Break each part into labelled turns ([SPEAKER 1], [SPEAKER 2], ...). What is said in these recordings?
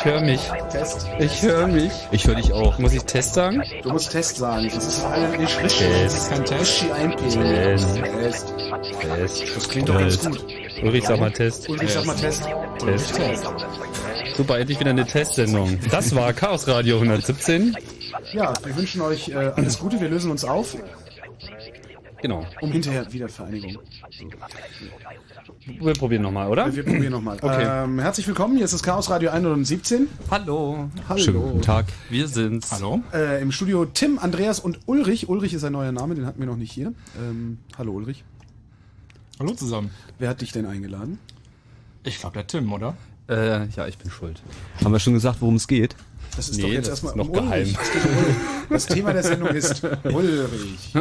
[SPEAKER 1] ich höre mich.
[SPEAKER 2] Test.
[SPEAKER 1] Ich höre mich. Ich höre dich auch. Muss ich Test sagen?
[SPEAKER 2] Du musst Test sagen. Das ist nicht richtig.
[SPEAKER 1] Test.
[SPEAKER 2] Kein Test. Eingeben.
[SPEAKER 1] Test.
[SPEAKER 2] Test.
[SPEAKER 1] Test.
[SPEAKER 2] Das klingt doch ganz gut.
[SPEAKER 1] Ulrich, sag mal Test.
[SPEAKER 2] Ulrich, sag mal Test.
[SPEAKER 1] Test. Super, endlich wieder eine Testsendung. Das war Chaos Radio 117.
[SPEAKER 2] Ja, wir wünschen euch äh, alles Gute. Wir lösen uns auf,
[SPEAKER 1] Genau.
[SPEAKER 2] um hinterher Wiedervereinigung.
[SPEAKER 1] Wir probieren nochmal, oder?
[SPEAKER 2] Wir probieren nochmal.
[SPEAKER 1] Okay.
[SPEAKER 2] Ähm, herzlich willkommen. Hier ist das Chaos Radio 117.
[SPEAKER 1] Hallo.
[SPEAKER 2] Hallo.
[SPEAKER 1] Schönen guten Tag. Wir sind's. Hallo.
[SPEAKER 2] Äh, Im Studio Tim, Andreas und Ulrich. Ulrich ist ein neuer Name, den hatten wir noch nicht hier. Ähm, hallo Ulrich.
[SPEAKER 3] Hallo zusammen.
[SPEAKER 2] Wer hat dich denn eingeladen?
[SPEAKER 3] Ich glaube der Tim, oder?
[SPEAKER 1] Äh, ja, ich bin schuld.
[SPEAKER 4] Haben wir schon gesagt, worum es geht?
[SPEAKER 2] Das ist
[SPEAKER 1] Nee,
[SPEAKER 2] doch jetzt erstmal
[SPEAKER 1] noch geheim.
[SPEAKER 2] Das Thema der Sendung ist Ulrich.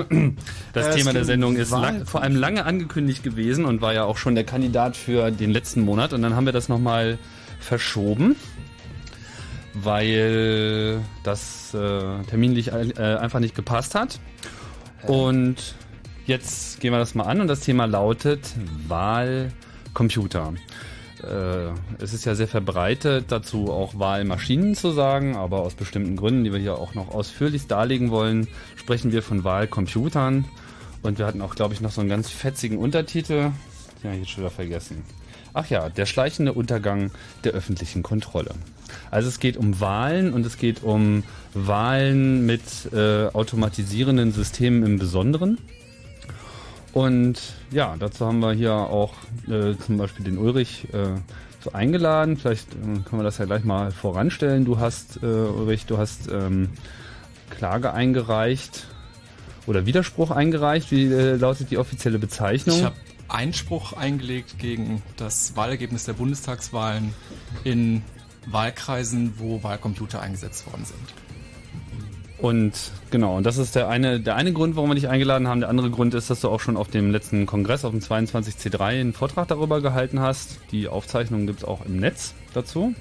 [SPEAKER 1] Das
[SPEAKER 2] Äh,
[SPEAKER 1] Thema der Sendung ist lang, vor allem lange angekündigt gewesen und war ja auch schon der Kandidat für den letzten Monat. Und dann haben wir das nochmal verschoben, weil das äh, terminlich äh, einfach nicht gepasst hat. Und jetzt gehen wir das mal an und das Thema lautet Wahlcomputer. Äh, es ist ja sehr verbreitet, dazu auch Wahlmaschinen zu sagen, aber aus bestimmten Gründen, die wir hier auch noch ausführlich darlegen wollen, sprechen wir von Wahlcomputern. Und wir hatten auch, glaube ich, noch so einen ganz fetzigen Untertitel. Ja, jetzt schon wieder vergessen. Ach ja, der schleichende Untergang der öffentlichen Kontrolle. Also es geht um Wahlen und es geht um Wahlen mit äh, automatisierenden Systemen im Besonderen. Und ja, dazu haben wir hier auch äh, zum Beispiel den Ulrich äh, so eingeladen. Vielleicht äh, können wir das ja gleich mal voranstellen. Du hast, äh, Ulrich, du hast ähm, Klage eingereicht oder Widerspruch eingereicht. Wie äh, lautet die offizielle Bezeichnung?
[SPEAKER 3] Ich habe Einspruch eingelegt gegen das Wahlergebnis der Bundestagswahlen in Wahlkreisen, wo Wahlcomputer eingesetzt worden sind.
[SPEAKER 1] Und genau, und das ist der eine, der eine Grund, warum wir dich eingeladen haben. Der andere Grund ist, dass du auch schon auf dem letzten Kongress, auf dem 22C3, einen Vortrag darüber gehalten hast. Die Aufzeichnung gibt es auch im Netz dazu.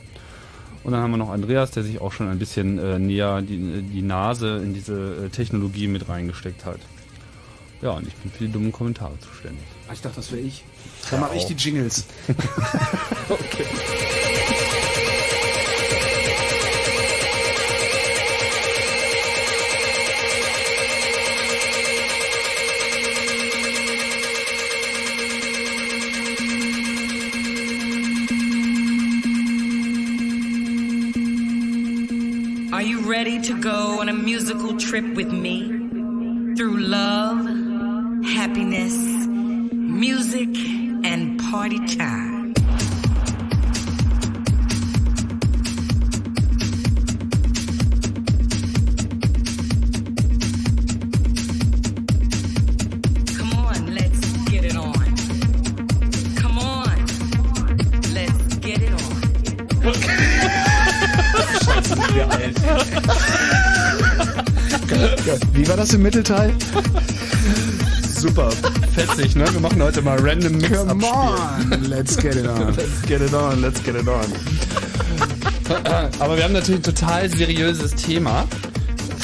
[SPEAKER 1] Und dann haben wir noch Andreas, der sich auch schon ein bisschen äh, näher die, die Nase in diese äh, Technologie mit reingesteckt hat. Ja, und ich bin für die dummen Kommentare zuständig.
[SPEAKER 2] Ah, Ich dachte, das wäre ich. Dann mache ich die Jingles.
[SPEAKER 5] Are trip with me? Through love,
[SPEAKER 2] Mittelteil?
[SPEAKER 1] Super, fetzig, ne? Wir machen heute mal random Mix
[SPEAKER 2] Come on, let's get it on.
[SPEAKER 1] Let's get it on, let's get it on. Aber wir haben natürlich ein total seriöses Thema.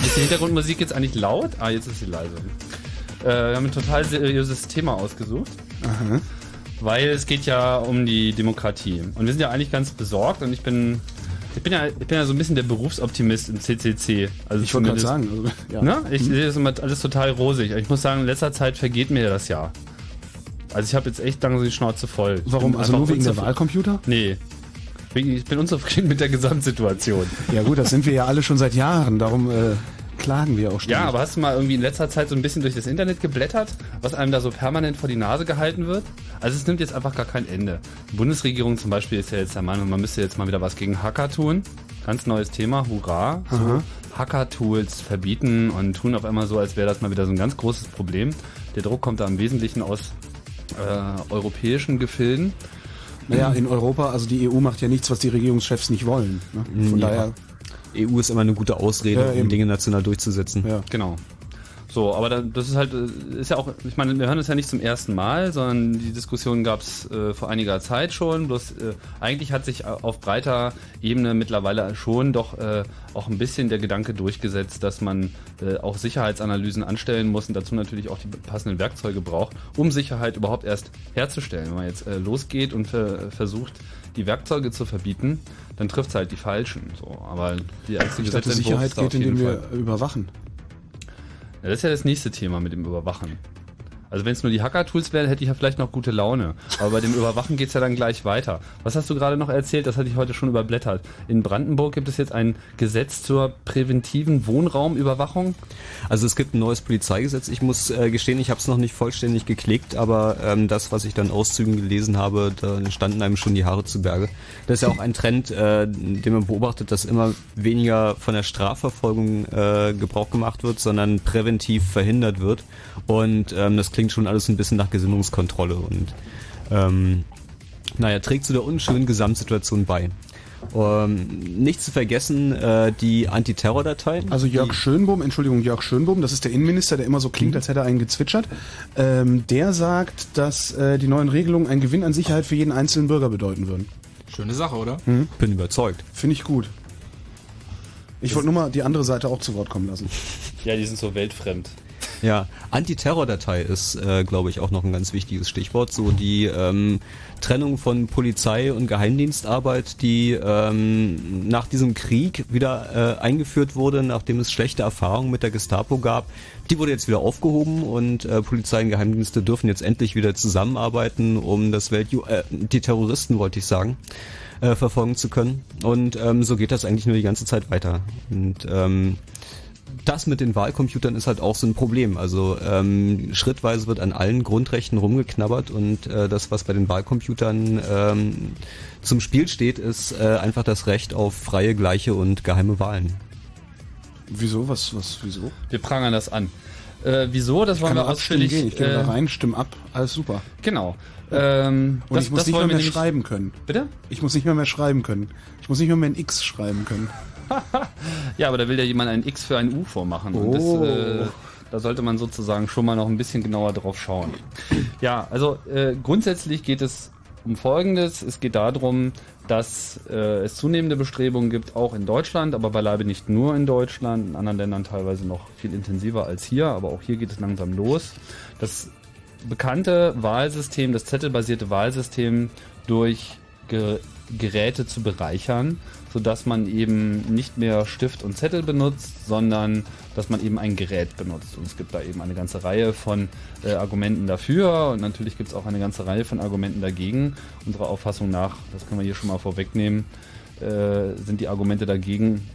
[SPEAKER 1] Ist die Hintergrundmusik jetzt eigentlich laut? Ah, jetzt ist sie leise. Äh, wir haben ein total seriöses Thema ausgesucht. Weil es geht ja um die Demokratie. Und wir sind ja eigentlich ganz besorgt und ich bin. Ich bin ja, ich bin ja so ein bisschen der Berufsoptimist im CCC. Also
[SPEAKER 2] Ich wollte gerade sagen. Also, ja.
[SPEAKER 1] Ne? Ich sehe das immer alles total rosig. Ich muss sagen, in letzter Zeit vergeht mir das Jahr. Also ich habe jetzt echt langsam die Schnauze voll.
[SPEAKER 2] Warum? Also nur wegen der. Wahlcomputer?
[SPEAKER 1] Nee. Ich bin unzufrieden mit der Gesamtsituation.
[SPEAKER 2] Ja gut, das sind wir ja alle schon seit Jahren. Darum äh, klagen wir auch ständig.
[SPEAKER 1] Ja, aber hast du mal irgendwie in letzter Zeit so ein bisschen durch das Internet geblättert, was einem da so permanent vor die Nase gehalten wird? Also es nimmt jetzt einfach gar kein Ende. Die Bundesregierung zum Beispiel ist ja jetzt der Meinung, man müsste jetzt mal wieder was gegen Hacker tun. Ganz neues Thema, hurra. So Hacker-Tools verbieten und tun auf einmal so, als wäre das mal wieder so ein ganz großes Problem. Der Druck kommt da im Wesentlichen aus äh, europäischen Gefilden.
[SPEAKER 2] Naja, in Europa, also die EU macht ja nichts, was die Regierungschefs nicht wollen. Ne? Von
[SPEAKER 4] Ja.
[SPEAKER 2] daher,
[SPEAKER 4] EU ist immer eine gute Ausrede,
[SPEAKER 2] Ja,
[SPEAKER 4] um Dinge national durchzusetzen.
[SPEAKER 2] ja.
[SPEAKER 1] Genau. So, aber da, das ist halt, äh, ist ja auch, ich meine, wir hören es ja nicht zum ersten Mal, sondern die Diskussion gab es äh, vor einiger Zeit schon. Bloß äh, eigentlich hat sich auf breiter Ebene mittlerweile schon doch äh, auch ein bisschen der Gedanke durchgesetzt, dass man äh, auch Sicherheitsanalysen anstellen muss und dazu natürlich auch die passenden Werkzeuge braucht, um Sicherheit überhaupt erst herzustellen. Wenn man jetzt äh, losgeht und ver versucht, die Werkzeuge zu verbieten, dann trifft es halt die Falschen. So, aber die erste
[SPEAKER 2] Ich dachte, Sicherheit geht, indem
[SPEAKER 1] Fall-
[SPEAKER 2] wir überwachen.
[SPEAKER 1] ja, das ist ja das nächste Thema mit dem Überwachen. Also wenn es nur die Hacker-Tools wären, hätte ich ja vielleicht noch gute Laune. Aber bei dem Überwachen geht's ja dann gleich weiter. Was hast du gerade noch erzählt? Das hatte ich heute schon überblättert. In Brandenburg gibt es jetzt ein Gesetz zur präventiven Wohnraumüberwachung.
[SPEAKER 4] Also es gibt ein neues Polizeigesetz. Ich muss äh, gestehen, ich habe es noch nicht vollständig geklickt, aber ähm, das, was ich dann Auszügen gelesen habe, da standen einem schon die Haare zu Berge. Das ist ja auch ein Trend, äh, den man beobachtet, dass immer weniger von der Strafverfolgung äh, Gebrauch gemacht wird, sondern präventiv verhindert wird. Und ähm, das klingt schon alles ein bisschen nach Gesinnungskontrolle und ähm, naja, trägt zu der unschönen Gesamtsituation bei. Ähm, nicht zu vergessen, äh, die Antiterror-Datei.
[SPEAKER 2] Also Jörg Schönbohm, Entschuldigung, Jörg Schönbohm, das ist der Innenminister, der immer so klingt, als hätte er einen gezwitschert. Ähm, der sagt, dass äh, die neuen Regelungen einen Gewinn an Sicherheit für jeden einzelnen Bürger bedeuten würden.
[SPEAKER 3] Schöne Sache, oder?
[SPEAKER 4] bin überzeugt.
[SPEAKER 2] Finde ich gut. Ich wollte nur mal die andere Seite auch zu Wort kommen lassen.
[SPEAKER 1] Ja, die sind so weltfremd.
[SPEAKER 4] Ja, Antiterror-Datei ist, äh, glaube ich, auch noch ein ganz wichtiges Stichwort. So die ähm, Trennung von Polizei und Geheimdienstarbeit, die ähm, nach diesem Krieg wieder äh, eingeführt wurde, nachdem es schlechte Erfahrungen mit der Gestapo gab. Die wurde jetzt wieder aufgehoben und äh, Polizei und Geheimdienste dürfen jetzt endlich wieder zusammenarbeiten, um das Welt äh, die Terroristen, wollte ich sagen, äh, verfolgen zu können. Und ähm, so geht das eigentlich nur die ganze Zeit weiter. Und ähm, das mit den Wahlcomputern ist halt auch so ein Problem. Also ähm, schrittweise wird an allen Grundrechten rumgeknabbert und äh, das, was bei den Wahlcomputern ähm, zum Spiel steht, ist äh, einfach das Recht auf freie, gleiche und geheime Wahlen.
[SPEAKER 2] Wieso? Was, was, wieso?
[SPEAKER 1] Wir prangern das an. Äh, wieso? Das wollen
[SPEAKER 2] Kann
[SPEAKER 1] wir
[SPEAKER 2] man abstimmen
[SPEAKER 1] ausführlich.
[SPEAKER 2] gehen. Ich gehe
[SPEAKER 1] äh,
[SPEAKER 2] da rein, stimme ab, alles super.
[SPEAKER 1] Genau. Ähm,
[SPEAKER 2] Und
[SPEAKER 1] das,
[SPEAKER 2] ich muss
[SPEAKER 1] das
[SPEAKER 2] nicht mehr,
[SPEAKER 1] wollen
[SPEAKER 2] mehr schreiben können.
[SPEAKER 1] Bitte?
[SPEAKER 2] Ich muss nicht mehr mehr schreiben können. Ich muss nicht mehr mehr ein X schreiben können.
[SPEAKER 1] Ja, aber da will ja jemand ein X für ein U vormachen. Und
[SPEAKER 2] Oh.
[SPEAKER 1] das, äh, da sollte man sozusagen schon mal noch ein bisschen genauer drauf schauen. Ja, also äh, grundsätzlich geht es um Folgendes. Es geht darum, dass äh, es zunehmende Bestrebungen gibt, auch in Deutschland, aber beileibe nicht nur in Deutschland, in anderen Ländern teilweise noch viel intensiver als hier, aber auch hier geht es langsam los. Das bekannte Wahlsystem, das zettelbasierte Wahlsystem durch Ge Geräte zu bereichern, sodass man eben nicht mehr Stift und Zettel benutzt, sondern dass man eben ein Gerät benutzt. Und es gibt da eben eine ganze Reihe von äh, Argumenten dafür und natürlich gibt es auch eine ganze Reihe von Argumenten dagegen. Unserer Auffassung nach, das können wir hier schon mal vorwegnehmen, äh, sind die Argumente dagegen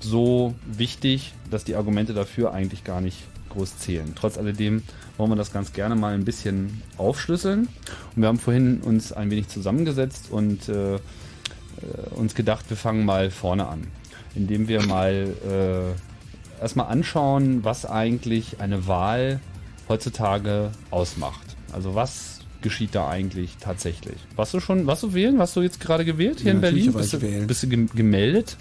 [SPEAKER 1] so wichtig, dass die Argumente dafür eigentlich gar nicht groß zählen. Trotz alledem wollen wir das ganz gerne mal ein bisschen aufschlüsseln. Und wir haben vorhin uns ein wenig zusammengesetzt und äh, äh, uns gedacht, wir fangen mal vorne an, indem wir mal äh, erstmal anschauen, was eigentlich eine Wahl heutzutage ausmacht. Also was geschieht da eigentlich tatsächlich? Warst du schon, warst du wählen? Warst du jetzt gerade gewählt hier
[SPEAKER 2] Ja,
[SPEAKER 1] in Berlin? Bist du, bist du gem- gemeldet?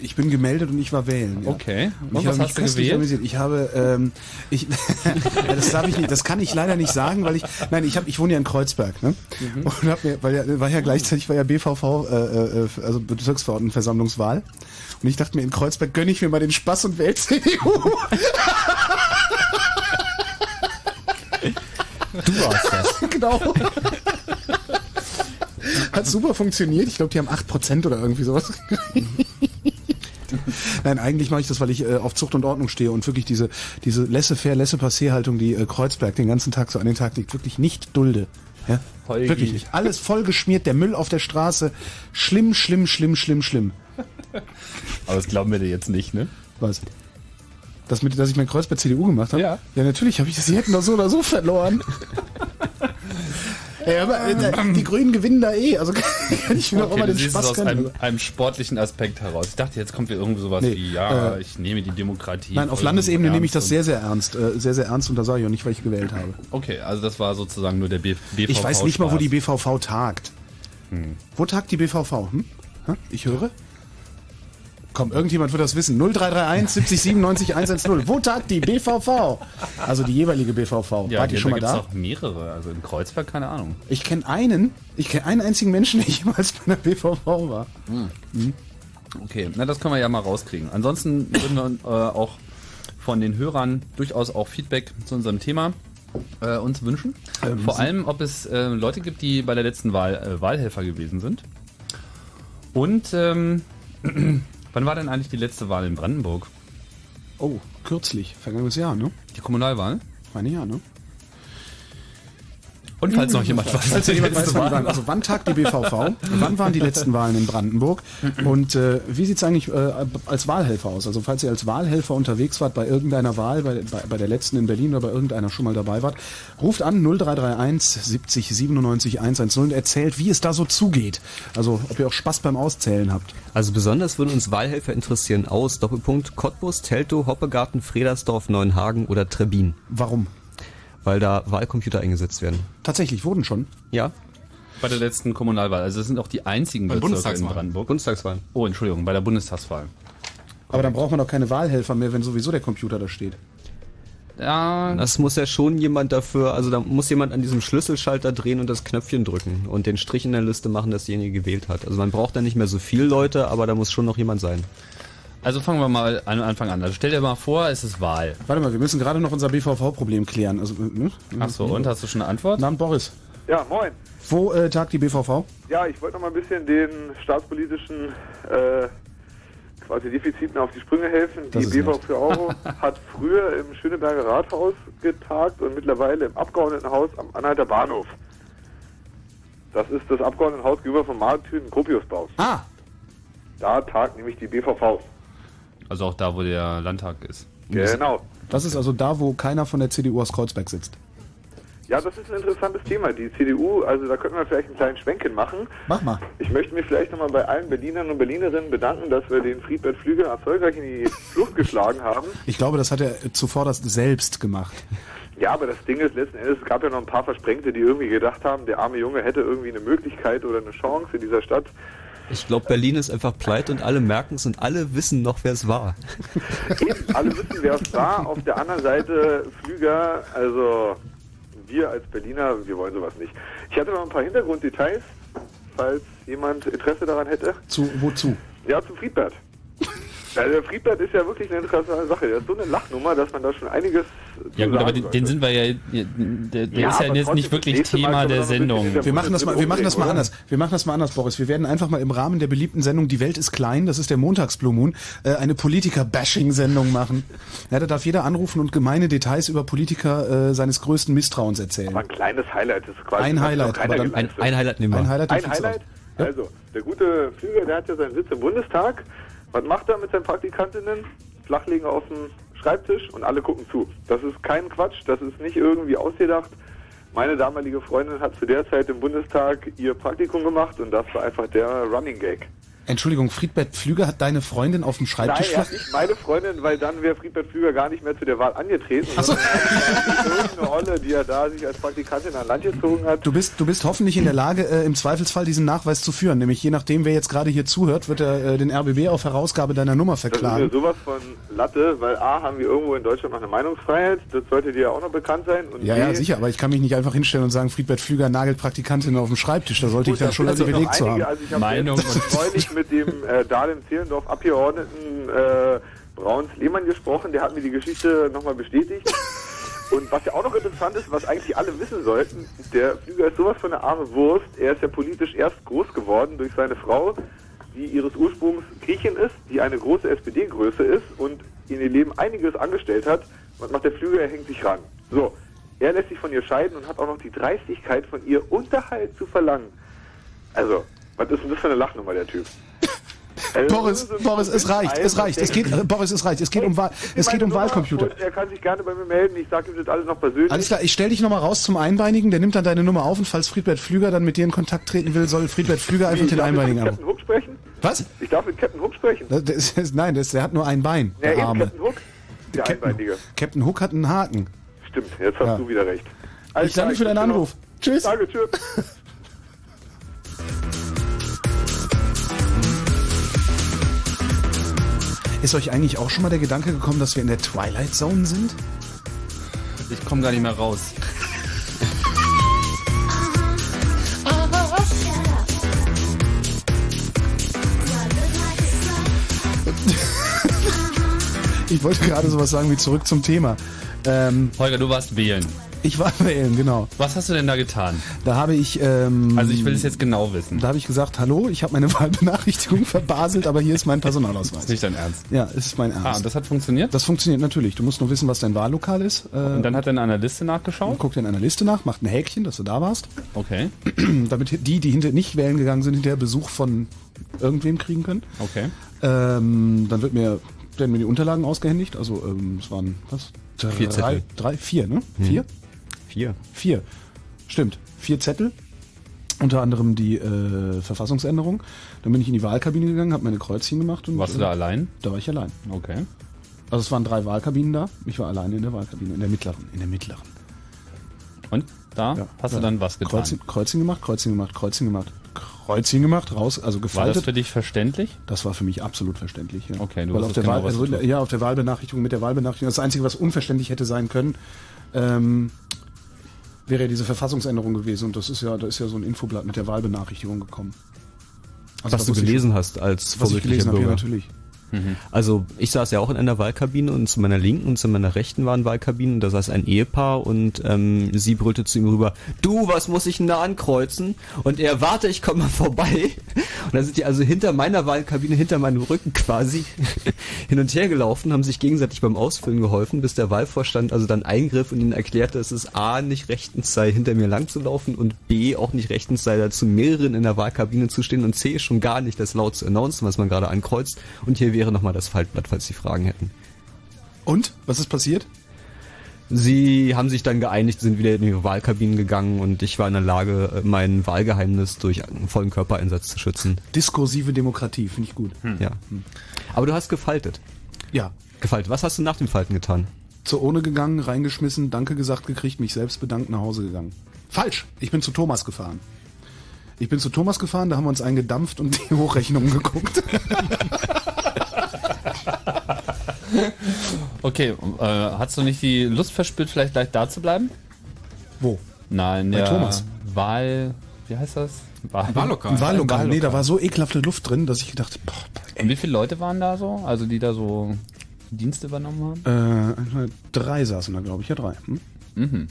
[SPEAKER 2] Ich bin gemeldet und ich war wählen. Ja.
[SPEAKER 1] Okay.
[SPEAKER 2] Und
[SPEAKER 1] Und
[SPEAKER 2] ich
[SPEAKER 1] was
[SPEAKER 2] habe mich
[SPEAKER 1] hast du
[SPEAKER 2] köstlich
[SPEAKER 1] gewählt?
[SPEAKER 2] amüsiert. Ich habe, ähm, ich, ja, das darf ich nicht, das kann ich leider nicht sagen, weil ich, nein, ich habe, ich wohne ja in Kreuzberg, ne?
[SPEAKER 1] Mhm.
[SPEAKER 2] Und hab mir, weil ja, war ja gleichzeitig war ja BVV, äh, äh, also Bezirksverordnetenversammlungswahl. Und ich dachte mir, in Kreuzberg gönne ich mir mal den Spaß und wähle CDU.
[SPEAKER 4] Du warst das.
[SPEAKER 2] genau. Hat super funktioniert. Ich glaube, die haben 8% oder irgendwie sowas. Nein, eigentlich mache ich das, weil ich äh, auf Zucht und Ordnung stehe und wirklich diese, diese laissez-faire, laissez-passer-Haltung, die äh, Kreuzberg den ganzen Tag so an den Tag legt, wirklich nicht dulde. Ja?
[SPEAKER 1] Holgi.
[SPEAKER 2] Wirklich nicht. Alles vollgeschmiert, der Müll auf der Straße. Schlimm, schlimm, schlimm, schlimm, schlimm.
[SPEAKER 1] Aber das glauben wir dir jetzt nicht, ne?
[SPEAKER 2] Was? Das mit, dass ich mein Kreuz bei CDU gemacht habe?
[SPEAKER 1] Ja.
[SPEAKER 2] Ja, natürlich habe ich das. Sie hätten doch so oder so verloren. Ey, aber äh, die Grünen gewinnen da eh. Also kann ich mir doch auch
[SPEAKER 1] Okay,
[SPEAKER 2] mal den Spaß
[SPEAKER 1] aus einem, einem sportlichen Aspekt heraus. Ich dachte, jetzt kommt wieder irgendwie sowas
[SPEAKER 2] Nee,
[SPEAKER 1] wie, ja,
[SPEAKER 2] äh,
[SPEAKER 1] ich nehme die Demokratie.
[SPEAKER 2] Nein, auf Landesebene nehme ich das sehr, sehr ernst. Äh, sehr, sehr ernst und da sage ich auch nicht, weil ich gewählt habe.
[SPEAKER 1] Okay, also das war sozusagen nur der B BVV.
[SPEAKER 2] Ich weiß nicht mal, wo die. BVV tagt. Wo tagt die BVV? Hm? Hä? Ich höre? Komm, irgendjemand wird das wissen. 0331 70 97 110. Wo tagt die BVV? Also die jeweilige BVV.
[SPEAKER 1] Ja,
[SPEAKER 2] Wart ihr schon mal da?
[SPEAKER 1] auch mehrere. Also in Kreuzberg, keine Ahnung.
[SPEAKER 2] Ich kenne einen, ich kenne einen einzigen Menschen, der jemals bei der BVV war.
[SPEAKER 1] Okay, na das können wir ja mal rauskriegen. Ansonsten würden wir äh, auch von den Hörern durchaus auch Feedback zu unserem Thema äh, uns wünschen.
[SPEAKER 2] Ähm,
[SPEAKER 1] Vor allem, ob es äh, Leute gibt, die bei der letzten Wahl äh, Wahlhelfer gewesen sind. Und ähm, wann war denn eigentlich die letzte Wahl in Brandenburg?
[SPEAKER 2] Oh, kürzlich, vergangenes Jahr, ne?
[SPEAKER 1] Die Kommunalwahl?
[SPEAKER 2] Meine ja, ne?
[SPEAKER 1] Und falls noch jemand weiß,
[SPEAKER 2] Falls jemand weiß, wann waren.
[SPEAKER 1] war.
[SPEAKER 2] Also wann tagt die BVV? wann waren die letzten Wahlen in Brandenburg? Und äh, wie sieht's eigentlich äh, als Wahlhelfer aus? Also falls ihr als Wahlhelfer unterwegs wart bei irgendeiner Wahl, bei, bei, bei der letzten in Berlin oder bei irgendeiner schon mal dabei wart, ruft an 0331 70 97 110 und erzählt, wie es da so zugeht. Also ob ihr auch Spaß beim Auszählen habt.
[SPEAKER 4] Also besonders würden uns Wahlhelfer interessieren aus Doppelpunkt Cottbus, Teltow, Hoppegarten, Fredersdorf, Neuenhagen oder Trebin,
[SPEAKER 2] Warum?
[SPEAKER 4] Weil da Wahlcomputer eingesetzt werden.
[SPEAKER 2] Tatsächlich wurden schon.
[SPEAKER 4] Ja,
[SPEAKER 1] Bei der letzten Kommunalwahl. Also es sind auch die einzigen
[SPEAKER 3] Bei
[SPEAKER 1] Bezirke in
[SPEAKER 3] Bundestagswahlen.
[SPEAKER 1] Brandenburg.
[SPEAKER 4] Bundestagswahlen.
[SPEAKER 1] Oh, Entschuldigung, bei der Bundestagswahl.
[SPEAKER 2] Aber dann braucht man doch keine Wahlhelfer mehr, wenn sowieso der Computer da steht.
[SPEAKER 1] Ja,
[SPEAKER 4] Das muss ja schon jemand dafür, also da muss jemand an diesem Schlüsselschalter drehen und das Knöpfchen drücken und den Strich in der Liste machen, dass derjenige gewählt hat. Also man braucht da nicht mehr so viele Leute, aber da muss schon noch jemand sein.
[SPEAKER 1] Also fangen wir mal an Anfang an. Also stell dir mal vor, es ist Wahl.
[SPEAKER 2] Warte mal, wir müssen gerade noch unser BVV-Problem klären. Also, äh, ne?
[SPEAKER 1] Ach so, und hast du schon eine Antwort?
[SPEAKER 2] Namen Boris.
[SPEAKER 6] Ja, moin.
[SPEAKER 2] Wo äh, tagt die BVV?
[SPEAKER 6] Ja, ich wollte noch mal ein bisschen den staatspolitischen äh, quasi Defiziten auf die Sprünge helfen.
[SPEAKER 2] Das
[SPEAKER 6] Die
[SPEAKER 2] ist
[SPEAKER 6] BV
[SPEAKER 2] nett.
[SPEAKER 6] für Euro hat früher im Schöneberger Rathaus getagt und mittlerweile im Abgeordnetenhaus am Anhalter Bahnhof. Das ist das Abgeordnetenhaus gegenüber vom Marktüten Gropiusbaus.
[SPEAKER 2] Ah,
[SPEAKER 6] Da tagt nämlich die BVV.
[SPEAKER 1] Also auch da, wo der Landtag ist.
[SPEAKER 6] Genau.
[SPEAKER 2] das ist also da, wo keiner von der CDU aus Kreuzberg sitzt.
[SPEAKER 6] Ja, das ist ein interessantes Thema. Die CDU, also da könnten wir vielleicht einen kleinen Schwenken machen.
[SPEAKER 2] Mach mal.
[SPEAKER 6] Ich möchte mich vielleicht nochmal bei allen Berlinern und Berlinerinnen bedanken, dass wir den Friedbert Flüger erfolgreich in die Flucht geschlagen haben.
[SPEAKER 2] Ich glaube, das hat er zuvor das selbst gemacht.
[SPEAKER 6] Ja, aber das Ding ist letzten Endes, es gab ja noch ein paar Versprengte, die irgendwie gedacht haben, der arme Junge hätte irgendwie eine Möglichkeit oder eine Chance in dieser Stadt.
[SPEAKER 4] Ich glaube, Berlin ist einfach pleite und alle merken es und alle wissen noch, wer es war.
[SPEAKER 6] Eben, alle wissen, wer es war. Auf der anderen Seite Flüger, also wir als Berliner, wir wollen sowas nicht. Ich hatte noch ein paar Hintergrunddetails, falls jemand Interesse daran hätte.
[SPEAKER 2] Zu, wozu?
[SPEAKER 6] Ja, zu Friedbert. Also der Friedbert ist ja wirklich eine interessante Sache. Der ist so eine Lachnummer, dass man da schon einiges.
[SPEAKER 1] Ja gut, aber den, den sind wir ja, der, der
[SPEAKER 6] Ja,
[SPEAKER 1] ist ja jetzt nicht wirklich
[SPEAKER 6] das
[SPEAKER 1] Thema der Sendung.
[SPEAKER 2] Wir machen das mal, wir machen das mal anders. Wir machen das mal anders, Boris. Wir werden einfach mal im Rahmen der beliebten Sendung Die Welt ist klein, das ist der Montagsblue Moon, äh, eine Politiker-Bashing-Sendung machen. Ja, da darf jeder anrufen und gemeine Details über Politiker äh, seines größten Misstrauens erzählen.
[SPEAKER 6] Aber ein kleines Highlight. Das ist quasi
[SPEAKER 2] Ein
[SPEAKER 6] das
[SPEAKER 2] Highlight, aber dann-
[SPEAKER 4] Ein, ein Highlight nehmen wir.
[SPEAKER 2] Ein Highlight,
[SPEAKER 6] Ein Highlight? Also, der gute Flüger, der hat ja seinen Sitz im Bundestag. Was macht er mit seinen Praktikantinnen? Flachlegen auf dem Schreibtisch und alle gucken zu. Das ist kein Quatsch, das ist nicht irgendwie ausgedacht. Meine damalige Freundin hat zu der Zeit im Bundestag ihr Praktikum gemacht und das war einfach der Running Gag.
[SPEAKER 2] Entschuldigung, Friedbert Pflüger hat deine Freundin auf dem
[SPEAKER 6] Nein,
[SPEAKER 2] Schreibtisch
[SPEAKER 6] hat nicht meine Freundin, weil dann wäre Friedbert Flüger gar nicht mehr zu der Wahl angetreten. sondern irgendeine Olle, die er da sich als Praktikantin an Land gezogen hat.
[SPEAKER 2] Du bist, du bist hoffentlich in der Lage, äh, im Zweifelsfall diesen Nachweis zu führen. Nämlich je nachdem, wer jetzt gerade hier zuhört, wird er äh, den RBB auf Herausgabe deiner Nummer
[SPEAKER 6] Das ist
[SPEAKER 2] verklagen.
[SPEAKER 6] sowas von Latte, weil A, haben wir irgendwo in Deutschland noch eine Meinungsfreiheit, das sollte dir ja auch noch bekannt sein. Und
[SPEAKER 2] Ja,
[SPEAKER 6] B,
[SPEAKER 2] ja, sicher, aber ich kann mich nicht einfach hinstellen und sagen, Friedbert Pflüger nagelt Praktikantinnen auf dem Schreibtisch. Da sollte ich
[SPEAKER 6] Gut,
[SPEAKER 2] dann
[SPEAKER 6] da
[SPEAKER 2] schon als
[SPEAKER 6] noch
[SPEAKER 2] belegt zu haben.
[SPEAKER 6] Also ich
[SPEAKER 1] Meinung und-
[SPEAKER 6] mit dem äh, Dahlem-Zehlendorf Abgeordneten äh, Brauns Lehmann gesprochen, der hat mir die Geschichte nochmal bestätigt. Und was ja auch noch interessant ist, was eigentlich alle wissen sollten, der Flüger ist sowas von eine arme Wurst. Er ist ja politisch erst groß geworden durch seine Frau, die ihres Ursprungs Griechin ist, die eine große SPD-Größe ist und in ihr Leben einiges angestellt hat. Was macht der Flüger? Er hängt sich ran. So, er lässt sich von ihr scheiden und hat auch noch die Dreistigkeit, von ihr Unterhalt zu verlangen. Also, was ist denn das für eine Lachnummer, der Typ? Also,
[SPEAKER 2] Boris, Boris, es reicht, es reicht. Es geht, äh, Boris, es reicht. Es geht um, Wahl, es geht um
[SPEAKER 6] Nummer
[SPEAKER 2] Wahlcomputer.
[SPEAKER 6] Er kann sich gerne bei mir melden. Ich sage ihm das alles noch persönlich.
[SPEAKER 2] Alles klar, ich stell dich nochmal raus zum Einbeinigen. Der nimmt dann deine Nummer auf und falls Friedbert Pflüger dann mit dir in Kontakt treten will, soll Friedbert Pflüger einfach den
[SPEAKER 6] darf mit
[SPEAKER 2] Einbeinigen.
[SPEAKER 6] Hook sprechen?
[SPEAKER 2] Was?
[SPEAKER 6] Ich darf mit Captain Hook sprechen.
[SPEAKER 2] Das, das nein, das, der hat nur ein Bein,
[SPEAKER 6] Ja,
[SPEAKER 2] der Arme.
[SPEAKER 6] Captain Hook. Der
[SPEAKER 2] Captain,
[SPEAKER 6] Einbeinige.
[SPEAKER 2] Captain Hook hat einen Haken.
[SPEAKER 6] Stimmt, jetzt hast
[SPEAKER 2] Ja.
[SPEAKER 6] du wieder recht.
[SPEAKER 2] Ich danke für deinen
[SPEAKER 6] noch-
[SPEAKER 2] Anruf. Tschüss.
[SPEAKER 6] Danke, tschüss.
[SPEAKER 2] Ist euch eigentlich auch schon mal der Gedanke gekommen, dass wir in der Twilight Zone sind?
[SPEAKER 1] Ich komme gar nicht mehr raus.
[SPEAKER 2] Ich wollte gerade sowas sagen wie zurück zum Thema. Ähm,
[SPEAKER 1] Holger, du warst wählen.
[SPEAKER 2] Ich war wählen, genau.
[SPEAKER 1] Was hast du denn da getan?
[SPEAKER 2] Da habe ich, ähm,
[SPEAKER 1] Also ich will es jetzt genau wissen.
[SPEAKER 2] da habe ich gesagt, hallo, ich habe meine Wahlbenachrichtigung verbaselt, aber hier ist mein Personalausweis.
[SPEAKER 1] Ist nicht dein Ernst.
[SPEAKER 2] Ja, es ist mein
[SPEAKER 1] Ah,
[SPEAKER 2] Ernst.
[SPEAKER 1] und das hat funktioniert?
[SPEAKER 2] das funktioniert natürlich. Du musst nur wissen, was dein Wahllokal ist. Äh,
[SPEAKER 1] Und dann hat er in einer Liste nachgeschaut?
[SPEAKER 2] guckt in einer Liste nach, macht ein Häkchen, dass du da warst,
[SPEAKER 1] Okay,
[SPEAKER 2] damit die, die hinter nicht wählen gegangen sind, hinterher Besuch von irgendwem kriegen können.
[SPEAKER 1] okay.
[SPEAKER 2] Ähm, dann wird mir, werden mir die Unterlagen ausgehändigt. Also ähm, es waren was? Drei,
[SPEAKER 4] Vier Zettel.
[SPEAKER 2] Drei, vier, ne? Vier?
[SPEAKER 4] Vier.
[SPEAKER 2] Vier. Stimmt. Vier Zettel. Unter anderem die äh, Verfassungsänderung. Dann bin ich in die Wahlkabine gegangen, habe meine Kreuzchen gemacht und
[SPEAKER 1] Warst du
[SPEAKER 2] äh,
[SPEAKER 1] da allein?
[SPEAKER 2] da war ich allein.
[SPEAKER 1] Okay.
[SPEAKER 2] Also es waren drei Wahlkabinen da. Ich war alleine in der Wahlkabine, in der mittleren, in der mittleren.
[SPEAKER 1] Und da
[SPEAKER 2] Ja.
[SPEAKER 1] hast
[SPEAKER 2] Ja.
[SPEAKER 1] du dann was getan?
[SPEAKER 2] Kreuzchen, Kreuzchen gemacht, Kreuzchen gemacht, Kreuzchen gemacht, Kreuzchen gemacht, raus, also
[SPEAKER 1] War das
[SPEAKER 2] gefaltet.
[SPEAKER 1] für dich verständlich?
[SPEAKER 2] Das war für mich absolut verständlich. Ja.
[SPEAKER 1] Okay, du
[SPEAKER 2] Weil auf
[SPEAKER 1] wusstest
[SPEAKER 2] der,
[SPEAKER 1] genau,
[SPEAKER 2] Wahl, also, ja, auf der Wahlbenachrichtigung mit der Wahlbenachrichtigung. Das Einzige, was unverständlich hätte sein können, ähm, wäre ja diese Verfassungsänderung gewesen. Und das ist ja, da ist ja so ein Infoblatt mit der Wahlbenachrichtigung gekommen. Also
[SPEAKER 4] Was
[SPEAKER 2] da
[SPEAKER 4] du
[SPEAKER 2] wusste ich
[SPEAKER 4] gelesen hast als
[SPEAKER 2] was ich gelesen habe, ja,
[SPEAKER 4] Bürger.
[SPEAKER 2] Natürlich.
[SPEAKER 4] Also ich saß ja auch in einer Wahlkabine und zu meiner Linken und zu meiner Rechten waren Wahlkabinen und da saß ein Ehepaar und ähm, sie brüllte zu ihm rüber, du, was muss ich denn da ankreuzen? Und er, warte, ich komme mal vorbei. Und dann sind die also hinter meiner Wahlkabine, hinter meinem Rücken quasi hin und her gelaufen, haben sich gegenseitig beim Ausfüllen geholfen, bis der Wahlvorstand also dann eingriff und ihnen erklärte, dass es A, nicht rechtens sei, hinter mir lang zu laufen und B, auch nicht rechtens sei, dazu mehreren in der Wahlkabine zu stehen und C, schon gar nicht das laut zu announcen, was man gerade ankreuzt. Und hier wäre nochmal das Faltblatt, falls Sie Fragen hätten.
[SPEAKER 2] Und? Was ist passiert?
[SPEAKER 4] Sie haben sich dann geeinigt, sind wieder in ihre Wahlkabinen gegangen und ich war in der Lage, mein Wahlgeheimnis durch einen vollen Körpereinsatz zu schützen.
[SPEAKER 2] Diskursive Demokratie, finde ich gut.
[SPEAKER 4] Ja. Aber du hast gefaltet.
[SPEAKER 2] Ja.
[SPEAKER 4] Gefaltet. Was hast du nach dem Falten getan?
[SPEAKER 2] Zur Urne gegangen, reingeschmissen, Danke gesagt gekriegt, mich selbst bedankt, nach Hause gegangen. Falsch. Ich bin zu Thomas gefahren. Ich bin zu Thomas gefahren, da haben wir uns eingedampft und die Hochrechnungen geguckt.
[SPEAKER 1] Okay, äh, hast du nicht die Lust verspürt, vielleicht gleich da zu bleiben?
[SPEAKER 2] Wo?
[SPEAKER 1] Nein,
[SPEAKER 2] Bei
[SPEAKER 1] der
[SPEAKER 2] Thomas.
[SPEAKER 1] Wahl, wie heißt das? Wahl
[SPEAKER 3] Wahllokal.
[SPEAKER 2] Wahllokal. Nee, da war so ekelhafte Luft drin, dass ich gedacht, boah,
[SPEAKER 1] Und wie viele Leute waren da so? Also die da so Dienst übernommen haben?
[SPEAKER 2] äh, drei saßen da, glaube ich. Ja, drei. Hm?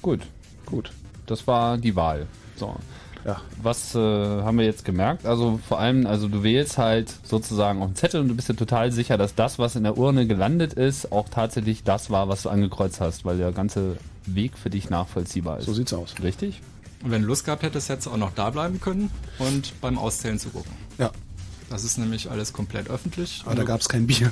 [SPEAKER 1] Gut, gut. Das war die Wahl. So.
[SPEAKER 2] Ja.
[SPEAKER 1] Was äh, haben wir jetzt gemerkt? Also vor allem, also du wählst halt sozusagen auf den Zettel und du bist dir total sicher, dass das, was in der Urne gelandet ist, auch tatsächlich das war, was du angekreuzt hast, weil der ganze Weg für dich nachvollziehbar ist.
[SPEAKER 2] So sieht's aus.
[SPEAKER 1] Richtig?
[SPEAKER 3] Und wenn du Lust gehabt hättest, hättest du auch noch da bleiben können und beim Auszählen zugucken.
[SPEAKER 2] Ja.
[SPEAKER 3] Das ist nämlich alles komplett öffentlich.
[SPEAKER 2] Aber da gab's kein Bier.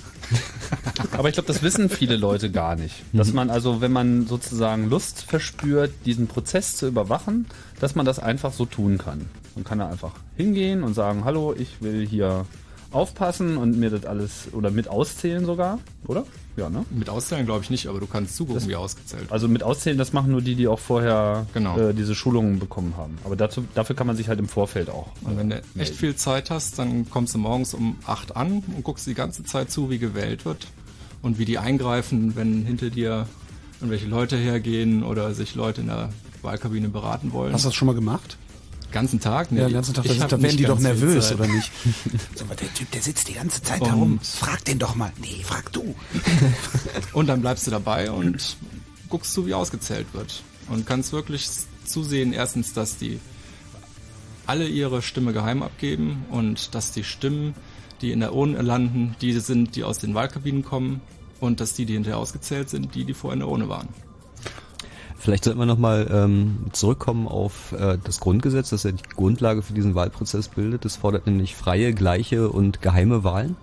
[SPEAKER 1] Aber ich glaube, das wissen viele Leute gar nicht. Dass man also, wenn man sozusagen Lust verspürt, diesen Prozess zu überwachen, dass man das einfach so tun kann. Man kann da einfach hingehen und sagen, hallo, ich will hier aufpassen und mir das alles oder mit auszählen sogar, oder? Ja, ne?
[SPEAKER 3] Mit Auszählen glaube ich nicht, aber du kannst zugucken, wie ausgezählt wird.
[SPEAKER 1] Also mit auszählen, das machen nur die, die auch vorher
[SPEAKER 3] Genau.
[SPEAKER 1] äh, diese Schulungen bekommen haben. Aber dazu, dafür kann man sich halt im Vorfeld auch.
[SPEAKER 3] Und wenn du echt viel Zeit hast, dann kommst du morgens um 8 an und guckst die ganze Zeit zu, wie gewählt wird und wie die eingreifen, wenn hinter dir irgendwelche Leute hergehen oder sich Leute in der Wahlkabine beraten wollen.
[SPEAKER 2] Hast du das schon mal gemacht?
[SPEAKER 3] Ganzen Tag? Nee,
[SPEAKER 2] Ja, den ganzen Tag,
[SPEAKER 3] ich
[SPEAKER 2] da,
[SPEAKER 3] hab
[SPEAKER 2] da werden die doch nervös,
[SPEAKER 3] Zeit.
[SPEAKER 2] oder nicht?
[SPEAKER 7] So, aber der Typ, der sitzt die ganze Zeit
[SPEAKER 3] Und-
[SPEAKER 7] da rum. Frag den doch mal. Nee, frag du.
[SPEAKER 3] Und dann bleibst du dabei und guckst zu, wie ausgezählt wird. Und kannst wirklich zusehen, erstens, dass die alle ihre Stimme geheim abgeben und dass die Stimmen, die in der Urne landen, die sind, die aus den Wahlkabinen kommen und dass die, die hinterher ausgezählt sind, die, die vorher in der Urne waren.
[SPEAKER 4] Vielleicht sollten wir nochmal ähm, zurückkommen auf äh, das Grundgesetz, das ja die Grundlage für diesen Wahlprozess bildet. Das fordert nämlich freie, gleiche und geheime Wahlen.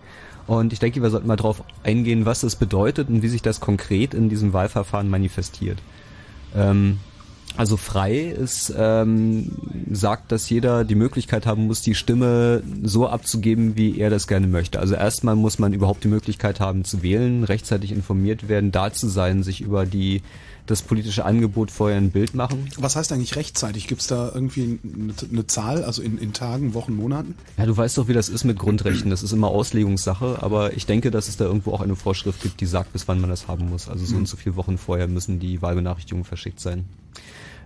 [SPEAKER 4] Und ich denke, wir sollten mal darauf eingehen, was das bedeutet und wie sich das konkret in diesem Wahlverfahren manifestiert. Ähm, also frei ist, ähm, sagt, dass jeder die Möglichkeit haben muss, die Stimme so abzugeben, wie er das gerne möchte. Also erstmal muss man überhaupt die Möglichkeit haben zu wählen, rechtzeitig informiert werden, da zu sein, sich über die das politische Angebot vorher ein Bild machen.
[SPEAKER 2] Was heißt eigentlich rechtzeitig? Gibt's da irgendwie eine, eine Zahl, also in, in Tagen, Wochen, Monaten?
[SPEAKER 4] Ja, du weißt doch, wie das ist mit Grundrechten. Das ist immer Auslegungssache, aber ich denke, dass es da irgendwo auch eine Vorschrift gibt, die sagt, bis wann man das haben muss. Also so und so viele Wochen vorher müssen die Wahlbenachrichtigungen verschickt sein.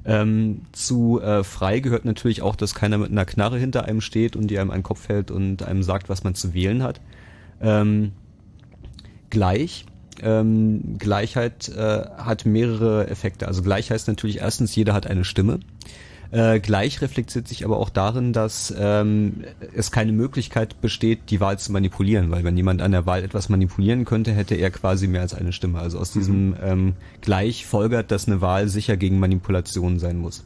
[SPEAKER 4] Ähm, zu äh, frei gehört natürlich auch, dass keiner mit einer Knarre hinter einem steht und die einem einen Kopf hält und einem sagt, was man zu wählen hat. Ähm, gleich. Ähm, Gleichheit äh, hat mehrere Effekte. Also gleich heißt natürlich erstens, jeder hat eine Stimme. Äh, gleich reflektiert sich aber auch darin, dass ähm, es keine Möglichkeit besteht, die Wahl zu manipulieren, weil wenn jemand an der Wahl etwas manipulieren könnte, hätte er quasi mehr als eine Stimme. Also aus diesem ähm, gleich folgert, dass eine Wahl sicher gegen Manipulation sein muss.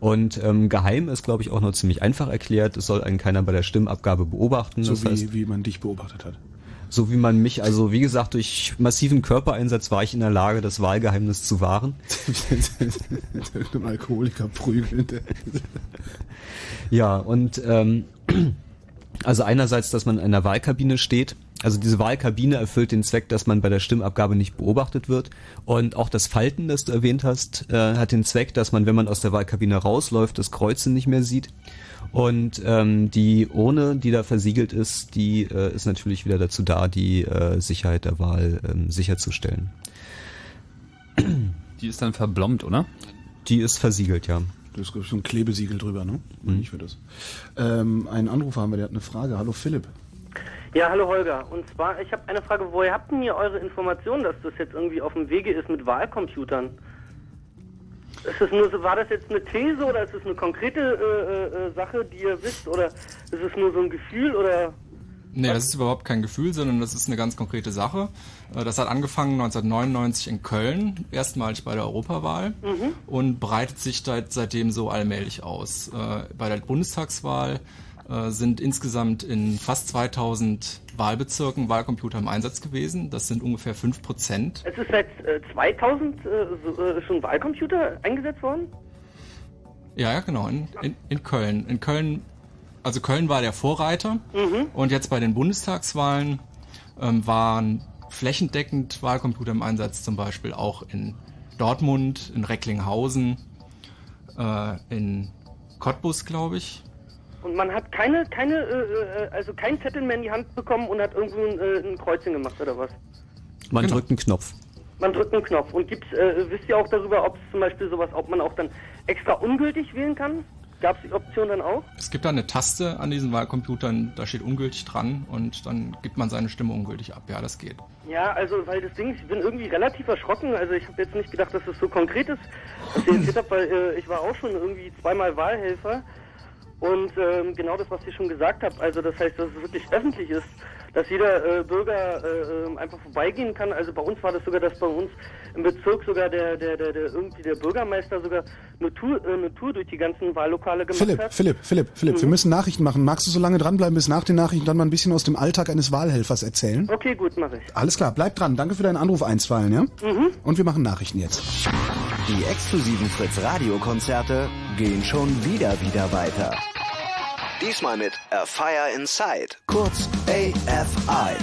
[SPEAKER 4] Und ähm, geheim ist, glaube ich, auch noch ziemlich einfach erklärt. Es soll einen keiner bei der Stimmabgabe beobachten.
[SPEAKER 2] So
[SPEAKER 4] das heißt,
[SPEAKER 2] wie, wie man dich beobachtet hat.
[SPEAKER 4] So wie man mich, also wie gesagt, durch massiven Körpereinsatz war ich in der Lage, das Wahlgeheimnis zu wahren.
[SPEAKER 2] Irgendein Alkoholiker prügelt.
[SPEAKER 4] Ja, und ähm, also einerseits, dass man in einer Wahlkabine steht. Also diese Wahlkabine erfüllt den Zweck, dass man bei der Stimmabgabe nicht beobachtet wird. Und auch das Falten, das du erwähnt hast, äh, hat den Zweck, dass man, wenn man aus der Wahlkabine rausläuft, das Kreuzen nicht mehr sieht. Und ähm, die Urne, die da versiegelt ist, die äh, ist natürlich wieder dazu da, die äh, Sicherheit der Wahl ähm, sicherzustellen.
[SPEAKER 1] Die ist dann verblombt, oder?
[SPEAKER 4] Die ist versiegelt, ja.
[SPEAKER 2] Das ist so ein Klebesiegel drüber, ne? Mhm. Ich für das. Ähm, einen Anrufer haben wir, der hat eine Frage. Hallo Philipp.
[SPEAKER 8] Ja, hallo Holger. Und zwar, ich habe eine Frage, woher habt denn ihr eure Informationen, dass das jetzt irgendwie auf dem Wege ist mit Wahlcomputern? Ist das nur so, war das jetzt eine These oder ist es eine konkrete äh, äh, Sache, die ihr wisst? Oder ist es nur so ein Gefühl oder
[SPEAKER 3] Nee, das ist überhaupt kein Gefühl, sondern das ist eine ganz konkrete Sache. Äh, Das hat angefangen 1999 in Köln, erstmalig bei der Europawahl und breitet sich seit, seitdem so allmählich aus. Äh, Bei der Bundestagswahl äh, sind insgesamt in fast 2000 Wahlbezirken Wahlcomputer im Einsatz gewesen. Das sind ungefähr 5 Prozent.
[SPEAKER 8] Es ist seit äh, 2000 äh, so, äh, schon Wahlcomputer eingesetzt worden?
[SPEAKER 3] Ja, ja, genau, in, in, in Köln. In Köln, also Köln war der Vorreiter und jetzt bei den Bundestagswahlen ähm, waren flächendeckend Wahlcomputer im Einsatz, zum Beispiel auch in Dortmund, in Recklinghausen, in Cottbus, glaube ich.
[SPEAKER 8] Und man hat keine, keine, äh, äh, also kein Zettel mehr in die Hand bekommen und hat irgendwo ein, äh, ein Kreuzchen gemacht oder was?
[SPEAKER 4] Man
[SPEAKER 3] Genau.
[SPEAKER 4] drückt einen Knopf.
[SPEAKER 8] Man drückt einen Knopf. Und gibt's, äh, wisst ihr auch darüber, ob es zum Beispiel sowas, ob man auch dann extra ungültig wählen kann? Gab es die Option dann auch?
[SPEAKER 3] Es gibt da eine Taste an diesen Wahlcomputern, da steht ungültig dran und dann gibt man seine Stimme ungültig ab. Ja, das geht.
[SPEAKER 8] Ja, also weil das Ding, ich bin irgendwie relativ erschrocken. Also ich habe jetzt nicht gedacht, dass es so konkret ist, was ihr erzählt habt, weil äh, ich war auch schon irgendwie zweimal Wahlhelfer. Und ähm, genau das, was ihr schon gesagt habt, also das heißt, dass es wirklich öffentlich ist, dass jeder äh, Bürger äh, ähm, einfach vorbeigehen kann. Also bei uns war das sogar, dass bei uns im Bezirk sogar der, der, der, der irgendwie der Bürgermeister sogar eine Tour, äh, eine Tour durch die ganzen Wahllokale gemacht
[SPEAKER 2] Philipp,
[SPEAKER 8] hat.
[SPEAKER 2] Philipp, Philipp, Philipp, wir müssen Nachrichten machen. Magst du so lange dranbleiben bis nach den Nachrichten dann mal ein bisschen aus dem Alltag eines Wahlhelfers erzählen?
[SPEAKER 8] Okay, gut, mache ich.
[SPEAKER 2] Alles klar, bleib dran. Danke für deinen Anruf einstweilen, ja? Und wir machen Nachrichten jetzt.
[SPEAKER 9] Die exklusiven Fritz Radio Konzerte gehen schon wieder wieder weiter. Diesmal mit A Fire Inside, kurz AFI.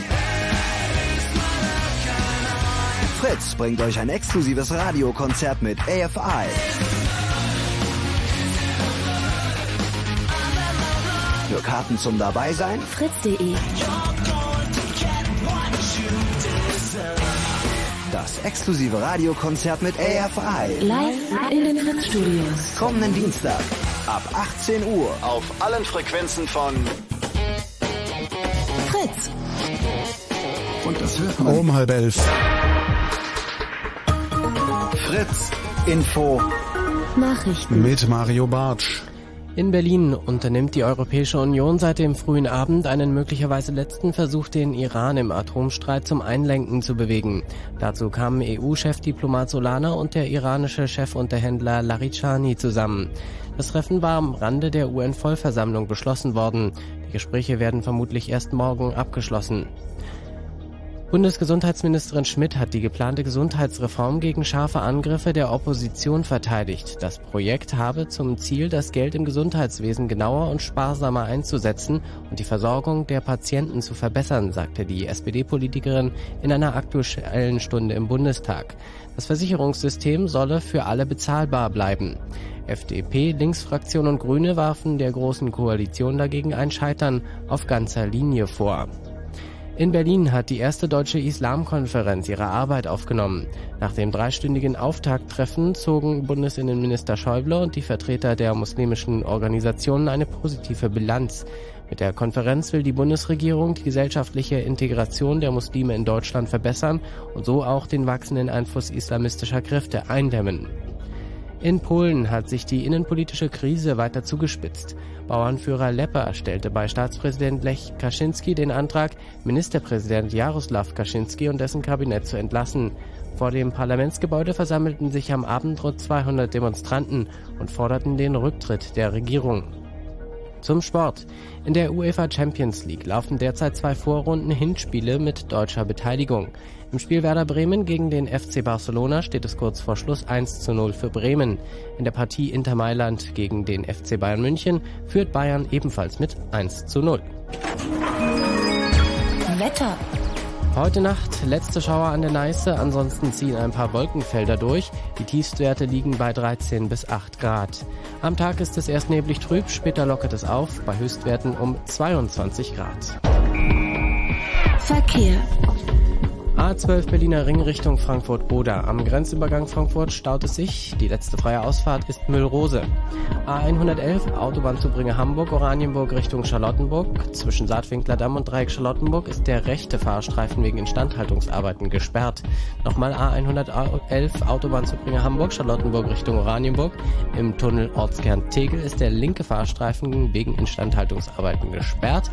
[SPEAKER 9] Fritz bringt euch ein exklusives Radiokonzert mit AFI. Für Karten zum Dabeisein
[SPEAKER 10] Fritz.de.
[SPEAKER 9] das exklusive Radiokonzert mit AFI.
[SPEAKER 10] Live in den Fritz-Studios.
[SPEAKER 9] Kommenden Dienstag ab 18 Uhr auf allen Frequenzen von
[SPEAKER 10] Fritz.
[SPEAKER 7] Und das hört man.
[SPEAKER 2] Um halb elf.
[SPEAKER 9] Fritz Info.
[SPEAKER 10] Nachrichten.
[SPEAKER 2] Mit Mario Bartsch.
[SPEAKER 11] In Berlin unternimmt die Europäische Union seit dem frühen Abend einen möglicherweise letzten Versuch, den Iran im Atomstreit zum Einlenken zu bewegen. Dazu kamen EU-Chefdiplomat Solana und der iranische Chefunterhändler Larichani zusammen. Das Treffen war am Rande der UN-Vollversammlung beschlossen worden. Die Gespräche werden vermutlich erst morgen abgeschlossen. Bundesgesundheitsministerin Schmidt hat die geplante Gesundheitsreform gegen scharfe Angriffe der Opposition verteidigt. Das Projekt habe zum Ziel, das Geld im Gesundheitswesen genauer und sparsamer einzusetzen und die Versorgung der Patienten zu verbessern, sagte die SPD-Politikerin in einer aktuellen Stunde im Bundestag. Das Versicherungssystem solle für alle bezahlbar bleiben. FDP, Linksfraktion und Grüne warfen der Großen Koalition dagegen ein Scheitern auf ganzer Linie vor. In Berlin hat die erste deutsche Islamkonferenz ihre Arbeit aufgenommen. Nach dem dreistündigen Auftakttreffen zogen Bundesinnenminister Schäuble und die Vertreter der muslimischen Organisationen eine positive Bilanz. Mit der Konferenz will die Bundesregierung die gesellschaftliche Integration der Muslime in Deutschland verbessern und so auch den wachsenden Einfluss islamistischer Kräfte eindämmen. In Polen hat sich die innenpolitische Krise weiter zugespitzt. Bauernführer Lepper stellte bei Staatspräsident Lech Kaczynski den Antrag, Ministerpräsident Jaroslaw Kaczynski und dessen Kabinett zu entlassen. Vor dem Parlamentsgebäude versammelten sich am Abend rund 200 Demonstranten und forderten den Rücktritt der Regierung. Zum Sport. In der UEFA Champions League laufen derzeit zwei Vorrunden Hinspiele mit deutscher Beteiligung. Im Spiel Werder Bremen gegen den FC Barcelona steht es kurz vor Schluss 1 zu 0 für Bremen. In der Partie Inter Mailand gegen den FC Bayern München führt Bayern ebenfalls mit 1 zu 0.
[SPEAKER 10] Wetter.
[SPEAKER 11] Heute Nacht letzte Schauer an der Neiße, ansonsten ziehen ein paar Wolkenfelder durch. Die Tiefstwerte liegen bei 13 bis 8 Grad. Am Tag ist es erst neblig trüb, später lockert es auf, bei Höchstwerten um 22 Grad.
[SPEAKER 10] Verkehr.
[SPEAKER 11] A12 Berliner Ring Richtung Frankfurt-Oder. Am Grenzübergang Frankfurt staut es sich. Die letzte freie Ausfahrt ist Müllrose. A111 Autobahnzubringer Hamburg, Oranienburg Richtung Charlottenburg. Zwischen Saatwinklerdamm und Dreieck Charlottenburg ist der rechte Fahrstreifen wegen Instandhaltungsarbeiten gesperrt. Nochmal A111 Autobahnzubringer Hamburg, Charlottenburg Richtung Oranienburg. Im Tunnel Ortskern Tegel ist der linke Fahrstreifen wegen Instandhaltungsarbeiten gesperrt.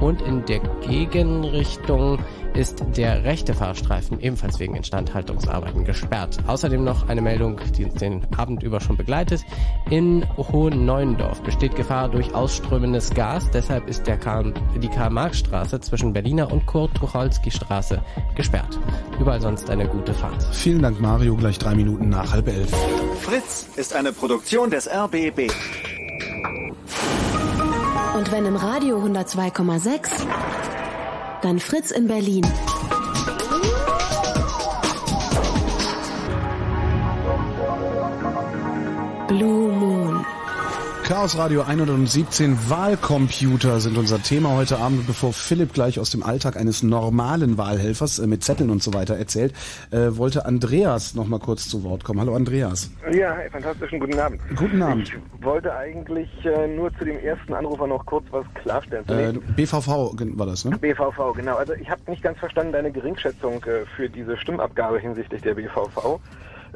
[SPEAKER 11] Und in der Gegenrichtung ist der rechte Fahrstreifen ebenfalls wegen Instandhaltungsarbeiten gesperrt. Außerdem noch eine Meldung, die uns den Abend über schon begleitet. In Hohen-Neuendorf besteht Gefahr durch ausströmendes Gas. Deshalb ist der Karl, die Karl-Marx-Straße zwischen Berliner und Kurt-Tucholsky-Straße gesperrt. Überall sonst eine gute Fahrt.
[SPEAKER 2] Vielen Dank, Mario. Gleich drei Minuten nach halb elf.
[SPEAKER 9] Fritz ist eine Produktion des RBB.
[SPEAKER 10] Und wenn im Radio 102,6, dann Fritz in Berlin. Blue Moon.
[SPEAKER 2] Chaos Radio 117 Wahlcomputer sind unser Thema heute Abend, bevor Philipp gleich aus dem Alltag eines normalen Wahlhelfers äh, mit Zetteln und so weiter erzählt, äh, wollte Andreas noch mal kurz zu Wort kommen. Hallo Andreas.
[SPEAKER 12] Ja, fantastischen guten Abend.
[SPEAKER 2] Guten Abend.
[SPEAKER 12] Ich wollte eigentlich äh, nur zu dem ersten Anrufer noch kurz was klarstellen.
[SPEAKER 2] Äh, BVV war das, ne?
[SPEAKER 12] BVV, genau. Also ich habe nicht ganz verstanden deine Geringschätzung äh, für diese Stimmabgabe hinsichtlich der BVV.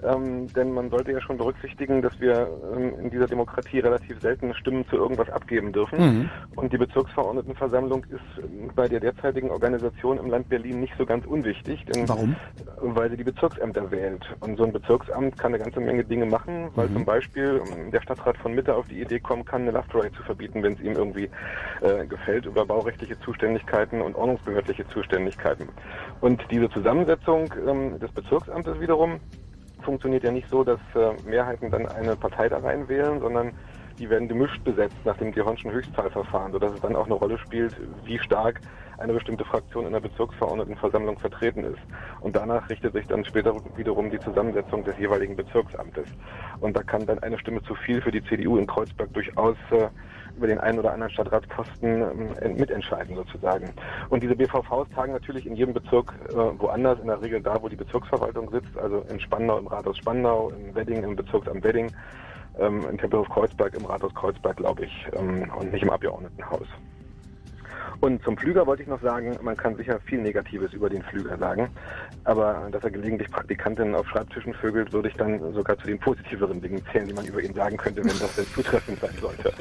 [SPEAKER 12] Ähm, denn man sollte ja schon berücksichtigen, dass wir ähm, in dieser Demokratie relativ selten Stimmen zu irgendwas abgeben dürfen.
[SPEAKER 2] Mhm.
[SPEAKER 12] Und die Bezirksverordnetenversammlung ist äh, bei der derzeitigen Organisation im Land Berlin nicht so ganz unwichtig. Denn,
[SPEAKER 2] Warum?
[SPEAKER 12] Weil sie die Bezirksämter wählt. Und so ein Bezirksamt kann eine ganze Menge Dinge machen, weil
[SPEAKER 2] Mhm.
[SPEAKER 12] zum Beispiel ähm, der Stadtrat von Mitte auf die Idee kommen kann, eine Ride zu verbieten, wenn es ihm irgendwie äh, gefällt, über baurechtliche Zuständigkeiten und ordnungsbehördliche Zuständigkeiten. Und diese Zusammensetzung ähm, des Bezirksamtes wiederum funktioniert ja nicht so, dass äh, Mehrheiten dann eine Partei da reinwählen, sondern die werden gemischt besetzt nach dem Gehornschen Höchstzahlverfahren, sodass es dann auch eine Rolle spielt, wie stark eine bestimmte Fraktion in der Bezirksverordnetenversammlung vertreten ist. Und danach richtet sich dann später wiederum die Zusammensetzung des jeweiligen Bezirksamtes. Und da kann dann eine Stimme zu viel für die CDU in Kreuzberg durchaus äh, über den einen oder anderen Stadtratsposten ähm, mitentscheiden sozusagen. Und diese BVVs tagen natürlich in jedem Bezirk äh, woanders, in der Regel da, wo die Bezirksverwaltung sitzt, also in Spandau im Rathaus Spandau, in Wedding im Bezirksamt Wedding, ähm, in Tempelhof Kreuzberg im Rathaus Kreuzberg, glaube ich, ähm, und nicht im Abgeordnetenhaus. Und zum Flüger wollte ich noch sagen, man kann sicher viel Negatives über den Flüger sagen, aber dass er gelegentlich Praktikantinnen auf Schreibtischen vögelt, würde ich dann sogar zu den positiveren Dingen zählen, die man über ihn sagen könnte, wenn das denn zutreffend sein sollte.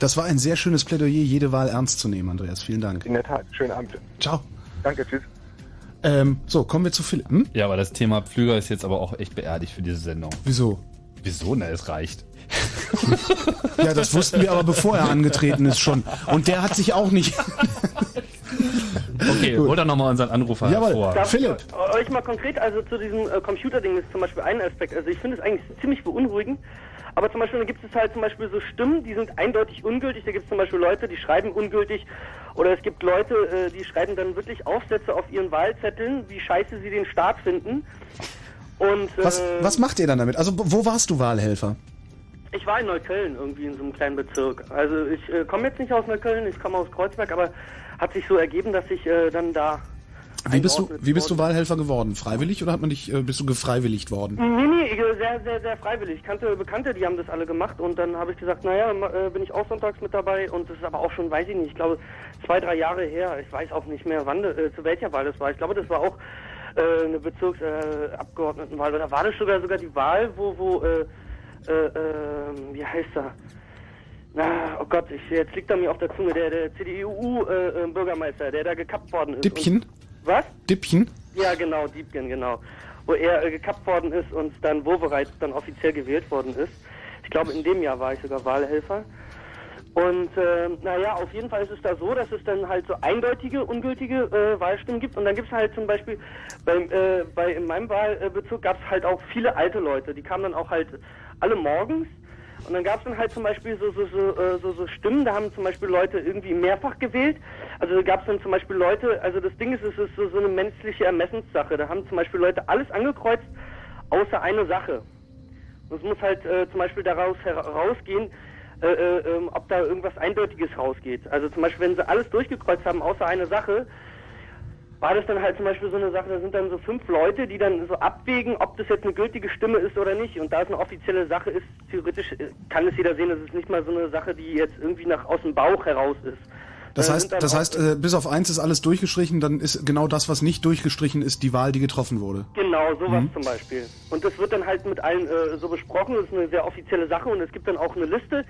[SPEAKER 2] Das war ein sehr schönes Plädoyer, jede Wahl ernst zu nehmen, Andreas. Vielen Dank.
[SPEAKER 12] In der Tat, schönen Abend.
[SPEAKER 2] Ciao.
[SPEAKER 12] Danke, tschüss.
[SPEAKER 2] Ähm, so, kommen wir zu Philipp. Hm?
[SPEAKER 1] Ja, aber das Thema Pflüger ist jetzt aber auch echt beerdigt für diese Sendung.
[SPEAKER 2] Wieso?
[SPEAKER 1] Wieso? Na, es reicht.
[SPEAKER 2] Ja, das wussten wir aber bevor er angetreten ist schon. Und der hat sich auch nicht.
[SPEAKER 1] Okay, hol doch nochmal unseren Anrufer
[SPEAKER 2] Jawohl.
[SPEAKER 1] hervor.
[SPEAKER 8] Darf ich euch mal konkret, also zu diesem äh, Computerding ist zum Beispiel ein Aspekt. Also ich finde es eigentlich ziemlich beunruhigend. Aber zum Beispiel, da gibt es halt zum Beispiel so Stimmen, die sind eindeutig ungültig. Da gibt es zum Beispiel Leute, die schreiben ungültig. Oder es gibt Leute, äh, die schreiben dann wirklich Aufsätze auf ihren Wahlzetteln, wie scheiße sie den Staat finden. Und äh,
[SPEAKER 2] Was, was macht ihr dann damit? Also, wo warst du Wahlhelfer?
[SPEAKER 8] Ich war in Neukölln irgendwie in so einem kleinen Bezirk. Also ich äh, komme jetzt nicht aus Neukölln, ich komme aus Kreuzberg, aber hat sich so ergeben, dass ich äh, dann da
[SPEAKER 2] Wie bist du, wie bist du Wahlhelfer geworden? Freiwillig oder hat man dich, äh, bist du gefreiwilligt worden?
[SPEAKER 8] Nee, nee, ich, äh, sehr, sehr, sehr freiwillig. Ich kannte Bekannte, die haben das alle gemacht und dann habe ich gesagt, naja, äh, bin ich auch sonntags mit dabei und das ist aber auch schon, weiß ich nicht, ich glaube zwei, drei Jahre her. Ich weiß auch nicht mehr, wann, äh, zu welcher Wahl das war. Ich glaube, das war auch eine Bezirksabgeordnetenwahl Abgeordnetenwahl. oder war das sogar sogar die Wahl, wo, wo, äh, äh, äh, wie heißt er? Na, oh Gott, ich, jetzt liegt er mir auf der Zunge, der, der CDU-Bürgermeister, der da gekappt worden ist.
[SPEAKER 2] Dippchen?
[SPEAKER 8] Was?
[SPEAKER 2] Dippchen?
[SPEAKER 8] Ja, genau, Diebken, genau. Wo er äh, gekappt worden ist und dann Wovereit dann offiziell gewählt worden ist. Ich glaube, in dem Jahr war ich sogar Wahlhelfer. Und äh, naja, auf jeden Fall ist es da so, dass es dann halt so eindeutige, ungültige äh, Wahlstimmen gibt. Und dann gibt es halt zum Beispiel, beim, äh, bei, in meinem Wahlbezirk gab es halt auch viele alte Leute. Die kamen dann auch halt alle morgens. Und dann gab es dann halt zum Beispiel so, so, so, äh, so, so Stimmen, da haben zum Beispiel Leute irgendwie mehrfach gewählt. Also da gab es dann zum Beispiel Leute, also das Ding ist, es ist so, so eine menschliche Ermessenssache. Da haben zum Beispiel Leute alles angekreuzt, außer eine Sache. Und es muss halt äh, zum Beispiel daraus herausgehen, äh, äh, ähm, ob da irgendwas Eindeutiges rausgeht. Also zum Beispiel, wenn sie alles durchgekreuzt haben, außer eine Sache, war das dann halt zum Beispiel so eine Sache, da sind dann so fünf Leute, die dann so abwägen, ob das jetzt eine gültige Stimme ist oder nicht. Und da es eine offizielle Sache ist, theoretisch äh, kann es jeder sehen, das ist nicht mal so eine Sache, die jetzt irgendwie nach aus dem Bauch heraus ist.
[SPEAKER 2] Das
[SPEAKER 8] Da
[SPEAKER 2] heißt, das heißt äh, bis auf eins ist alles durchgestrichen, dann ist genau das, was nicht durchgestrichen ist, die Wahl, die getroffen wurde.
[SPEAKER 8] Genau, sowas
[SPEAKER 2] Mhm.
[SPEAKER 8] zum Beispiel. Und das wird dann halt mit allen äh, so besprochen. Das ist eine sehr offizielle Sache und es gibt dann auch eine Liste,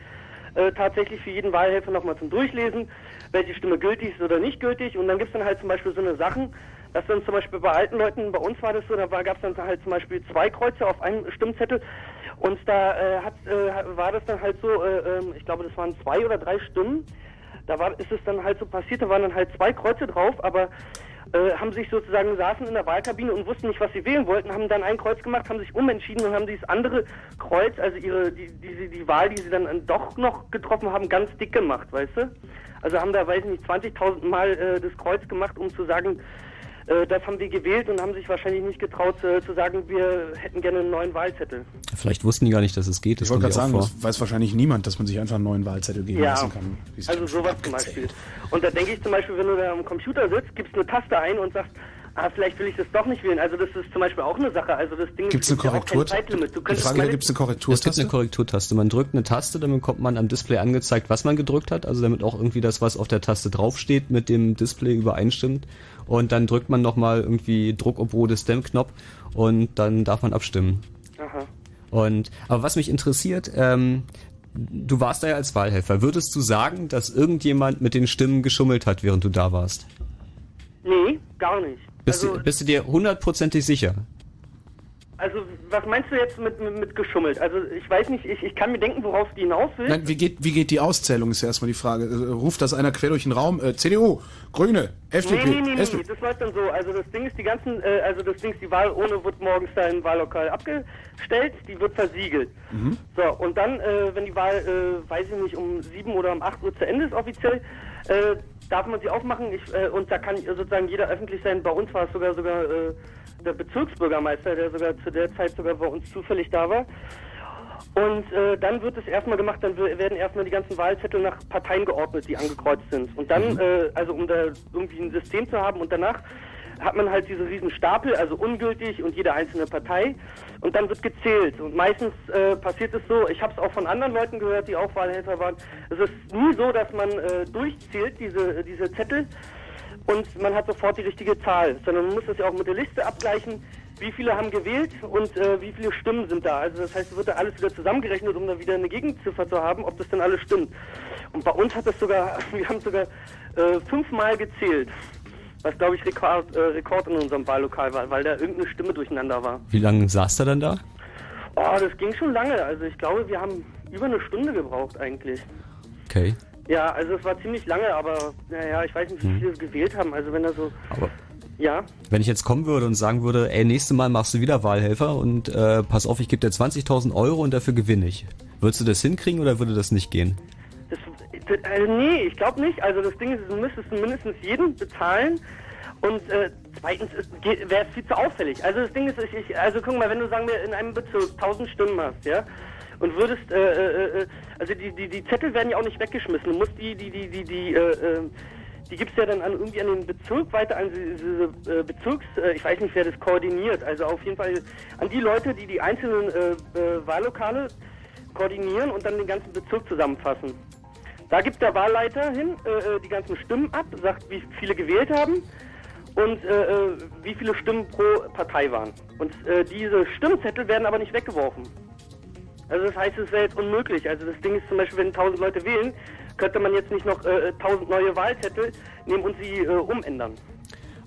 [SPEAKER 8] äh, tatsächlich für jeden Wahlhelfer nochmal zum Durchlesen, welche Stimme gültig ist oder nicht gültig. Und dann gibt es dann halt zum Beispiel so eine Sachen, dass dann zum Beispiel bei alten Leuten, bei uns war das so, da gab es dann halt zum Beispiel zwei Kreuze auf einem Stimmzettel und da äh, hat, äh, war das dann halt so, äh, ähm, ich glaube, das waren zwei oder drei Stimmen. Da war, ist es dann halt so passiert, da waren dann halt zwei Kreuze drauf, aber äh, haben sich sozusagen saßen in der Wahlkabine und wussten nicht, was sie wählen wollten, haben dann ein Kreuz gemacht, haben sich umentschieden und haben dieses andere Kreuz, also ihre die, die, die Wahl, die sie dann doch noch getroffen haben, ganz dick gemacht, weißt du? Also haben da, weiß ich nicht, 20.000 Mal äh, das Kreuz gemacht, um zu sagen, äh, das haben wir gewählt und haben sich wahrscheinlich nicht getraut äh, zu sagen, wir hätten gerne einen neuen Wahlzettel.
[SPEAKER 4] Vielleicht wussten die gar nicht, dass es geht. Das
[SPEAKER 2] Ich wollte gerade sagen,
[SPEAKER 4] auch vor.
[SPEAKER 2] das weiß wahrscheinlich niemand, dass man sich einfach einen neuen Wahlzettel geben
[SPEAKER 8] Ja,
[SPEAKER 2] lassen kann.
[SPEAKER 8] Also sowas zum Beispiel. Und da denke ich zum Beispiel, wenn du da am Computer sitzt, gibst eine Taste ein und sagst, ah, vielleicht will ich das doch nicht wählen. Also das ist zum Beispiel auch eine Sache. Also das Ding
[SPEAKER 2] Gibt's eine
[SPEAKER 8] gibt ja auch kein
[SPEAKER 2] Korrektur-
[SPEAKER 8] Zeitlimit. Du
[SPEAKER 2] Die Frage
[SPEAKER 8] meine-
[SPEAKER 2] gibt's eine
[SPEAKER 4] Es gibt
[SPEAKER 2] Korrekturtaste?
[SPEAKER 4] eine Korrekturtaste. Man drückt eine Taste, dann bekommt man am Display angezeigt, was man gedrückt hat, also damit auch irgendwie das, was auf der Taste draufsteht, mit dem Display übereinstimmt. Und dann drückt man nochmal irgendwie Druck ob rotes Stem-Knopf und dann darf man abstimmen.
[SPEAKER 8] Aha.
[SPEAKER 4] Und aber was mich interessiert, ähm, du warst da ja als Wahlhelfer. Würdest du sagen, dass irgendjemand mit den Stimmen geschummelt hat, während du da warst?
[SPEAKER 8] Nee, gar nicht.
[SPEAKER 4] Bist,
[SPEAKER 8] also,
[SPEAKER 4] du, bist du dir hundertprozentig sicher?
[SPEAKER 8] also was meinst du jetzt mit, mit, mit geschummelt? Also ich weiß nicht, ich, ich kann mir denken, worauf die hinaus will.
[SPEAKER 2] Nein, wie geht, wie geht die Auszählung, ist ja erstmal die Frage. Äh, Ruft das einer quer durch den Raum? Äh, CDU, Grüne, FDP,
[SPEAKER 8] Nee, nee, nee, nee,
[SPEAKER 2] SPD.
[SPEAKER 8] das läuft dann so. Also das Ding ist die ganzen, äh, also das Ding ist die Wahl ohne wird morgens da im Wahllokal abgestellt, die wird versiegelt.
[SPEAKER 2] Mhm.
[SPEAKER 8] So, und dann, äh, wenn die Wahl, äh, weiß ich nicht, um sieben oder um acht Uhr zu Ende ist offiziell, äh, darf man sie aufmachen ich, äh, und da kann sozusagen jeder öffentlich sein. Bei uns war es sogar sogar äh, der Bezirksbürgermeister, der sogar zu der Zeit sogar bei uns zufällig da war. Und äh, dann wird es erstmal gemacht, dann werden erstmal die ganzen Wahlzettel nach Parteien geordnet, die angekreuzt sind. Und dann, äh, also um da irgendwie ein System zu haben und danach hat man halt diese riesen Stapel, also ungültig und jede einzelne Partei. Und dann wird gezählt. Und meistens äh, passiert es so, ich habe es auch von anderen Leuten gehört, die auch Wahlhelfer waren, es ist nie so, dass man äh, durchzählt, diese, diese Zettel, und man hat sofort die richtige Zahl, sondern man muss das ja auch mit der Liste abgleichen, wie viele haben gewählt und äh, wie viele Stimmen sind da. Also das heißt, es wird da alles wieder zusammengerechnet, um da wieder eine Gegenziffer zu haben, ob das dann alles stimmt. Und bei uns hat das sogar, wir haben sogar äh, fünfmal gezählt, was glaube ich Rekord, äh, Rekord in unserem Wahllokal war, weil da irgendeine Stimme durcheinander war.
[SPEAKER 4] Wie lange saß er dann da?
[SPEAKER 8] Oh, das ging schon lange. Also ich glaube, wir haben über eine Stunde gebraucht eigentlich.
[SPEAKER 4] Okay.
[SPEAKER 8] Ja, also es war ziemlich lange, aber naja, ich weiß nicht, wie
[SPEAKER 4] Hm.
[SPEAKER 8] viele gewählt haben. Also wenn da so,
[SPEAKER 4] Aber
[SPEAKER 8] ja.
[SPEAKER 4] wenn ich jetzt kommen würde und sagen würde, ey, nächstes Mal machst du wieder Wahlhelfer und äh, pass auf, ich gebe dir 20.000 Euro und dafür gewinne ich. Würdest du das hinkriegen oder würde das nicht gehen?
[SPEAKER 8] Das, also nee, ich glaube nicht. Also das Ding ist, du müsstest mindestens jeden bezahlen. Und äh, zweitens wäre es viel zu auffällig. Also das Ding ist, ich, ich, also guck mal, wenn du sagen wir in einem Bezirk 1000 Stimmen hast, ja, und würdest, äh, äh, äh, also die, die, die Zettel werden ja auch nicht weggeschmissen. Du musst die, die, die, die, die, äh, äh, die gibt's ja dann an, irgendwie an den Bezirk weiter, an diese äh, Bezirks, äh, ich weiß nicht, wer das koordiniert. Also auf jeden Fall an die Leute, die die einzelnen äh, äh, Wahllokale koordinieren und dann den ganzen Bezirk zusammenfassen. Da gibt der Wahlleiter hin äh, äh, die ganzen Stimmen ab, sagt, wie viele gewählt haben und äh, äh, wie viele Stimmen pro Partei waren. Und äh, diese Stimmzettel werden aber nicht weggeworfen. Also das heißt, es wäre jetzt unmöglich. Also das Ding ist zum Beispiel, wenn 1000 Leute wählen, könnte man jetzt nicht noch äh, 1000 neue Wahlzettel nehmen und sie äh, umändern.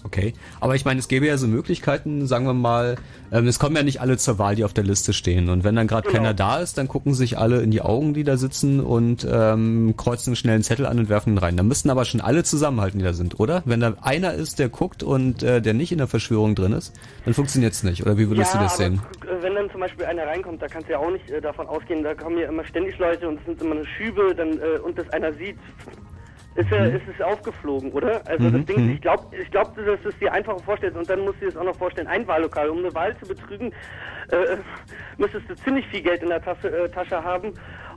[SPEAKER 4] Okay, aber ich meine, es gäbe ja so Möglichkeiten, sagen wir mal, ähm, es kommen ja nicht alle zur Wahl, die auf der Liste stehen. Und wenn dann gerade
[SPEAKER 8] Genau.
[SPEAKER 4] keiner da ist, dann gucken sich alle in die Augen, die da sitzen und ähm, kreuzen einen schnellen Zettel an und werfen ihn rein. Da müssten aber schon alle zusammenhalten, die da sind, oder? Wenn da einer ist, der guckt und äh, der nicht in der Verschwörung drin ist, dann funktioniert es nicht. Oder wie würdest
[SPEAKER 8] ja,
[SPEAKER 4] du das
[SPEAKER 8] aber
[SPEAKER 4] sehen?
[SPEAKER 8] äh, wenn dann zum Beispiel einer reinkommt, da kannst du ja auch nicht äh, davon ausgehen, da kommen ja immer ständig Leute und es sind immer eine Schübe dann, äh, und das einer sieht, ist, ja, ist es aufgeflogen, oder? Also
[SPEAKER 4] Mhm,
[SPEAKER 8] das Ding,
[SPEAKER 4] mhm.
[SPEAKER 8] ich glaube, ich glaub, dass du es dir einfacher vorstellst und dann musst du dir das auch noch vorstellen, ein Wahllokal, um eine Wahl zu betrügen, äh, müsstest du ziemlich viel Geld in der Tasche, äh, Tasche haben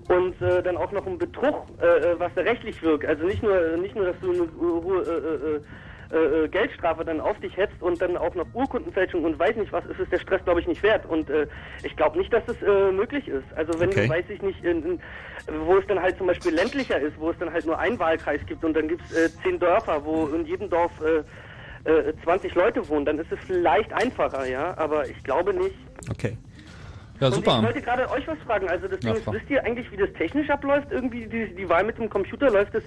[SPEAKER 8] und äh, dann auch noch ein Betrug, äh, äh, was da rechtlich wirkt. Also nicht nur, nicht nur, dass du eine hohe äh, äh, Geldstrafe dann auf dich hetzt und dann auch noch Urkundenfälschung und weiß nicht was, ist es der Stress, glaube ich, nicht wert. Und äh, ich glaube nicht, dass das äh, möglich ist. Also wenn
[SPEAKER 4] Okay.
[SPEAKER 8] du, weiß ich nicht, in, in, wo es dann halt zum Beispiel ländlicher ist, wo es dann halt nur einen Wahlkreis gibt und dann gibt es äh, zehn Dörfer, wo in jedem Dorf äh, äh, 20 Leute wohnen, dann ist es vielleicht einfacher, ja, aber ich glaube nicht.
[SPEAKER 4] Okay.
[SPEAKER 1] Ja,
[SPEAKER 8] Und
[SPEAKER 1] super.
[SPEAKER 8] ich wollte gerade euch was fragen. Also das
[SPEAKER 1] Ja,
[SPEAKER 8] Ding ist,
[SPEAKER 1] frag.
[SPEAKER 8] wisst ihr eigentlich, wie das technisch abläuft? Irgendwie die, die Wahl mit dem Computer, läuft das.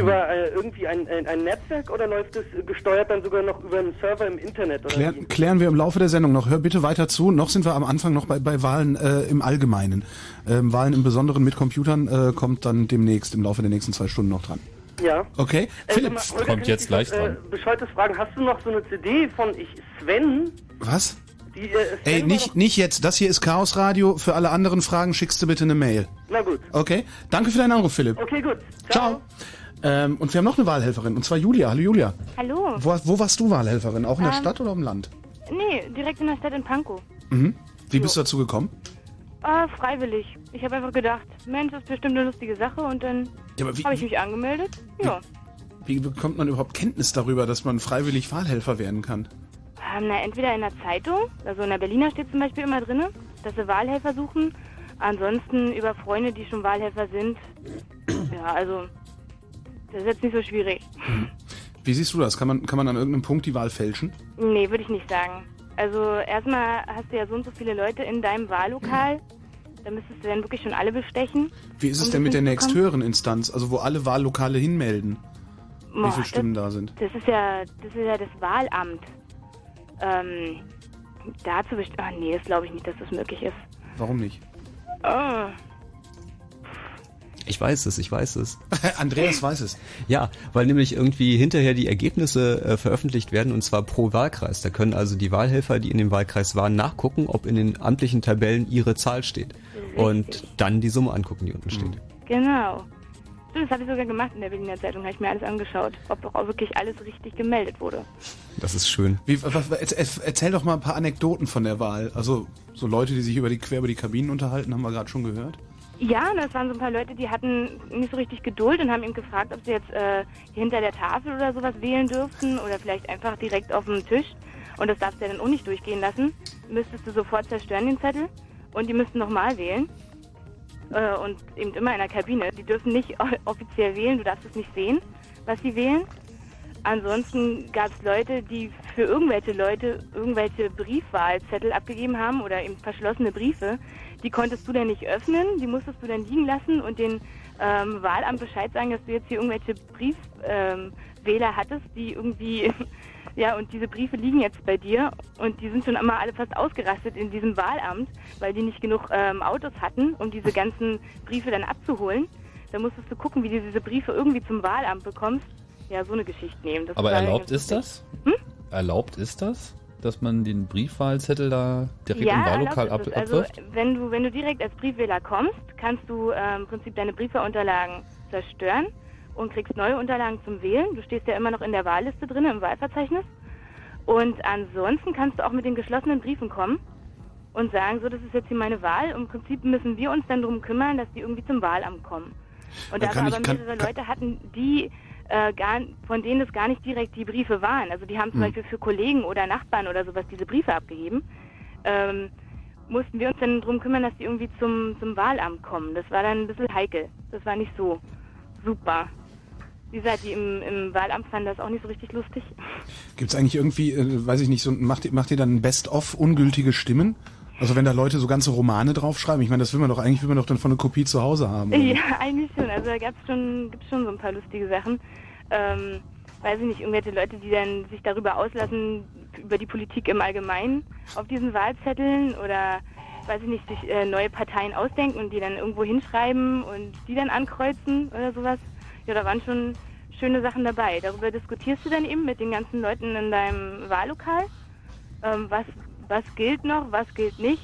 [SPEAKER 8] Über äh, irgendwie ein, ein, ein Netzwerk oder läuft das äh, gesteuert dann sogar noch über einen Server im Internet? Oder
[SPEAKER 2] Klär, klären wir im Laufe der Sendung noch. Hör bitte weiter zu. Noch sind wir am Anfang noch bei, bei Wahlen äh, im Allgemeinen. Ähm, Wahlen im Besonderen mit Computern äh, kommt dann demnächst im Laufe der nächsten zwei Stunden noch dran.
[SPEAKER 8] Ja.
[SPEAKER 2] Okay?
[SPEAKER 8] Äh,
[SPEAKER 2] Philipp,
[SPEAKER 8] mal, Holger, kann ich dich was, Äh, bescheuertes Fragen. Hast du noch so eine CD von ich Sven?
[SPEAKER 2] was?
[SPEAKER 8] Die, äh,
[SPEAKER 2] Ey, nicht, nicht jetzt. Das hier ist Chaos Radio. Für alle anderen Fragen schickst du bitte eine Mail.
[SPEAKER 8] Na gut.
[SPEAKER 2] Okay? Danke für deinen Anruf, Philipp.
[SPEAKER 8] Okay, gut.
[SPEAKER 2] Ciao. Ähm, und wir haben noch eine Wahlhelferin, und zwar Julia. Hallo Julia.
[SPEAKER 13] Hallo.
[SPEAKER 2] Wo, wo warst du Wahlhelferin? Auch in der
[SPEAKER 13] Ähm,
[SPEAKER 2] Stadt oder im Land?
[SPEAKER 13] Nee, direkt in der Stadt in Pankow.
[SPEAKER 2] Mhm. Wie bist du dazu gekommen?
[SPEAKER 13] Ah, freiwillig. Ich habe einfach gedacht, Mensch, das ist bestimmt eine lustige Sache und dann
[SPEAKER 2] Ja, aber wie-
[SPEAKER 13] habe ich mich angemeldet. Ja.
[SPEAKER 2] Wie bekommt man überhaupt Kenntnis darüber, dass man freiwillig Wahlhelfer werden kann?
[SPEAKER 13] Ähm, na, entweder in der Zeitung, also in der Berliner steht zum Beispiel immer drin, dass sie Wahlhelfer suchen. Ansonsten über Freunde, die schon Wahlhelfer sind. Ja, also, das ist jetzt nicht so schwierig.
[SPEAKER 2] Wie siehst du das? Kann man, kann man an irgendeinem Punkt die Wahl fälschen?
[SPEAKER 13] Nee, würde ich nicht sagen. Also, erstmal hast du ja so und so viele Leute in deinem Wahllokal. Da müsstest du dann wirklich schon alle bestechen.
[SPEAKER 2] Wie ist es
[SPEAKER 13] um
[SPEAKER 2] denn
[SPEAKER 13] das
[SPEAKER 2] mit der nächsthöheren Instanz, also wo alle Wahllokale hinmelden?
[SPEAKER 13] Boah,
[SPEAKER 2] Wie viele Stimmen da sind?
[SPEAKER 13] Das ist ja, das ist ja das Wahlamt. Ähm, dazu best Ah, nee, das glaube ich nicht, dass das möglich ist.
[SPEAKER 2] Warum nicht?
[SPEAKER 13] Ah.
[SPEAKER 4] Ich weiß es, ich weiß es.
[SPEAKER 2] Andreas weiß es.
[SPEAKER 4] Ja, weil nämlich irgendwie hinterher die Ergebnisse äh, veröffentlicht werden und zwar pro Wahlkreis. Da können also die Wahlhelfer, die in dem Wahlkreis waren, nachgucken, ob in den amtlichen Tabellen ihre Zahl steht. Und dann die Summe angucken, die unten steht.
[SPEAKER 13] Genau. Stimmt, das habe ich sogar gemacht in der Berliner Zeitung, habe ich mir alles angeschaut, ob doch auch wirklich alles richtig gemeldet wurde.
[SPEAKER 4] Das ist schön.
[SPEAKER 2] Wie, was, erzähl doch mal ein paar Anekdoten von der Wahl. Also so Leute, die sich über die, quer über die Kabinen unterhalten, haben wir gerade schon gehört.
[SPEAKER 13] Ja, und das waren so ein paar Leute, die hatten nicht so richtig Geduld und haben ihm gefragt, ob sie jetzt äh, hinter der Tafel oder sowas wählen dürften oder vielleicht einfach direkt auf dem Tisch. Und das darfst du ja dann auch nicht durchgehen lassen. Müsstest du sofort zerstören, den Zettel. Und die müssten nochmal wählen. Äh, und eben immer in der Kabine. Die dürfen nicht offiziell wählen, du darfst es nicht sehen, was sie wählen. Ansonsten gab es Leute, die für irgendwelche Leute irgendwelche Briefwahlzettel abgegeben haben oder eben verschlossene Briefe. Die konntest du dann nicht öffnen, die musstest du dann liegen lassen und den ähm, Wahlamt Bescheid sagen, dass du jetzt hier irgendwelche Briefwähler ähm, hattest, die irgendwie, ja, und diese Briefe liegen jetzt bei dir und die sind schon immer alle fast ausgerastet in diesem Wahlamt, weil die nicht genug ähm, Autos hatten, um diese ganzen Briefe dann abzuholen. Da musstest du gucken, wie du diese Briefe irgendwie zum Wahlamt bekommst. Ja, so eine Geschichte nehmen. Das
[SPEAKER 1] Aber erlaubt ist das? Erlaubt ist das? Dass man den Briefwahlzettel da direkt
[SPEAKER 13] ja,
[SPEAKER 1] im Wahllokal ab.
[SPEAKER 13] Also
[SPEAKER 1] abwirft?
[SPEAKER 13] wenn du, wenn du direkt als Briefwähler kommst, kannst du ähm, im Prinzip deine Briefwahlunterlagen zerstören und kriegst neue Unterlagen zum Wählen. Du stehst ja immer noch in der Wahlliste drin, im Wahlverzeichnis. Und ansonsten kannst du auch mit den geschlossenen Briefen kommen und sagen, so, das ist jetzt hier meine Wahl. Im Prinzip müssen wir uns dann darum kümmern, dass die irgendwie zum Wahlamt kommen. Und
[SPEAKER 2] Da
[SPEAKER 13] da wir aber mehrere
[SPEAKER 2] kann-
[SPEAKER 13] Leute hatten, die äh, gar, von denen es gar nicht direkt die Briefe waren. Also die haben zum
[SPEAKER 2] Hm.
[SPEAKER 13] Beispiel für Kollegen oder Nachbarn oder sowas diese Briefe abgegeben. Ähm, mussten wir uns dann darum kümmern, dass die irgendwie zum, zum Wahlamt kommen. Das war dann ein bisschen heikel. Das war nicht so super. Wie gesagt, die im, im Wahlamt fanden das auch nicht so richtig lustig.
[SPEAKER 2] Gibt es eigentlich irgendwie, äh, weiß ich nicht, so macht, ihr- macht ihr dann ein Best-of ungültige Stimmen? Also wenn da Leute so ganze Romane draufschreiben, ich meine, das will man doch eigentlich, will man doch dann von eine Kopie zu Hause haben. oder
[SPEAKER 13] Ja, eigentlich schon. Also da gab's schon, gibt's schon so ein paar lustige Sachen. Ähm, weiß ich nicht, irgendwelche Leute, die dann sich darüber auslassen, über die Politik im Allgemeinen auf diesen Wahlzetteln oder weiß ich nicht, sich äh, neue Parteien ausdenken und die dann irgendwo hinschreiben und die dann ankreuzen oder sowas. Ja, da waren schon schöne Sachen dabei. Darüber diskutierst du dann eben mit den ganzen Leuten in deinem Wahllokal. Ähm, was, was gilt noch, was gilt nicht.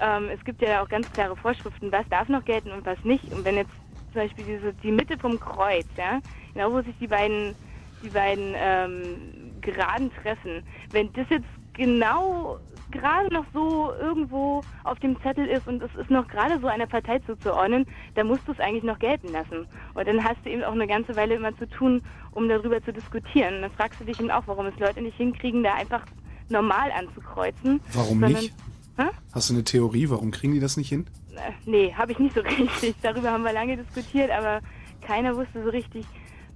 [SPEAKER 13] Ähm, es gibt ja auch ganz klare Vorschriften, was darf noch gelten und was nicht. Und wenn jetzt zum Beispiel diese, die Mitte vom Kreuz, ja, genau wo sich die beiden, die beiden ähm, Geraden treffen, wenn das jetzt genau gerade noch so irgendwo auf dem Zettel ist und es ist noch gerade so einer Partei zuzuordnen, dann musst du es eigentlich noch gelten lassen. Und dann hast du eben auch eine ganze Weile immer zu tun, um darüber zu diskutieren. Dann fragst du dich eben auch, warum es Leute nicht hinkriegen, da einfach normal anzukreuzen.
[SPEAKER 2] Warum
[SPEAKER 13] sondern-
[SPEAKER 2] nicht?
[SPEAKER 13] Hä?
[SPEAKER 2] Hast du eine Theorie, warum kriegen die das nicht hin?
[SPEAKER 13] Äh, Nee, habe ich nicht so richtig. Darüber haben wir lange diskutiert, aber keiner wusste so richtig,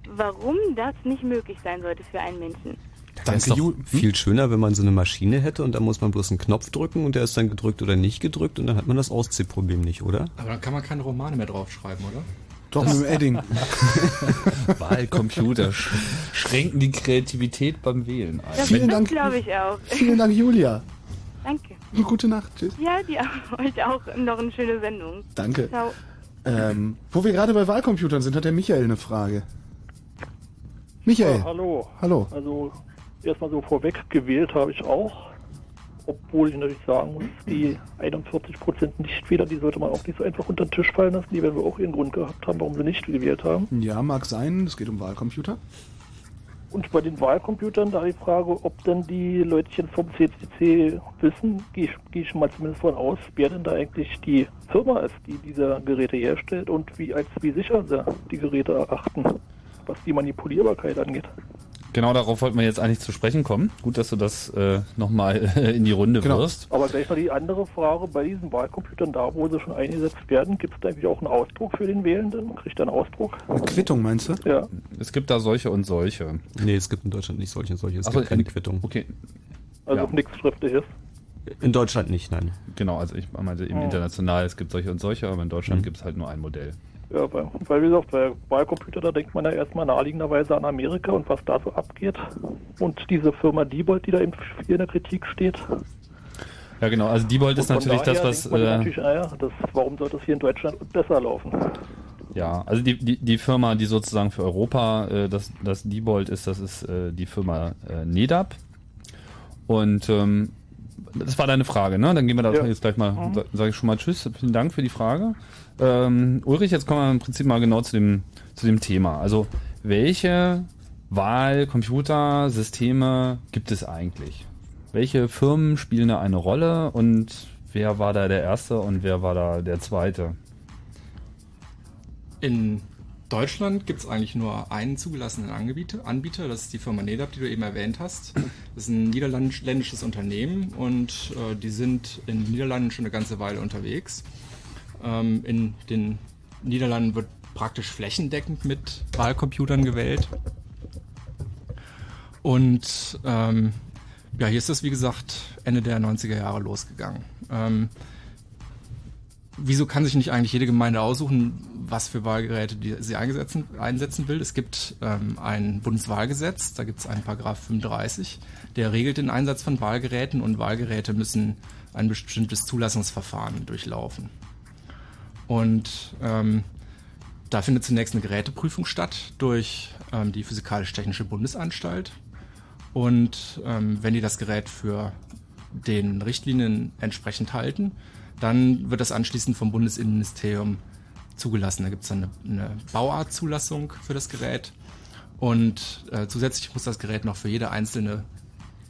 [SPEAKER 13] warum das nicht möglich sein sollte für einen Menschen.
[SPEAKER 4] Wäre es doch viel schöner, wenn man so eine Maschine hätte und da muss man bloß einen Knopf drücken und der ist dann gedrückt oder nicht gedrückt und dann hat man das Ausziehproblem nicht, oder?
[SPEAKER 3] Aber dann kann man keine Romane mehr draufschreiben, oder?
[SPEAKER 2] Doch, mit dem Edding.
[SPEAKER 1] Wahlcomputer sch schränken die Kreativität beim Wählen ein.
[SPEAKER 13] Das,
[SPEAKER 2] Vielen
[SPEAKER 13] das
[SPEAKER 2] Dank.
[SPEAKER 13] glaube ich auch.
[SPEAKER 2] Vielen Dank, Julia.
[SPEAKER 13] Danke.
[SPEAKER 2] Eine gute Nacht. Tschüss.
[SPEAKER 13] Ja, auch, euch auch noch eine schöne Sendung.
[SPEAKER 2] Danke.
[SPEAKER 13] Ciao.
[SPEAKER 2] Ähm, wo wir gerade bei Wahlcomputern sind, hat der Michael eine Frage. Michael.
[SPEAKER 14] Ja, hallo.
[SPEAKER 2] Hallo.
[SPEAKER 14] Also erstmal so vorweg gewählt habe ich auch. Obwohl ich natürlich sagen muss, die 41% Nichtwähler, die sollte man auch nicht so einfach unter den Tisch fallen lassen. Die werden wir auch ihren Grund gehabt haben, warum sie nicht gewählt haben.
[SPEAKER 2] Ja, mag sein. Es geht um Wahlcomputer.
[SPEAKER 14] Und bei den Wahlcomputern, da die Frage, ob denn die Leutchen vom CCC wissen, gehe ich, gehe ich mal zumindest von aus, wer denn da eigentlich die Firma ist, die diese Geräte herstellt und wie, als wie sicher sie die Geräte erachten, was die Manipulierbarkeit angeht.
[SPEAKER 1] Genau darauf wollten wir jetzt eigentlich zu sprechen kommen. Gut, dass du das äh, nochmal in die Runde wirst.
[SPEAKER 14] Aber gleich mal die andere Frage, bei diesen Wahlcomputern, da wo sie schon eingesetzt werden, gibt es da eigentlich auch einen Ausdruck für den Wählenden? Kriegt er einen Ausdruck?
[SPEAKER 2] Eine Quittung, meinst du?
[SPEAKER 14] Ja.
[SPEAKER 1] Es gibt da solche und solche.
[SPEAKER 4] Nee, es gibt in Deutschland nicht solche und solche. Es
[SPEAKER 1] Ach so,
[SPEAKER 4] gibt keine
[SPEAKER 1] in-
[SPEAKER 4] Quittung.
[SPEAKER 1] Okay.
[SPEAKER 14] Also
[SPEAKER 1] Ja.
[SPEAKER 14] nichts Schriftliches.
[SPEAKER 4] In Deutschland nicht, nein.
[SPEAKER 1] Genau, also ich meinte eben
[SPEAKER 14] Oh.
[SPEAKER 1] international, es gibt solche und solche, aber in Deutschland
[SPEAKER 4] Mhm.
[SPEAKER 1] gibt es halt nur ein Modell.
[SPEAKER 14] Ja, weil, weil wie gesagt, bei Wahlcomputer, da denkt man ja erstmal naheliegenderweise an Amerika und was da so abgeht. Und diese Firma Diebold, die da eben hier in der Kritik steht.
[SPEAKER 1] Ja genau, also Diebold ist natürlich das, was... Äh,
[SPEAKER 14] natürlich, naja, das, warum sollte es hier in Deutschland besser laufen?
[SPEAKER 1] Ja, also die, die, die Firma, die sozusagen für Europa äh, das, das Diebold ist, das ist äh, die Firma äh, NEDAP. Und ähm, das war deine Frage, ne? Dann gehen wir da
[SPEAKER 14] Ja.
[SPEAKER 1] jetzt gleich mal,
[SPEAKER 14] Mhm.
[SPEAKER 1] sa- sage ich schon mal Tschüss, vielen Dank für die Frage. Ähm, Ulrich, jetzt kommen wir im Prinzip mal genau zu dem, zu dem Thema. Also welche Wahlcomputersysteme gibt es eigentlich? Welche Firmen spielen da eine Rolle und wer war da der Erste und wer war da der Zweite?
[SPEAKER 3] In Deutschland gibt es eigentlich nur einen zugelassenen Anbieter, das ist die Firma NEDAP, die du eben erwähnt hast. Das ist ein niederländisches Unternehmen und äh, die sind in den Niederlanden schon eine ganze Weile unterwegs. Ähm, in den Niederlanden wird praktisch flächendeckend mit Wahlcomputern gewählt. Und ähm, ja, hier ist das, wie gesagt, Ende der 90er Jahre losgegangen. Ähm, wieso kann sich nicht eigentlich jede Gemeinde aussuchen, was für Wahlgeräte sie einsetzen, einsetzen will? Es gibt ähm, ein Bundeswahlgesetz, da gibt es einen Paragraph 35, der regelt den Einsatz von Wahlgeräten und Wahlgeräte müssen ein bestimmtes Zulassungsverfahren durchlaufen. Und ähm, da findet zunächst eine Geräteprüfung statt durch ähm, die Physikalisch-Technische Bundesanstalt. Und ähm, wenn die das Gerät für den Richtlinien entsprechend halten, dann wird das anschließend vom Bundesinnenministerium zugelassen. Da gibt es dann eine, eine Bauartzulassung für das Gerät. Und äh, zusätzlich muss das Gerät noch für jede einzelne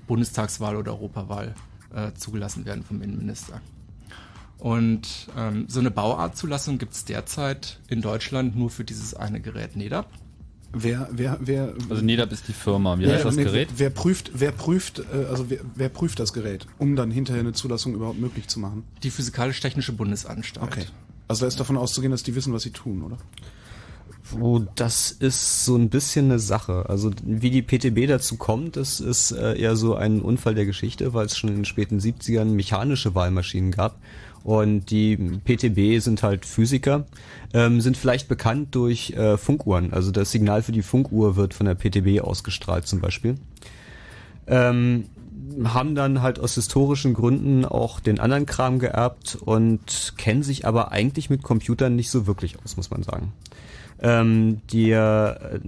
[SPEAKER 3] Bundestagswahl oder Europawahl äh, zugelassen werden vom Innenminister. Und ähm, so eine Bauartzulassung gibt es derzeit in Deutschland nur für dieses eine Gerät NEDAP.
[SPEAKER 2] Wer, wer, wer.
[SPEAKER 1] Also NEDAP ist die Firma. Wie
[SPEAKER 2] wer,
[SPEAKER 1] heißt das
[SPEAKER 2] nee,
[SPEAKER 1] Gerät?
[SPEAKER 2] Wer, wer prüft, wer prüft, äh, also wer, wer prüft das Gerät, um dann hinterher eine Zulassung überhaupt möglich zu machen?
[SPEAKER 3] Die Physikalisch-Technische Bundesanstalt.
[SPEAKER 2] Okay. Also da ist davon auszugehen, dass die wissen, was sie tun, oder?
[SPEAKER 4] Oh, das ist so ein bisschen eine Sache. Also wie die PTB dazu kommt, das ist äh, eher so ein Unfall der Geschichte, weil es schon in den späten 70ern mechanische Wahlmaschinen gab. Und die PTB sind halt Physiker, ähm, sind vielleicht bekannt durch äh, Funkuhren. Also das Signal für die Funkuhr wird von der PTB ausgestrahlt zum Beispiel. Ähm, haben dann halt aus historischen Gründen auch den anderen Kram geerbt und kennen sich aber eigentlich mit Computern nicht so wirklich aus, muss man sagen. Ähm, die, äh,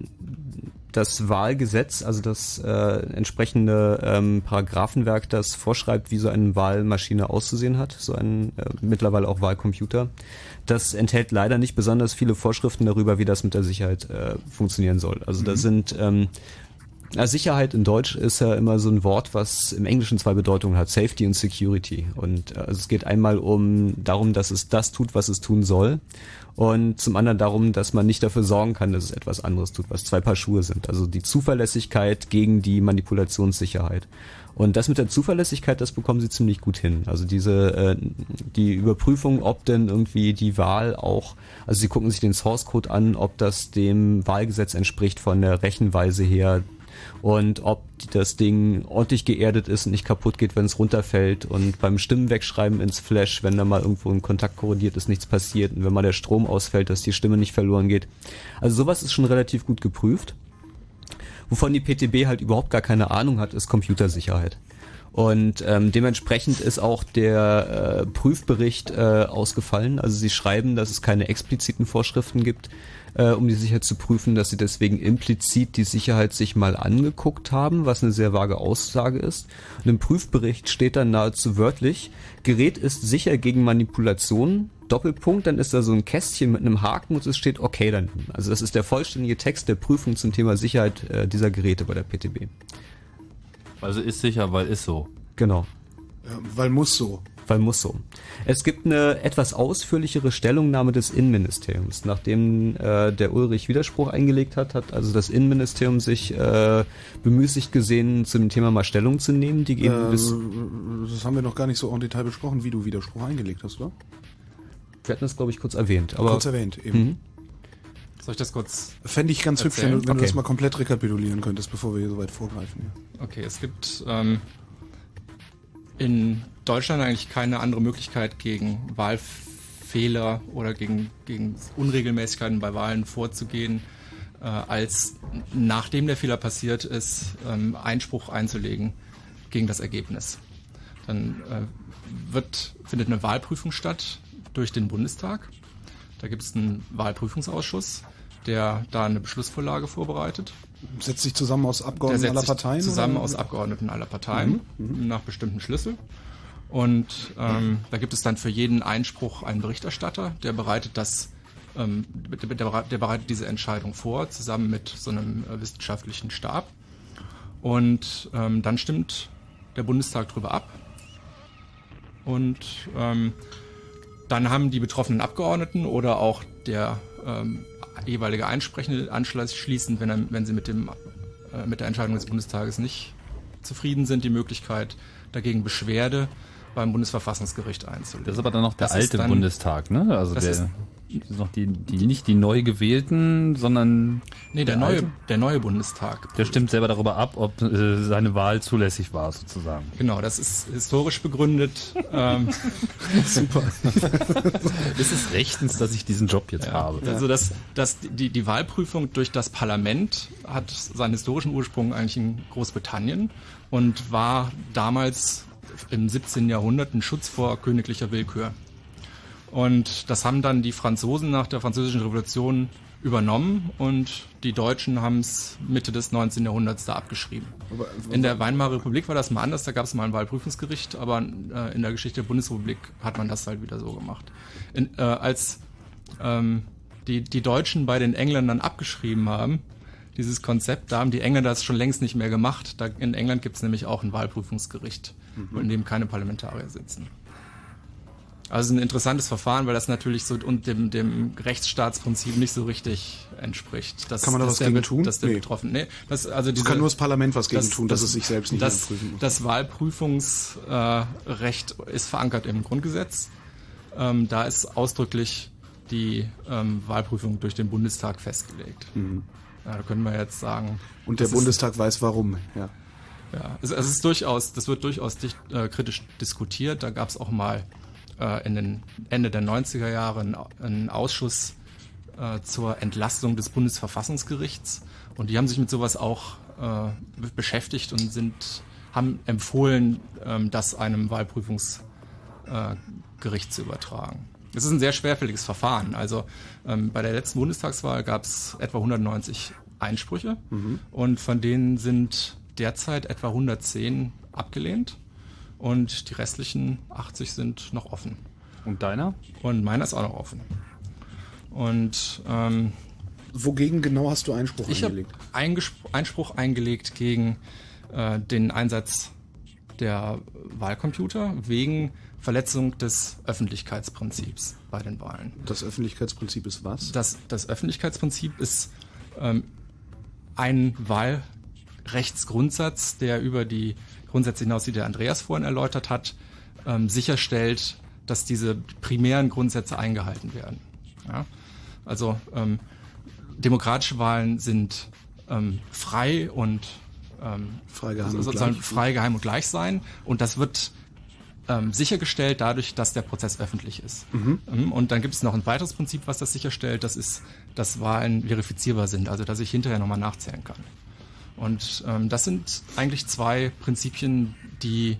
[SPEAKER 4] das Wahlgesetz, also das äh, entsprechende ähm, Paragraphenwerk, das vorschreibt, wie so eine Wahlmaschine auszusehen hat, so ein äh, mittlerweile auch Wahlcomputer, das enthält leider nicht besonders viele Vorschriften darüber, wie das mit der Sicherheit äh, funktionieren soll. Also da
[SPEAKER 2] Mhm.
[SPEAKER 4] sind ähm, ja, Sicherheit in Deutsch ist ja immer so ein Wort, was im Englischen zwei Bedeutungen hat, Safety und Security. Und äh, also es geht einmal um darum, dass es das tut, was es tun soll. Und zum anderen darum, dass man nicht dafür sorgen kann, dass es etwas anderes tut, was zwei Paar Schuhe sind. Also die Zuverlässigkeit gegen die Manipulationssicherheit. Und das mit der Zuverlässigkeit, das bekommen sie ziemlich gut hin. Also diese äh, die Überprüfung, ob denn irgendwie die Wahl auch, also sie gucken sich den Source Code an, ob das dem Wahlgesetz entspricht von der Rechenweise her, Und ob das Ding ordentlich geerdet ist und nicht kaputt geht, wenn es runterfällt und beim Stimmen wegschreiben ins Flash, wenn da mal irgendwo ein Kontakt korrodiert ist, nichts passiert und wenn mal der Strom ausfällt, dass die Stimme nicht verloren geht. Also sowas ist schon relativ gut geprüft. Wovon die PTB halt überhaupt gar keine Ahnung hat, ist Computersicherheit. Und ähm, dementsprechend ist auch der äh, Prüfbericht äh, ausgefallen. Also sie schreiben, dass es keine expliziten Vorschriften gibt, äh, um die Sicherheit zu prüfen, dass sie deswegen implizit die Sicherheit sich mal angeguckt haben, was eine sehr vage Aussage ist. Und im Prüfbericht steht dann nahezu wörtlich, Gerät ist sicher gegen Manipulation, Doppelpunkt, dann ist da so ein Kästchen mit einem Haken und es steht okay daneben. Also das ist der vollständige Text der Prüfung zum Thema Sicherheit äh, dieser Geräte bei der PTB.
[SPEAKER 1] Also ist sicher, weil ist so.
[SPEAKER 4] Genau.
[SPEAKER 2] Ja, weil muss so.
[SPEAKER 4] Weil muss so. Es gibt eine etwas ausführlichere Stellungnahme des Innenministeriums. Nachdem äh, der Ulrich Widerspruch eingelegt hat, hat also das Innenministerium sich äh, bemüßigt gesehen, zu dem Thema mal Stellung zu nehmen. Die geben
[SPEAKER 2] Äh,
[SPEAKER 4] bis,
[SPEAKER 2] das haben wir noch gar nicht so en Detail besprochen, wie du Widerspruch eingelegt hast, oder?
[SPEAKER 4] wir hatten das, glaube ich, kurz erwähnt. Aber,
[SPEAKER 2] Kurz erwähnt, eben.
[SPEAKER 3] Soll ich das kurz
[SPEAKER 2] Fände ich ganz hübsch, wenn,
[SPEAKER 3] erzählen?
[SPEAKER 2] du- wenn du
[SPEAKER 4] Okay.
[SPEAKER 2] das mal komplett rekapitulieren könntest, bevor wir hier so weit vorgreifen. Ja.
[SPEAKER 3] Okay, es gibt ähm, in Deutschland eigentlich keine andere Möglichkeit, gegen Wahlfehler oder gegen, gegen Unregelmäßigkeiten bei Wahlen vorzugehen, äh, als nachdem der Fehler passiert ist, ähm, Einspruch einzulegen gegen das Ergebnis. Dann äh, wird, findet eine Wahlprüfung statt durch den Bundestag. Da gibt es einen Wahlprüfungsausschuss, der da eine Beschlussvorlage vorbereitet.
[SPEAKER 2] Setzt sich zusammen aus Abgeordneten aller
[SPEAKER 3] setzt sich
[SPEAKER 2] Parteien?
[SPEAKER 3] Zusammen
[SPEAKER 2] oder?
[SPEAKER 3] aus Abgeordneten aller Parteien
[SPEAKER 2] Mhm,
[SPEAKER 3] nach bestimmten Schlüssel. Und ähm, da gibt es dann für jeden Einspruch einen Berichterstatter, der bereitet das, ähm, der, der, bereitet diese Entscheidung vor, zusammen mit so einem äh, wissenschaftlichen Stab. Und ähm, dann stimmt der Bundestag drüber ab. Und ähm, dann haben die betroffenen Abgeordneten oder auch der ähm, jeweilige Einsprechende anschließend, wenn, er, wenn sie mit, dem, äh, mit der Entscheidung des Bundestages nicht zufrieden sind, die Möglichkeit, dagegen Beschwerde beim Bundesverfassungsgericht einzulegen.
[SPEAKER 1] Das ist aber dann noch der
[SPEAKER 3] Das
[SPEAKER 1] alte
[SPEAKER 3] dann-
[SPEAKER 1] Bundestag, ne? Also der
[SPEAKER 3] ist-
[SPEAKER 1] das ist noch die, die nicht die neu gewählten, sondern
[SPEAKER 3] Nee, der,
[SPEAKER 1] der
[SPEAKER 3] neue,
[SPEAKER 1] alte?
[SPEAKER 3] der neue Bundestag.
[SPEAKER 1] der stimmt selber darüber ab, ob äh, seine Wahl zulässig war, sozusagen.
[SPEAKER 3] Genau, das ist historisch begründet. ähm,
[SPEAKER 1] Super. ist es rechtens, dass ich diesen Job jetzt habe?
[SPEAKER 3] Also das, das, die, die Wahlprüfung durch das Parlament hat seinen historischen Ursprung eigentlich in Großbritannien und war damals im 17. Jahrhundert ein Schutz vor königlicher Willkür. Und das haben dann die Franzosen nach der Französischen Revolution übernommen und die Deutschen haben es Mitte des 19. Jahrhunderts da abgeschrieben.
[SPEAKER 2] Aber-
[SPEAKER 3] In der Weimarer Republik war das mal anders, da gab es mal ein Wahlprüfungsgericht, aber äh, in der Geschichte der Bundesrepublik hat man das halt wieder so gemacht. In, äh, als ähm, die, die Deutschen bei den Engländern abgeschrieben haben, dieses Konzept, da haben die Engländer das schon längst nicht mehr gemacht. Da, in England gibt es nämlich auch ein Wahlprüfungsgericht,
[SPEAKER 2] Mhm.
[SPEAKER 3] in dem keine Parlamentarier sitzen. Also ein interessantes Verfahren, weil das natürlich so und dem, dem Rechtsstaatsprinzip nicht so richtig entspricht. Das,
[SPEAKER 2] Kann man da
[SPEAKER 3] dass
[SPEAKER 2] was
[SPEAKER 3] der
[SPEAKER 2] gegen tun?
[SPEAKER 3] Dass der
[SPEAKER 2] Nee.
[SPEAKER 3] Betroffene, nee, das, also diese,
[SPEAKER 2] kann nur das Parlament was gegen tun, dass es sich selbst nicht
[SPEAKER 3] das,
[SPEAKER 2] prüfen muss.
[SPEAKER 3] Das Wahlprüfungsrecht Recht ist verankert im Grundgesetz. Ähm, da ist ausdrücklich die ähm, Wahlprüfung durch den Bundestag festgelegt. Ja, da können wir jetzt sagen.
[SPEAKER 2] Mhm. Und der
[SPEAKER 3] das ist-
[SPEAKER 2] Bundestag weiß warum, ja.
[SPEAKER 3] ja, es, es ist durchaus, das wird durchaus dicht, äh, kritisch diskutiert. Da gab es auch mal äh, in den Ende der 90er Jahre einen, einen Ausschuss äh, zur Entlastung des Bundesverfassungsgerichts und die haben sich mit sowas auch äh, be- beschäftigt und sind haben empfohlen, ähm, das einem Wahlprüfungsgericht äh, zu übertragen. Es ist ein sehr schwerfälliges Verfahren. Also ähm, bei der letzten Bundestagswahl gab es etwa 190 Einsprüche
[SPEAKER 2] Mhm.
[SPEAKER 3] und von denen sind derzeit etwa 110 abgelehnt und die restlichen 80 sind noch offen.
[SPEAKER 1] Und deiner?
[SPEAKER 3] Und meiner ist auch noch offen. Und ähm,
[SPEAKER 2] Wogegen genau hast du Einspruch
[SPEAKER 3] ich
[SPEAKER 2] eingelegt?
[SPEAKER 3] Einspruch eingelegt gegen äh, den Einsatz der Wahlcomputer wegen Verletzung des Öffentlichkeitsprinzips bei den Wahlen.
[SPEAKER 2] Das Öffentlichkeitsprinzip ist was?
[SPEAKER 3] Das, das Öffentlichkeitsprinzip ist ähm, ein Wahlrechtsgrundsatz, der über die Grundsätze hinaus, die der Andreas vorhin erläutert hat, ähm, sicherstellt, dass diese primären Grundsätze eingehalten werden. Ja? Also ähm, demokratische Wahlen sind ähm, frei und ähm,
[SPEAKER 2] frei, geheim und
[SPEAKER 3] sozusagen
[SPEAKER 2] gleich.
[SPEAKER 3] frei, geheim und gleich sein. Und das wird ähm, sichergestellt dadurch, dass der Prozess öffentlich ist.
[SPEAKER 2] Mhm.
[SPEAKER 3] Mhm. Und dann gibt es noch ein weiteres Prinzip, was das sicherstellt. Das ist, dass Wahlen verifizierbar sind, also dass ich hinterher nochmal nachzählen kann. Und ähm, das sind eigentlich zwei Prinzipien, die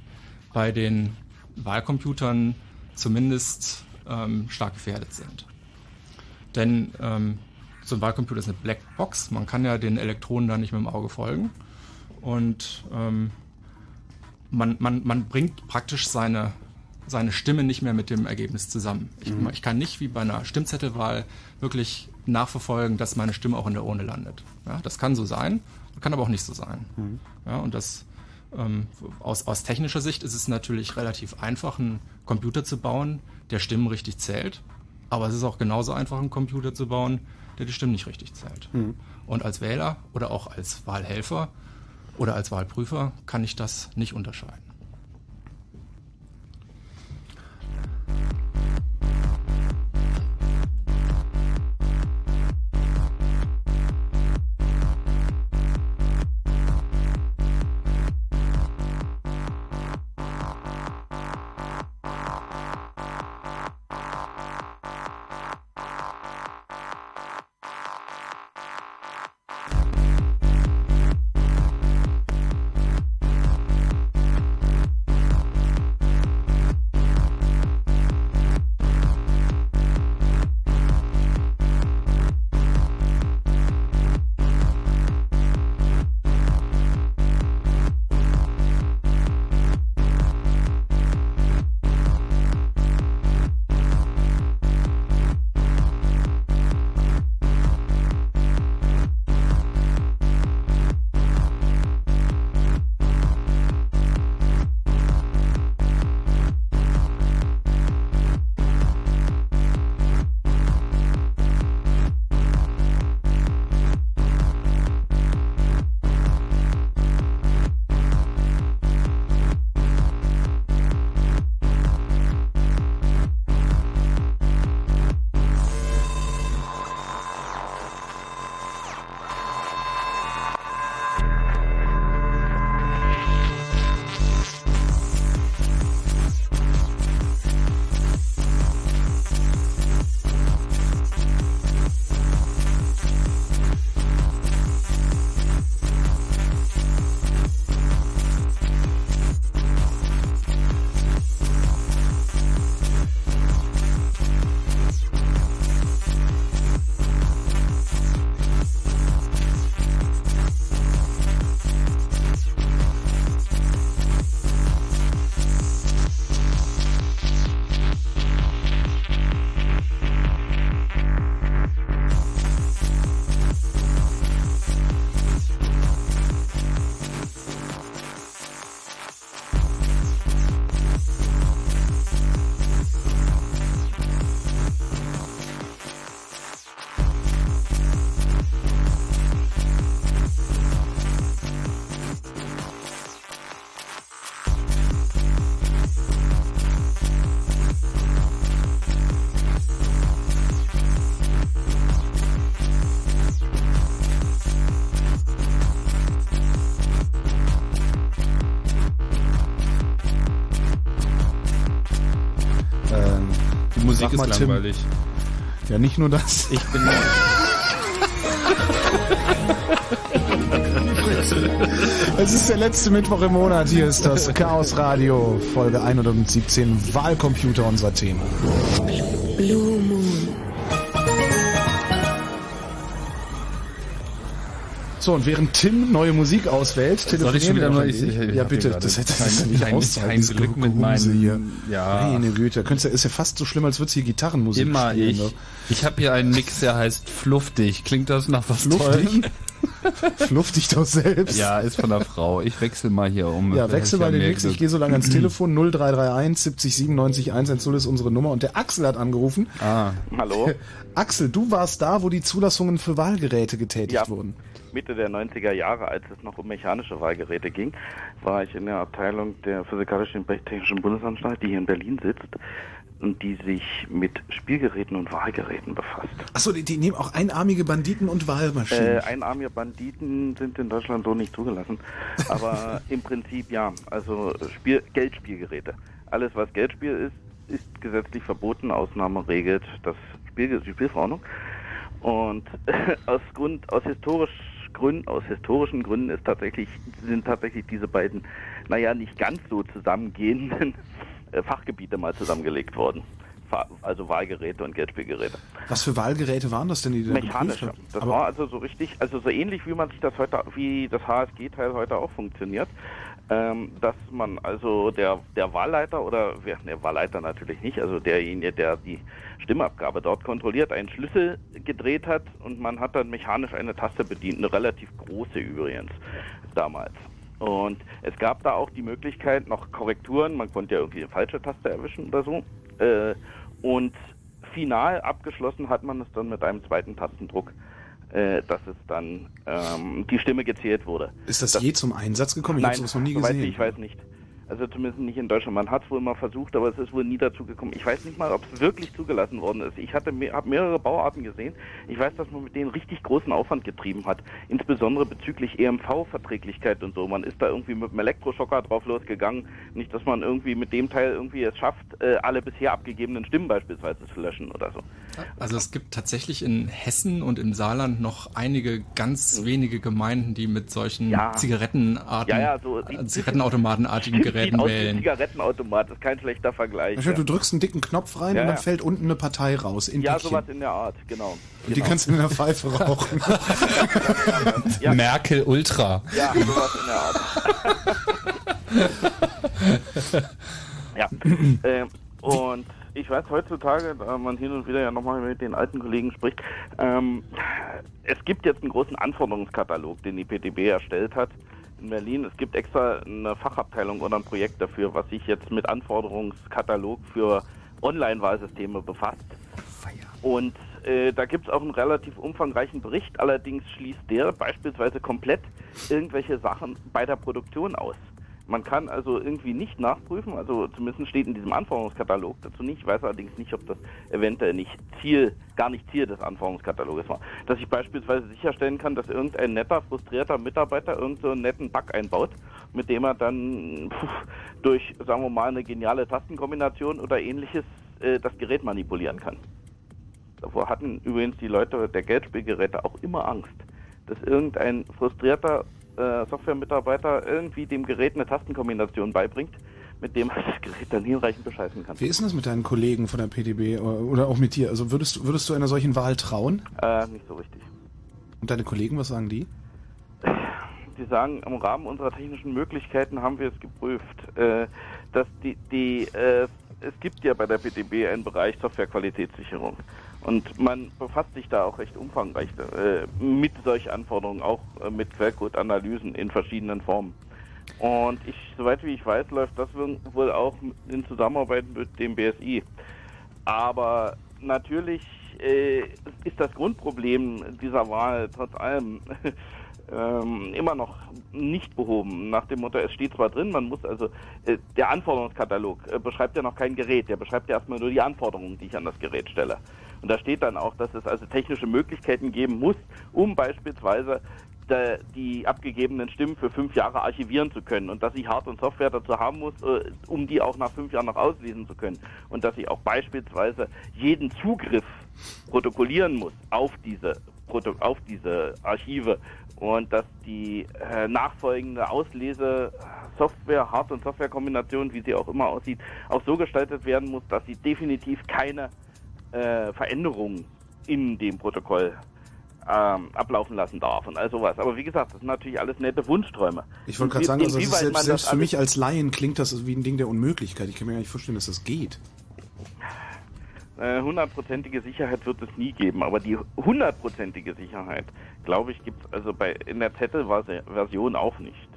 [SPEAKER 3] bei den Wahlcomputern zumindest ähm, stark gefährdet sind. Denn ähm, so ein Wahlcomputer ist eine Blackbox. Man kann ja den Elektronen da nicht mit dem Auge folgen. Und ähm, man, man, man bringt praktisch seine, seine Stimme nicht mehr mit dem Ergebnis zusammen. Ich,
[SPEAKER 2] Mhm.
[SPEAKER 3] ich kann nicht wie bei einer Stimmzettelwahl wirklich nachverfolgen, dass meine Stimme auch in der Urne landet. Ja, das kann so sein, kann aber auch nicht so sein.
[SPEAKER 2] Mhm.
[SPEAKER 3] Ja, und das ähm, aus, aus technischer Sicht ist es natürlich relativ einfach, einen Computer zu bauen, der Stimmen richtig zählt. Aber es ist auch genauso einfach, einen Computer zu bauen, der die Stimmen nicht richtig zählt.
[SPEAKER 2] Mhm.
[SPEAKER 3] Und als Wähler oder auch als Wahlhelfer oder als Wahlprüfer kann ich das nicht unterscheiden.
[SPEAKER 2] Mal,
[SPEAKER 1] ist
[SPEAKER 2] Tim,
[SPEAKER 1] langweilig.
[SPEAKER 2] Ja, nicht nur das.
[SPEAKER 1] Ich bin.
[SPEAKER 2] Es ist der letzte Mittwoch im Monat. Hier ist das Chaos Radio, Folge 117, Wahlcomputer, unser Thema.
[SPEAKER 10] Blue
[SPEAKER 2] So, und während Tim neue Musik auswählt,
[SPEAKER 1] Soll ich schon wieder
[SPEAKER 2] telefonieren
[SPEAKER 1] mal?
[SPEAKER 2] wir
[SPEAKER 1] Ich, ich, ich
[SPEAKER 2] Ja, bitte, das hätte
[SPEAKER 1] kein-
[SPEAKER 2] nicht dieses
[SPEAKER 1] Glück mit meinem-
[SPEAKER 2] hier.
[SPEAKER 1] Ja.
[SPEAKER 2] Meine Güte, könntest, ist ja fast so schlimm, als würdest du hier Gitarrenmusik
[SPEAKER 1] Immer
[SPEAKER 2] spielen.
[SPEAKER 1] ich.
[SPEAKER 2] ne?
[SPEAKER 1] Ich habe hier einen Mix, der heißt Fluftig. Klingt das nach was
[SPEAKER 2] Fluftig?
[SPEAKER 1] Tollem?
[SPEAKER 2] Fluff dich doch selbst.
[SPEAKER 1] Ja, ist von der Frau. Ich wechsle mal hier um.
[SPEAKER 2] Ja, wechsel
[SPEAKER 1] Vielleicht
[SPEAKER 2] mal den Mix. Ich gehe so lange ans Telefon. 0331 70 97 110 ist unsere Nummer. Und der Axel hat angerufen.
[SPEAKER 1] Ah.
[SPEAKER 6] Hallo?
[SPEAKER 2] Axel, du warst da, wo die Zulassungen für Wahlgeräte getätigt
[SPEAKER 6] Ja.
[SPEAKER 2] wurden.
[SPEAKER 15] Mitte der 90er Jahre, als es noch um mechanische Wahlgeräte ging, war ich in der Abteilung der Physikalischen und Technischen Bundesanstalt, die hier in Berlin sitzt und die sich mit Spielgeräten und Wahlgeräten befasst.
[SPEAKER 2] Achso, die, die nehmen auch einarmige Banditen und Wahlmaschinen.
[SPEAKER 15] Äh, einarmige Banditen sind in Deutschland so nicht zugelassen. Aber im Prinzip ja. Also Spiel, Geldspielgeräte. Alles, was Geldspiel ist, ist gesetzlich verboten. Ausnahme regelt das Spiel, die Spielverordnung. Und aus Grund, aus historisch Gründen, aus historischen Gründen ist tatsächlich, sind tatsächlich diese beiden, naja, nicht ganz so zusammengehenden äh, Fachgebiete mal zusammengelegt worden. Also Wahlgeräte und Geldspielgeräte.
[SPEAKER 2] Was für Wahlgeräte waren das denn, die da
[SPEAKER 15] Mechanische. Das war also so richtig, also so ähnlich wie man sich das heute, wie das HSG-Teil heute auch funktioniert, ähm, dass man also der der Wahlleiter oder der Wahlleiter natürlich nicht, also derjenige, der die Stimmabgabe dort kontrolliert, einen Schlüssel gedreht hat und man hat dann mechanisch eine Taste bedient, eine relativ große übrigens damals. Und es gab da auch die Möglichkeit noch Korrekturen, man konnte ja irgendwie eine falsche Taste erwischen oder so. Äh, und final abgeschlossen hat man es dann mit einem zweiten Tastendruck, äh, dass es dann ähm, die Stimme gezählt wurde.
[SPEAKER 2] Ist das, je zum Einsatz gekommen? Ich
[SPEAKER 15] Nein,
[SPEAKER 2] habe sowas noch nie gesehen.
[SPEAKER 15] Ich weiß nicht. Also zumindest nicht in Deutschland. Man hat es wohl mal versucht, aber es ist wohl nie dazu gekommen. Ich weiß nicht mal, ob es wirklich zugelassen worden ist. Ich hatte habe mehrere Bauarten gesehen. Ich weiß, dass man mit denen richtig großen Aufwand getrieben hat, insbesondere bezüglich EMV-Verträglichkeit und so. Man ist da irgendwie mit dem Elektroschocker drauf losgegangen. Nicht, dass man irgendwie mit dem Teil irgendwie es schafft, äh, alle bisher abgegebenen Stimmen beispielsweise zu löschen oder so.
[SPEAKER 3] Also es gibt tatsächlich in Hessen und im Saarland noch einige ganz wenige Gemeinden, die mit solchen
[SPEAKER 15] Ja.
[SPEAKER 3] Zigarettenarten,
[SPEAKER 15] Ja, ja, so-
[SPEAKER 3] äh, Zigarettenautomatenartigen Geräten
[SPEAKER 15] sieht aus wie ein. Zigarettenautomat, das ist kein schlechter Vergleich.
[SPEAKER 2] Weißt du, Du drückst einen dicken Knopf rein
[SPEAKER 15] Ja,
[SPEAKER 2] und dann
[SPEAKER 15] ja.
[SPEAKER 2] fällt unten eine Partei raus in
[SPEAKER 15] Ja,
[SPEAKER 2] Päckchen.
[SPEAKER 15] sowas in der Art, genau.
[SPEAKER 2] Und die
[SPEAKER 15] genau.
[SPEAKER 2] kannst du in der Pfeife rauchen.
[SPEAKER 15] Ja.
[SPEAKER 1] Merkel Ultra.
[SPEAKER 15] Ja, sowas in der Art. ja. ähm, und ich weiß heutzutage, da man hin und wieder ja nochmal mit den alten Kollegen spricht, ähm, es gibt jetzt einen großen Anforderungskatalog, den die PTB erstellt hat in Berlin. Es gibt extra eine Fachabteilung oder ein Projekt dafür, was sich jetzt mit Anforderungskatalog für Online-Wahlsysteme befasst. Und äh, da gibt es auch einen relativ umfangreichen Bericht, allerdings schließt der beispielsweise komplett irgendwelche Sachen bei der Produktion aus. Man kann also irgendwie nicht nachprüfen, also zumindest steht in diesem Anforderungskatalog dazu nicht, ich weiß allerdings nicht, ob das eventuell nicht Ziel, gar nicht Ziel des Anforderungskataloges war, dass ich beispielsweise sicherstellen kann, dass irgendein netter, frustrierter Mitarbeiter irgend so netten Bug einbaut, mit dem er dann pf, durch, sagen wir mal, eine geniale Tastenkombination oder ähnliches äh, das Gerät manipulieren kann. Davor hatten übrigens die Leute der Geldspielgeräte auch immer Angst, dass irgendein frustrierter äh, Softwaremitarbeiter irgendwie dem Gerät eine Tastenkombination beibringt, mit dem er das Gerät dann hinreichend bescheißen kann.
[SPEAKER 2] Wie ist denn das mit deinen Kollegen von der PDB oder- oder auch mit dir? Also würdest, du- würdest du einer solchen Wahl trauen?
[SPEAKER 15] Äh, nicht so richtig.
[SPEAKER 2] Und deine Kollegen, was sagen die?
[SPEAKER 15] Sie sagen, im Rahmen unserer technischen Möglichkeiten haben wir es geprüft, äh, dass die, die äh, es gibt ja bei der PTB einen Bereich Softwarequalitätssicherung und man befasst sich da auch recht umfangreich äh, mit solchen Anforderungen, auch äh, mit Quellcode-Analysen in verschiedenen Formen. Und ich, soweit wie ich weiß, läuft das wohl auch in Zusammenarbeit mit dem BSI. Aber natürlich äh, ist das Grundproblem dieser Wahl trotz allem ähm, immer noch nicht behoben. Nach dem Motto, es steht zwar drin, man muss also, äh, der Anforderungskatalog äh, beschreibt ja noch kein Gerät, der beschreibt ja erstmal nur die Anforderungen, die ich an das Gerät stelle. Und da steht dann auch, dass es also technische Möglichkeiten geben muss, um beispielsweise die abgegebenen Stimmen für fünf Jahre archivieren zu können. Und dass ich Hard- und Software dazu haben muss, äh, um die auch nach fünf Jahren noch auslesen zu können. Und dass ich auch beispielsweise jeden Zugriff protokollieren muss auf diese auf diese Archive. Und dass die äh, nachfolgende Auslese Software, Hard- und Software-Kombination, wie sie auch immer aussieht, auch so gestaltet werden muss, dass sie definitiv keine äh, Veränderungen in dem Protokoll ähm, ablaufen lassen darf und all sowas. Aber wie gesagt, das sind natürlich alles nette Wunschträume.
[SPEAKER 2] Ich wollte gerade sagen, also selbst, selbst für mich als Laien klingt das wie ein Ding der Unmöglichkeit. Ich kann mir gar nicht vorstellen, dass das geht.
[SPEAKER 15] Äh, hundertprozentige Sicherheit wird es nie geben, aber die hundertprozentige Sicherheit, glaube ich, gibt es also bei in der Zettel-Version auch nicht.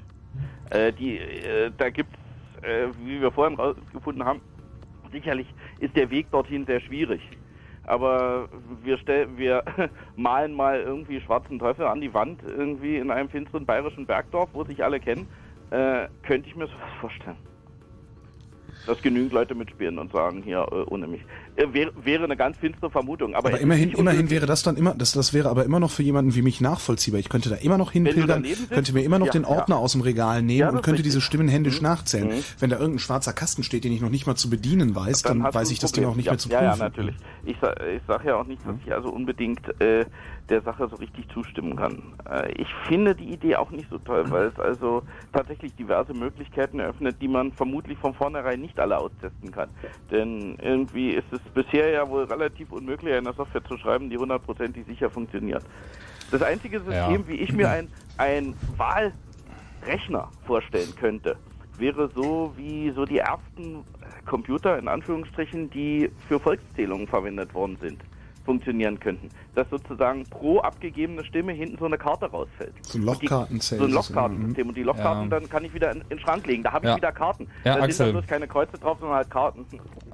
[SPEAKER 15] Äh, die, äh, da gibt es, äh, wie wir vorhin rausgefunden haben, sicherlich ist der Weg dorthin sehr schwierig. Aber wir stellen, wir malen mal irgendwie schwarzen Teufel an die Wand irgendwie in einem finsteren bayerischen Bergdorf, wo sich alle kennen, äh, könnte ich mir sowas vorstellen. Dass genügend Leute mitspielen und sagen, hier, äh, ohne mich. Äh, wäre, wäre eine ganz finstere Vermutung. Aber,
[SPEAKER 2] Aber immerhin, immerhin wäre das dann immer, das, das wäre aber immer noch für jemanden wie mich nachvollziehbar. Ich könnte da immer noch hinpilgern, könnte mir immer noch
[SPEAKER 15] ja,
[SPEAKER 2] den Ordner
[SPEAKER 15] ja.
[SPEAKER 2] aus dem Regal nehmen
[SPEAKER 15] Ja,
[SPEAKER 2] und könnte
[SPEAKER 15] richtig.
[SPEAKER 2] diese Stimmen händisch nachzählen.
[SPEAKER 15] Mhm.
[SPEAKER 2] Wenn da irgendein schwarzer Kasten steht, den ich noch nicht mal zu bedienen weiß, dann,
[SPEAKER 15] hast
[SPEAKER 2] weiß ich das Ding auch nicht mehr zu prüfen.
[SPEAKER 15] ja, natürlich. Ich, sa ich sage ja auch nicht, dass ich also unbedingt äh, der Sache so richtig zustimmen kann. Äh, ich finde die Idee auch nicht so toll, weil es also tatsächlich diverse Möglichkeiten eröffnet, die man vermutlich von vornherein nicht alle austesten kann. Denn irgendwie ist es bisher ja wohl relativ unmöglich, eine Software zu schreiben, die hundertprozentig sicher funktioniert. Das einzige System,
[SPEAKER 1] Ja.
[SPEAKER 15] wie ich mir ein, ein Wahlrechner vorstellen könnte, wäre so wie so die ersten Computer in Anführungsstrichen, die für Volkszählungen verwendet worden sind, funktionieren könnten. Dass sozusagen pro abgegebene Stimme hinten so eine Karte rausfällt.
[SPEAKER 2] So ein Lochkartenzelt.
[SPEAKER 15] So ein Lochkartensystem. Und die Lochkarten
[SPEAKER 1] Ja.
[SPEAKER 15] dann kann ich wieder in, in den Schrank legen. Da habe ich
[SPEAKER 1] Ja.
[SPEAKER 15] wieder Karten.
[SPEAKER 1] Ja,
[SPEAKER 15] da sind
[SPEAKER 1] Axel.
[SPEAKER 15] da bloß keine Kreuze drauf, sondern halt Karten.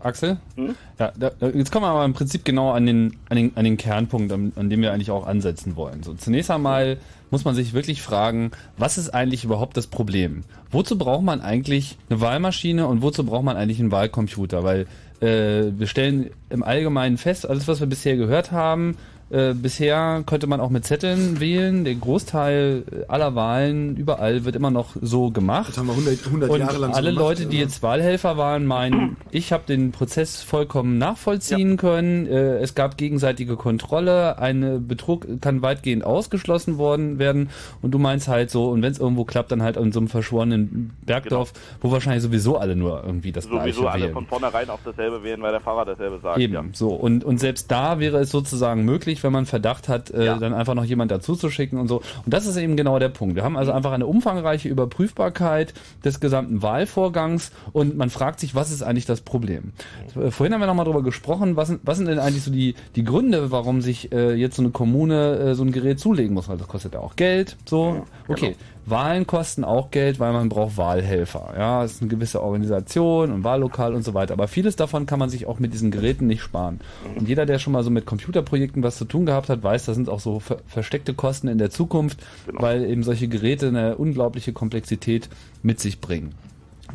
[SPEAKER 1] Axel?
[SPEAKER 15] Hm?
[SPEAKER 1] Ja, da- jetzt kommen wir aber im Prinzip genau an den, an den, an den Kernpunkt, an, an dem wir eigentlich auch ansetzen wollen. So, zunächst einmal muss man sich wirklich fragen, was ist eigentlich überhaupt das Problem? Wozu braucht man eigentlich eine Wahlmaschine und wozu braucht man eigentlich einen Wahlcomputer? Weil äh, wir stellen im Allgemeinen fest, alles was wir bisher gehört haben, äh, bisher konnte man auch mit Zetteln wählen. Der Großteil aller Wahlen überall wird immer noch so gemacht.
[SPEAKER 2] Das haben wir 100, 100
[SPEAKER 1] Und
[SPEAKER 2] Jahre lang so
[SPEAKER 1] alle
[SPEAKER 2] gemacht,
[SPEAKER 1] Leute, die
[SPEAKER 2] ja.
[SPEAKER 1] jetzt Wahlhelfer waren, meinen, ich habe den Prozess vollkommen nachvollziehen können. Äh, es gab gegenseitige Kontrolle, ein Betrug kann weitgehend ausgeschlossen worden werden. Und du meinst halt so, und wenn es irgendwo klappt, dann halt in so einem verschworenen Bergdorf, wo wahrscheinlich sowieso alle nur irgendwie das
[SPEAKER 15] Sowieso
[SPEAKER 1] Gleiche
[SPEAKER 15] alle
[SPEAKER 1] wählen.
[SPEAKER 15] von vornherein auch dasselbe wählen, weil der Fahrer dasselbe sagt.
[SPEAKER 1] Eben,
[SPEAKER 15] Ja.
[SPEAKER 1] so. Und, und selbst da wäre es sozusagen möglich, wenn man Verdacht hat, äh, dann einfach noch jemand dazu zu schicken und so. Und das ist eben genau der Punkt. Wir haben also einfach eine umfangreiche Überprüfbarkeit des gesamten Wahlvorgangs und man fragt sich, was ist eigentlich das Problem? Äh, Vorhin haben wir nochmal drüber gesprochen, was sind, was sind denn eigentlich so die, die Gründe, warum sich äh, jetzt so eine Kommune äh, so ein Gerät zulegen muss? Weil das kostet ja auch Geld. So, okay. Wahlen kosten auch Geld, weil man braucht Wahlhelfer. Ja, es ist eine gewisse Organisation und Wahllokal und so weiter. Aber vieles davon kann man sich auch mit diesen Geräten nicht sparen. Und jeder, der schon mal so mit Computerprojekten was zu tun gehabt hat, weiß, das sind auch so ver versteckte Kosten in der Zukunft, weil eben solche Geräte eine unglaubliche Komplexität mit sich bringen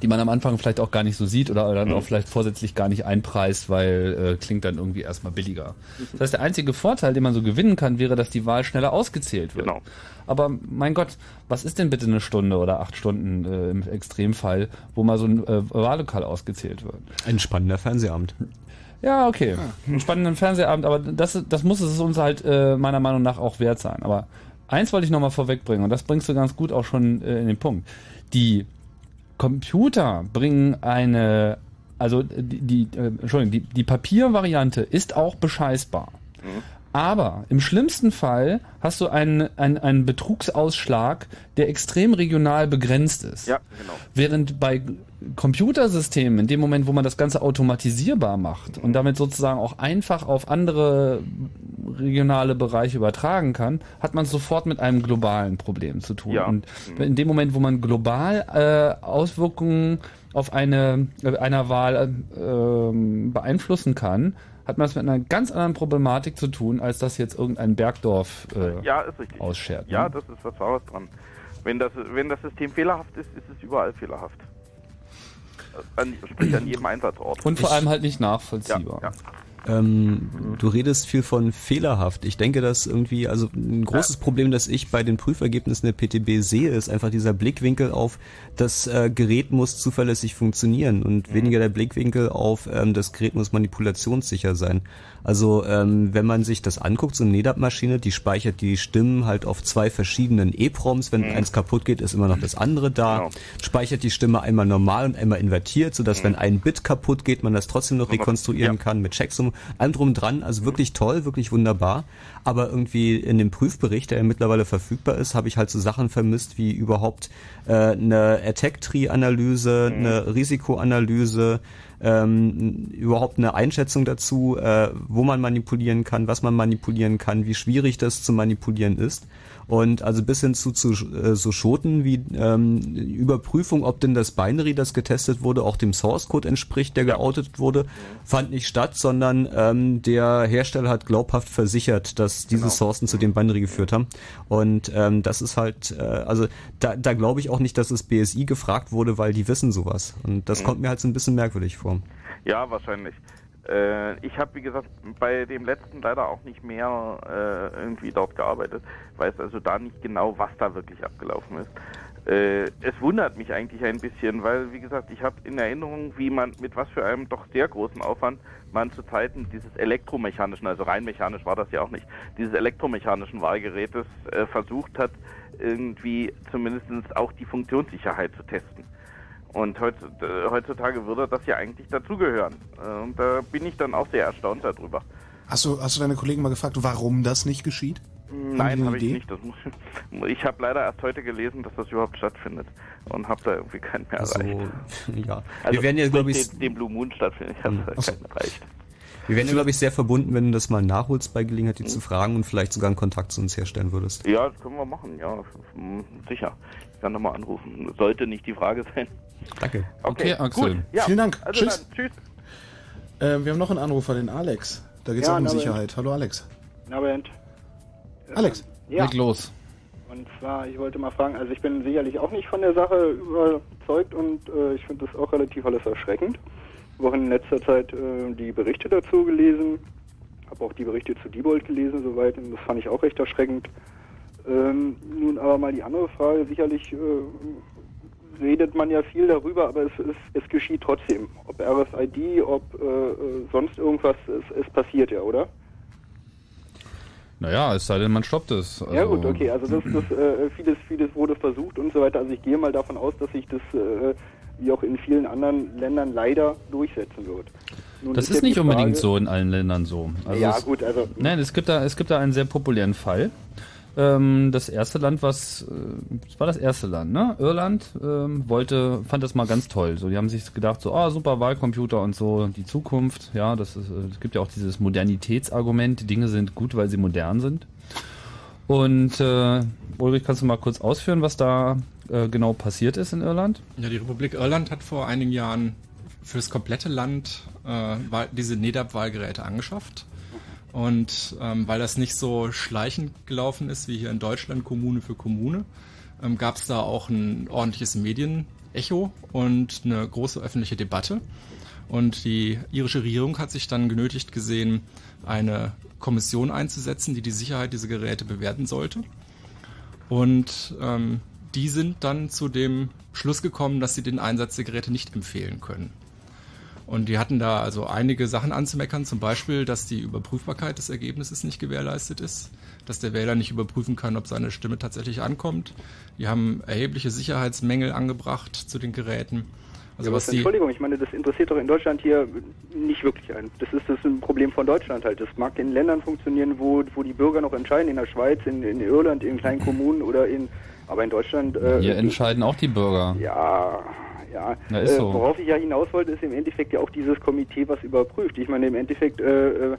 [SPEAKER 1] die man am Anfang vielleicht auch gar nicht so sieht oder dann auch vielleicht vorsätzlich gar nicht einpreist, weil äh, klingt dann irgendwie erstmal billiger. Das heißt, der einzige Vorteil, den man so gewinnen kann, wäre, dass die Wahl schneller ausgezählt wird. Aber mein Gott, was ist denn bitte eine Stunde oder acht Stunden äh, im Extremfall, wo mal so ein äh, Wahllokal ausgezählt wird?
[SPEAKER 4] Ein spannender Fernsehabend.
[SPEAKER 1] Ja, okay. Einen spannenden Fernsehabend, aber das, das muss es uns halt äh, meiner Meinung nach auch wert sein. Aber eins wollte ich nochmal vorwegbringen und das bringst du ganz gut auch schon äh, in den Punkt. Die Computer bringen eine, also die, die, äh, Entschuldigung, die, die Papiervariante ist auch bescheißbar. Aber im schlimmsten Fall hast du einen, einen, einen Betrugsausschlag, der extrem regional begrenzt ist.
[SPEAKER 15] Ja, genau.
[SPEAKER 1] Während bei Computersystemen, in dem Moment, wo man das Ganze automatisierbar macht und damit sozusagen auch einfach auf andere regionale Bereiche übertragen kann, hat man es sofort mit einem globalen Problem zu tun.
[SPEAKER 15] Ja.
[SPEAKER 1] Und in dem Moment, wo man global äh, Auswirkungen auf eine äh, einer Wahl äh, ähm, beeinflussen kann, hat man es mit einer ganz anderen Problematik zu tun, als das jetzt irgendein Bergdorf äh,
[SPEAKER 15] Ja, ist richtig.
[SPEAKER 1] ausschert.
[SPEAKER 15] Ja,
[SPEAKER 1] ne?
[SPEAKER 15] das ist was Wahres dran. Wenn das, wenn das System fehlerhaft ist, ist es überall fehlerhaft. An, sprich an jedem Einsatzort.
[SPEAKER 1] Und vor allem halt nicht nachvollziehbar.
[SPEAKER 15] Ja,
[SPEAKER 4] Ähm, du redest viel von fehlerhaft. Ich denke, dass irgendwie, also ein großes Problem, das ich bei den Prüfergebnissen der PTB sehe, ist einfach dieser Blickwinkel auf, das äh, Gerät muss zuverlässig funktionieren und weniger der Blickwinkel auf, ähm, das Gerät muss manipulationssicher sein. Also ähm, wenn man sich das anguckt, so eine NEDAP-Maschine, die speichert die Stimmen halt auf zwei verschiedenen EPROMs. Wenn eins kaputt geht, ist immer noch das andere da. Speichert die Stimme einmal normal und einmal invertiert, sodass wenn ein Bit kaputt geht, man das trotzdem noch rekonstruieren kann mit Checksum, allem drum dran. Also wirklich toll, wirklich wunderbar. Aber irgendwie in dem Prüfbericht, der ja mittlerweile verfügbar ist, habe ich halt so Sachen vermisst wie überhaupt äh, eine Attack-Tree-Analyse, eine Risikoanalyse, ähm, überhaupt eine Einschätzung dazu, äh, wo man manipulieren kann, was man manipulieren kann, wie schwierig das zu manipulieren ist. Und also bis hin zu, zu äh, so Schoten wie ähm, Überprüfung, ob denn das Binary, das getestet wurde, auch dem Source Code entspricht, der geoutet wurde, fand nicht statt, sondern ähm, der Hersteller hat glaubhaft versichert, dass diese
[SPEAKER 16] Genau.
[SPEAKER 4] Sourcen zu dem Binary geführt haben. Und ähm, das ist halt, äh, also da, da glaube ich auch nicht, dass das BSI gefragt wurde, weil die wissen sowas. Und das
[SPEAKER 15] Mhm.
[SPEAKER 4] kommt mir halt so ein bisschen merkwürdig vor.
[SPEAKER 15] Ja, wahrscheinlich. Äh, ich habe, wie gesagt, bei dem letzten leider auch nicht mehr äh, irgendwie dort gearbeitet. Weiß also da nicht genau, was da wirklich abgelaufen ist. Äh, es wundert mich eigentlich ein bisschen, weil, wie gesagt, ich habe in Erinnerung, wie man mit was für einem doch sehr großen Aufwand man zu Zeiten dieses elektromechanischen, also rein mechanisch war das ja auch nicht, dieses elektromechanischen Wahlgerätes äh, versucht hat, irgendwie zumindest auch die Funktionssicherheit zu testen. Und äh, heutzutage würde das ja eigentlich dazugehören. Und da bin ich dann auch sehr erstaunt darüber.
[SPEAKER 2] Hast du, hast du deine Kollegen mal gefragt, warum das nicht geschieht? Haben
[SPEAKER 15] Nein, habe ich nicht. Das muss, ich habe leider erst heute gelesen, dass das überhaupt stattfindet und habe da irgendwie keinen mehr
[SPEAKER 4] Also,
[SPEAKER 15] erreicht.
[SPEAKER 4] ja.
[SPEAKER 15] Also,
[SPEAKER 4] Wir werden ja, glaube ich,
[SPEAKER 15] den, den Blue Moon stattfindet. Ich habe
[SPEAKER 4] Hm.
[SPEAKER 15] keinen erreicht.
[SPEAKER 4] wir werden ja, glaube ich, sehr verbunden, wenn du das mal nachholst bei Gelegenheit, die zu fragen und vielleicht sogar einen Kontakt zu uns herstellen würdest.
[SPEAKER 15] Ja, das können wir machen, ja, hm, sicher. Ich kann nochmal anrufen. Sollte nicht die Frage sein.
[SPEAKER 4] Danke.
[SPEAKER 15] Okay,
[SPEAKER 2] Okay, Axel.
[SPEAKER 15] Gut. Ja,
[SPEAKER 2] Vielen Dank.
[SPEAKER 15] Also
[SPEAKER 2] Tschüss.
[SPEAKER 15] Dann, tschüss.
[SPEAKER 2] Äh, wir haben noch einen Anrufer, den Alex. Da geht es
[SPEAKER 17] Ja,
[SPEAKER 2] auch um. Sicherheit. Hallo Alex.
[SPEAKER 17] Guten Abend.
[SPEAKER 2] Alex,
[SPEAKER 17] Ja.
[SPEAKER 1] leg los.
[SPEAKER 17] Und zwar, ich wollte mal fragen, also ich bin sicherlich auch nicht von der Sache überzeugt und äh, ich finde das auch relativ alles erschreckend. Ich habe auch in letzter Zeit äh, die Berichte dazu gelesen, habe auch die Berichte zu Diebold gelesen soweit und das fand ich auch recht erschreckend. Ähm, nun aber mal die andere Frage, sicherlich äh, redet man ja viel darüber, aber es, es, es geschieht trotzdem. Ob RFID, ob äh, äh, sonst irgendwas, es, es passiert ja, oder?
[SPEAKER 1] Naja, es sei denn, man stoppt es.
[SPEAKER 17] Ja
[SPEAKER 1] Also-
[SPEAKER 17] gut, okay, also das, das äh, vieles, vieles wurde versucht und so weiter. Also ich gehe mal davon aus, dass sich das äh, wie auch in vielen anderen Ländern leider durchsetzen wird. Nun
[SPEAKER 1] Das
[SPEAKER 17] ja
[SPEAKER 1] ist nicht
[SPEAKER 17] die
[SPEAKER 1] unbedingt
[SPEAKER 17] Frage-
[SPEAKER 1] so in allen Ländern so. Also
[SPEAKER 17] Ja,
[SPEAKER 1] es,
[SPEAKER 17] gut, also-
[SPEAKER 1] Nein, es gibt da, es gibt da einen sehr populären Fall. Ähm, das erste Land, was, äh, das war das erste Land, ne? Irland ähm, wollte, fand das mal ganz toll. So, die haben sich gedacht, so, ah, super Wahlcomputer und so, die Zukunft. Ja, das ist, äh, es gibt ja auch dieses Modernitätsargument. Die Dinge sind gut, weil sie modern sind. Und äh, Ulrich, kannst du mal kurz ausführen, was da äh, genau passiert ist in Irland?
[SPEAKER 3] Ja, die Republik Irland hat vor einigen Jahren fürs komplette Land äh, diese NEDAP-Wahlgeräte angeschafft. Und ähm, weil das nicht so schleichend gelaufen ist wie hier in Deutschland, Kommune für Kommune, ähm, gab es da auch ein ordentliches Medienecho und eine große öffentliche Debatte. Und die irische Regierung hat sich dann genötigt gesehen, eine Kommission einzusetzen, die die Sicherheit dieser Geräte bewerten sollte. Und ähm, die sind dann zu dem Schluss gekommen, dass sie den Einsatz der Geräte nicht empfehlen können. Und die hatten da also einige Sachen anzumeckern, zum Beispiel, dass die Überprüfbarkeit des Ergebnisses nicht gewährleistet ist, dass der Wähler nicht überprüfen kann, ob seine Stimme tatsächlich ankommt. Die haben erhebliche Sicherheitsmängel angebracht zu den Geräten. Also
[SPEAKER 17] ja,
[SPEAKER 3] was die,
[SPEAKER 17] Entschuldigung, ich meine, das interessiert doch in Deutschland hier nicht wirklich ein. Das ist das ist ein Problem von Deutschland halt. Das mag in Ländern funktionieren, wo, wo die Bürger noch entscheiden, in der Schweiz, in, in Irland, in kleinen Kommunen oder in, aber in Deutschland. Äh,
[SPEAKER 1] Hier entscheiden auch die Bürger.
[SPEAKER 17] Ja, ja.
[SPEAKER 1] Na, ist
[SPEAKER 17] äh,
[SPEAKER 1] so.
[SPEAKER 17] Worauf ich ja hinaus wollte, ist im Endeffekt ja auch dieses Komitee, was überprüft. Ich meine, im Endeffekt, äh, äh,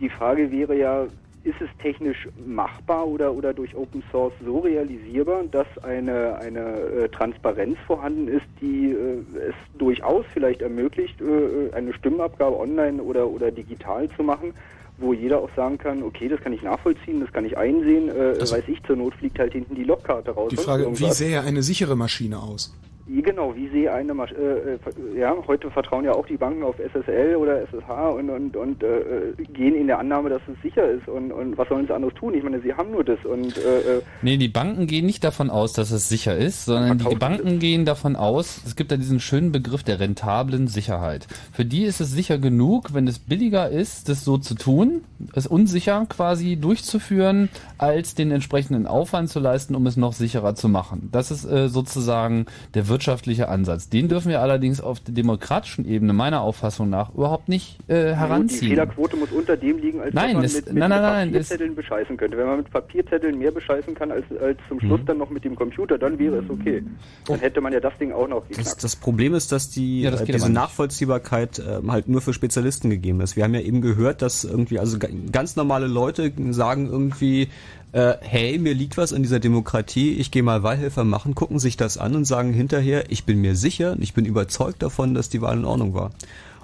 [SPEAKER 17] die Frage wäre ja, ist es technisch machbar oder, oder durch Open Source so realisierbar, dass eine, eine äh, Transparenz vorhanden ist, die äh, es durchaus vielleicht ermöglicht, äh, eine Stimmabgabe online oder, oder digital zu machen, wo jeder auch sagen kann, okay, das kann ich nachvollziehen, das kann ich einsehen, äh,
[SPEAKER 2] Also-
[SPEAKER 17] weiß ich, zur Not fliegt halt hinten die Logkarte raus.
[SPEAKER 2] Die Frage, wie sähe eine sichere Maschine aus?
[SPEAKER 17] Genau, wie sehe eine Masch äh, äh, ja, heute vertrauen ja auch die Banken auf SSL oder SSH und, und, und äh, gehen in der Annahme, dass es sicher ist und, und was sollen sie anderes tun? Ich meine, sie haben nur das und äh, äh,
[SPEAKER 1] Nee, die Banken gehen nicht davon aus, dass es sicher ist, sondern die Banken gehen davon aus, es gibt da diesen schönen Begriff der rentablen Sicherheit. Für die ist es sicher genug, wenn es billiger ist, das so zu tun, es unsicher quasi durchzuführen, als den entsprechenden Aufwand zu leisten, um es noch sicherer zu machen. Das ist äh, sozusagen der wirtschaftliche Ansatz. Den dürfen wir allerdings auf der demokratischen Ebene meiner Auffassung nach überhaupt nicht äh, heranziehen.
[SPEAKER 17] Die Fehlerquote muss unter dem liegen, als
[SPEAKER 1] Nein,
[SPEAKER 17] man
[SPEAKER 1] das-
[SPEAKER 17] mit, mit,
[SPEAKER 1] nein, nein, nein, das-
[SPEAKER 17] Papierzetteln bescheißen könnte. Wenn man mit Papierzetteln mehr bescheißen kann als, als zum Schluss
[SPEAKER 1] Mhm.
[SPEAKER 17] dann noch mit dem Computer, dann wäre es okay. Dann hätte man ja das Ding auch noch
[SPEAKER 4] Das,
[SPEAKER 17] geknackt.
[SPEAKER 4] das Problem ist, dass die
[SPEAKER 1] Ja, das
[SPEAKER 4] äh, diese. Nachvollziehbarkeit ähm, halt nur für Spezialisten gegeben ist. Wir haben ja eben gehört, dass irgendwie also ga- ganz normale Leute sagen irgendwie äh, hey, mir liegt was an dieser Demokratie, ich gehe mal Wahlhelfer machen, gucken sich das an und sagen hinterher, ich bin mir sicher und ich bin überzeugt davon, dass die Wahl in Ordnung war.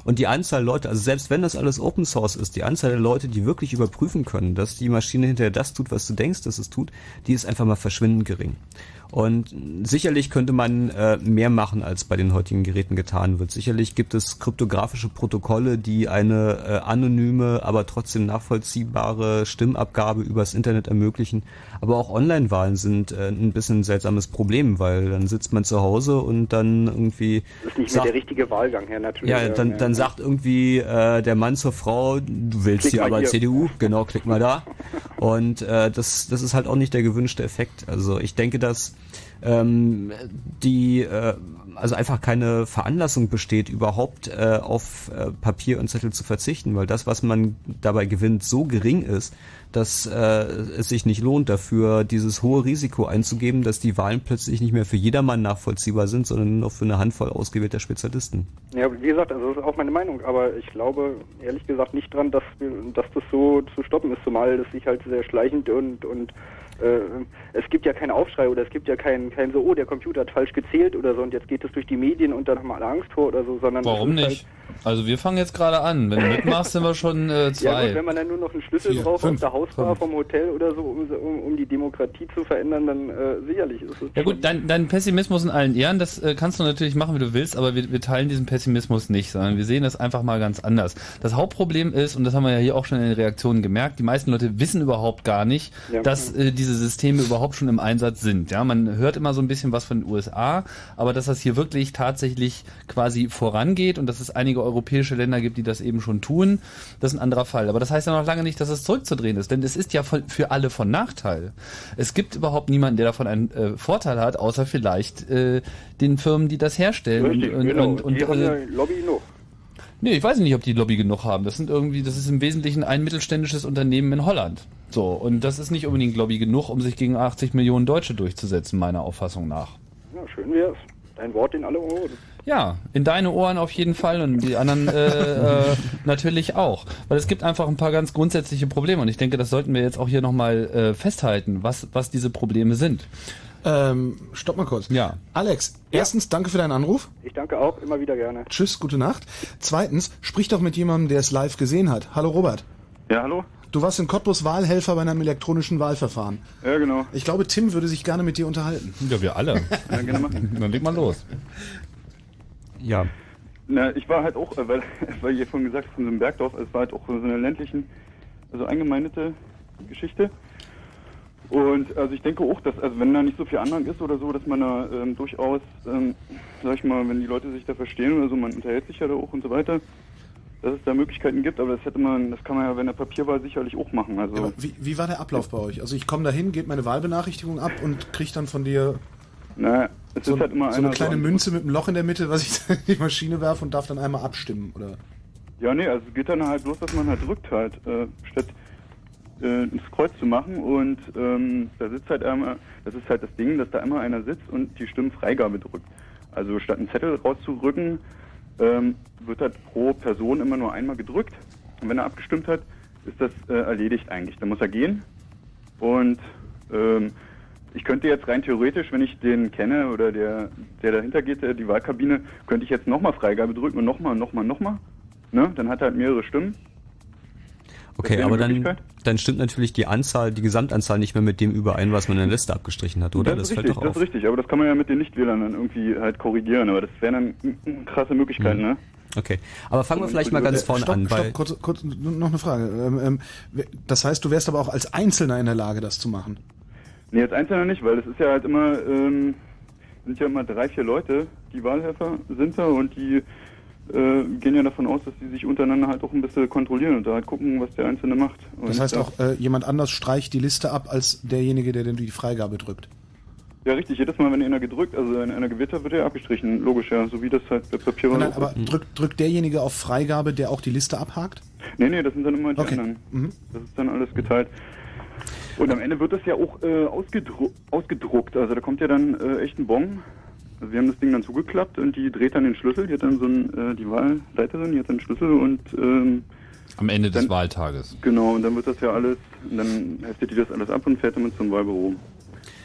[SPEAKER 4] Und die Anzahl Leute, also selbst wenn das alles Open Source ist, die Anzahl der Leute, die wirklich überprüfen können, dass die Maschine hinterher das tut, was du denkst, dass es tut, die ist einfach mal verschwindend gering. Und sicherlich könnte man äh, mehr machen, als bei den heutigen Geräten getan wird. Sicherlich gibt es kryptografische Protokolle, die eine äh, anonyme, aber trotzdem nachvollziehbare Stimmabgabe übers Internet ermöglichen. Aber auch Online-Wahlen sind äh, ein bisschen ein seltsames Problem, weil dann sitzt man zu Hause und dann irgendwie
[SPEAKER 17] Das ist nicht mehr
[SPEAKER 4] sagt,
[SPEAKER 17] der richtige Wahlgang, Herr, natürlich.
[SPEAKER 4] ja, dann, dann sagt irgendwie äh, der Mann zur Frau, du willst hier aber
[SPEAKER 17] hier.
[SPEAKER 4] CDU, genau, klick mal da. Und äh, das, das ist halt auch nicht der gewünschte Effekt. Also ich denke, dass ähm, die äh, also einfach keine Veranlassung besteht, überhaupt äh, auf äh, Papier und Zettel zu verzichten, weil das, was man dabei gewinnt, so gering ist, dass äh, es sich nicht lohnt, dafür dieses hohe Risiko einzugeben, dass die Wahlen plötzlich nicht mehr für jedermann nachvollziehbar sind, sondern nur für eine Handvoll ausgewählter Spezialisten.
[SPEAKER 17] Ja, wie gesagt, also das ist auch meine Meinung, aber ich glaube ehrlich gesagt nicht dran, dass, dass das so zu stoppen ist, zumal das sich halt sehr schleichend und, und es gibt ja keinen Aufschrei oder es gibt ja keinen kein so, oh, der Computer hat falsch gezählt oder so und jetzt geht es durch die Medien und dann haben alle Angst vor oder so, sondern
[SPEAKER 1] Warum
[SPEAKER 17] ist
[SPEAKER 1] nicht? Also wir fangen jetzt gerade an. Wenn du mitmachst, sind wir schon äh,
[SPEAKER 17] Halt, ja
[SPEAKER 1] zwei.
[SPEAKER 17] gut, wenn man dann nur noch einen Schlüssel
[SPEAKER 1] Vier,
[SPEAKER 17] braucht
[SPEAKER 1] fünf,
[SPEAKER 17] aus der Hausbar
[SPEAKER 1] fünf.
[SPEAKER 17] vom Hotel oder so, um, um, um die Demokratie zu verändern, dann äh, sicherlich ist es
[SPEAKER 1] Ja gut, dein, dein Pessimismus in allen Ehren, das äh, kannst du natürlich machen, wie du willst, aber wir, wir teilen diesen Pessimismus nicht, sondern wir sehen das einfach mal ganz anders. Das Hauptproblem ist, und das haben wir ja hier auch schon in den Reaktionen gemerkt, die meisten Leute wissen überhaupt gar nicht,
[SPEAKER 17] Ja.
[SPEAKER 1] dass äh, diese Systeme überhaupt schon im Einsatz sind. Ja, man hört immer so ein bisschen was von den USA, aber dass das hier wirklich tatsächlich quasi vorangeht und dass es einige europäische Länder gibt, die das eben schon tun, das ist ein anderer Fall. Aber das heißt ja noch lange nicht, dass es zurückzudrehen ist, denn es ist ja von, für alle von Nachteil. Es gibt überhaupt niemanden, der davon einen äh, Vorteil hat, außer vielleicht äh, den Firmen, die das herstellen.
[SPEAKER 17] Richtig,
[SPEAKER 1] und, und,
[SPEAKER 17] genau.
[SPEAKER 1] und, und,
[SPEAKER 17] die haben ja
[SPEAKER 1] äh,
[SPEAKER 17] Lobby genug.
[SPEAKER 1] Nee, ich weiß nicht, ob die Lobby genug haben. Das sind irgendwie, das ist im Wesentlichen ein mittelständisches Unternehmen in Holland. So, und das ist nicht unbedingt Lobby genug, um sich gegen 80 Millionen Deutsche durchzusetzen, meiner Auffassung nach.
[SPEAKER 17] Ja, schön wär's. Dein Wort in alle Ohren.
[SPEAKER 1] Ja, in deine Ohren auf jeden Fall und die anderen äh, äh, natürlich auch. Weil es gibt einfach ein paar ganz grundsätzliche Probleme und ich denke, das sollten wir jetzt auch hier nochmal äh, festhalten, was, was diese Probleme sind.
[SPEAKER 2] Ähm, stopp mal kurz.
[SPEAKER 1] Ja.
[SPEAKER 2] Alex, erstens danke für deinen Anruf.
[SPEAKER 17] Ich danke auch, immer wieder gerne.
[SPEAKER 2] Tschüss, gute Nacht. Zweitens, sprich doch mit jemandem, der es live gesehen hat. Hallo Robert.
[SPEAKER 16] Ja, hallo?
[SPEAKER 2] Du warst in Cottbus Wahlhelfer bei einem elektronischen Wahlverfahren.
[SPEAKER 16] Ja, genau.
[SPEAKER 2] Ich glaube, Tim würde sich gerne mit dir unterhalten.
[SPEAKER 1] Ja, wir alle.
[SPEAKER 16] Ja, gerne machen.
[SPEAKER 1] Dann leg mal los.
[SPEAKER 4] Ja.
[SPEAKER 16] Na, ich war halt auch, äh, weil, weil ihr vorhin gesagt habt, von so einem Bergdorf, es war halt auch so eine ländlichen, also eingemeindete Geschichte. Und also ich denke auch, dass, also wenn da nicht so viel Anhang ist oder so, dass man da ähm, durchaus, ähm, sag ich mal, wenn die Leute sich da verstehen oder so, man unterhält sich ja da auch und so weiter, dass es da Möglichkeiten gibt, aber das hätte man, das kann man ja bei einer Papierwahl sicherlich auch machen. Also
[SPEAKER 2] Aber wie, wie war der Ablauf bei euch? Also ich komme dahin, gebe meine Wahlbenachrichtigung ab und kriege dann von dir
[SPEAKER 16] na, es
[SPEAKER 2] so,
[SPEAKER 16] ist halt immer
[SPEAKER 2] so eine kleine
[SPEAKER 16] so-
[SPEAKER 2] Münze mit einem Loch in der Mitte, was ich in die Maschine werfe und darf dann einmal abstimmen, oder?
[SPEAKER 16] Ja, nee, also es geht dann halt bloß, dass man halt drückt halt, äh, statt äh, ins Kreuz zu machen und ähm, da sitzt halt einmal, das ist halt das Ding, dass da immer einer sitzt und die Stimmenfreigabe drückt. Also statt einen Zettel rauszurücken, ähm, wird halt pro Person immer nur einmal gedrückt und wenn er abgestimmt hat, ist das äh, erledigt eigentlich. Dann muss er gehen und ähm, ich könnte jetzt rein theoretisch, wenn ich den kenne oder der, der dahinter geht, der, die Wahlkabine, könnte ich jetzt nochmal Freigabe drücken und nochmal nochmal nochmal. Ne? Dann hat er halt mehrere Stimmen.
[SPEAKER 4] Okay, aber dann, dann stimmt natürlich die Anzahl, die Gesamtanzahl nicht mehr mit dem überein, was man in der Liste abgestrichen hat, oder?
[SPEAKER 16] Das, ist
[SPEAKER 4] fällt
[SPEAKER 16] richtig,
[SPEAKER 4] doch
[SPEAKER 16] das
[SPEAKER 4] auf.
[SPEAKER 16] ist richtig. Aber das kann man ja mit den Nichtwählern dann irgendwie halt korrigieren. Aber das wären dann krasse Möglichkeiten,
[SPEAKER 4] Mhm.
[SPEAKER 16] ne?
[SPEAKER 4] Okay, aber fangen wir vielleicht mal ganz vorne
[SPEAKER 2] stopp,
[SPEAKER 4] an, weil
[SPEAKER 2] Stopp, kurz, kurz, noch eine Frage. Ähm, ähm, das heißt, du wärst aber auch als Einzelner in der Lage, das zu machen.
[SPEAKER 16] Nee, als Einzelner nicht, weil es ist ja halt immer, ähm, sind ja immer drei, vier Leute, die Wahlhelfer sind da und die äh, gehen ja davon aus, dass die sich untereinander halt auch ein bisschen kontrollieren und da halt gucken, was der Einzelne macht. Und
[SPEAKER 2] Das heißt
[SPEAKER 16] da-
[SPEAKER 2] auch, äh, jemand anders streicht die Liste ab als derjenige, der denn die Freigabe drückt.
[SPEAKER 16] Ja, richtig. Jedes Mal, wenn einer gedrückt, also wenn einer gewählt hat, wird er abgestrichen. Logisch, ja. So wie das halt bei Papier
[SPEAKER 2] Nein, aber drückt, drückt derjenige auf Freigabe, der auch die Liste abhakt?
[SPEAKER 16] Nee, nee, das sind dann immer die
[SPEAKER 2] Okay.
[SPEAKER 16] anderen.
[SPEAKER 2] Mhm.
[SPEAKER 16] Das ist dann alles geteilt. Und am Ende wird das ja auch äh, ausgedru ausgedruckt. Also da kommt ja dann äh, echt ein Bon. Also wir haben das Ding dann zugeklappt und die dreht dann den Schlüssel. Die hat dann so ein, äh, die Wahlleiterin, die hat dann den Schlüssel und ähm,
[SPEAKER 1] Am Ende des Wahltages.
[SPEAKER 16] genau, und dann wird das ja alles, und dann heftet die das alles ab und fährt damit zum Wahlbüro.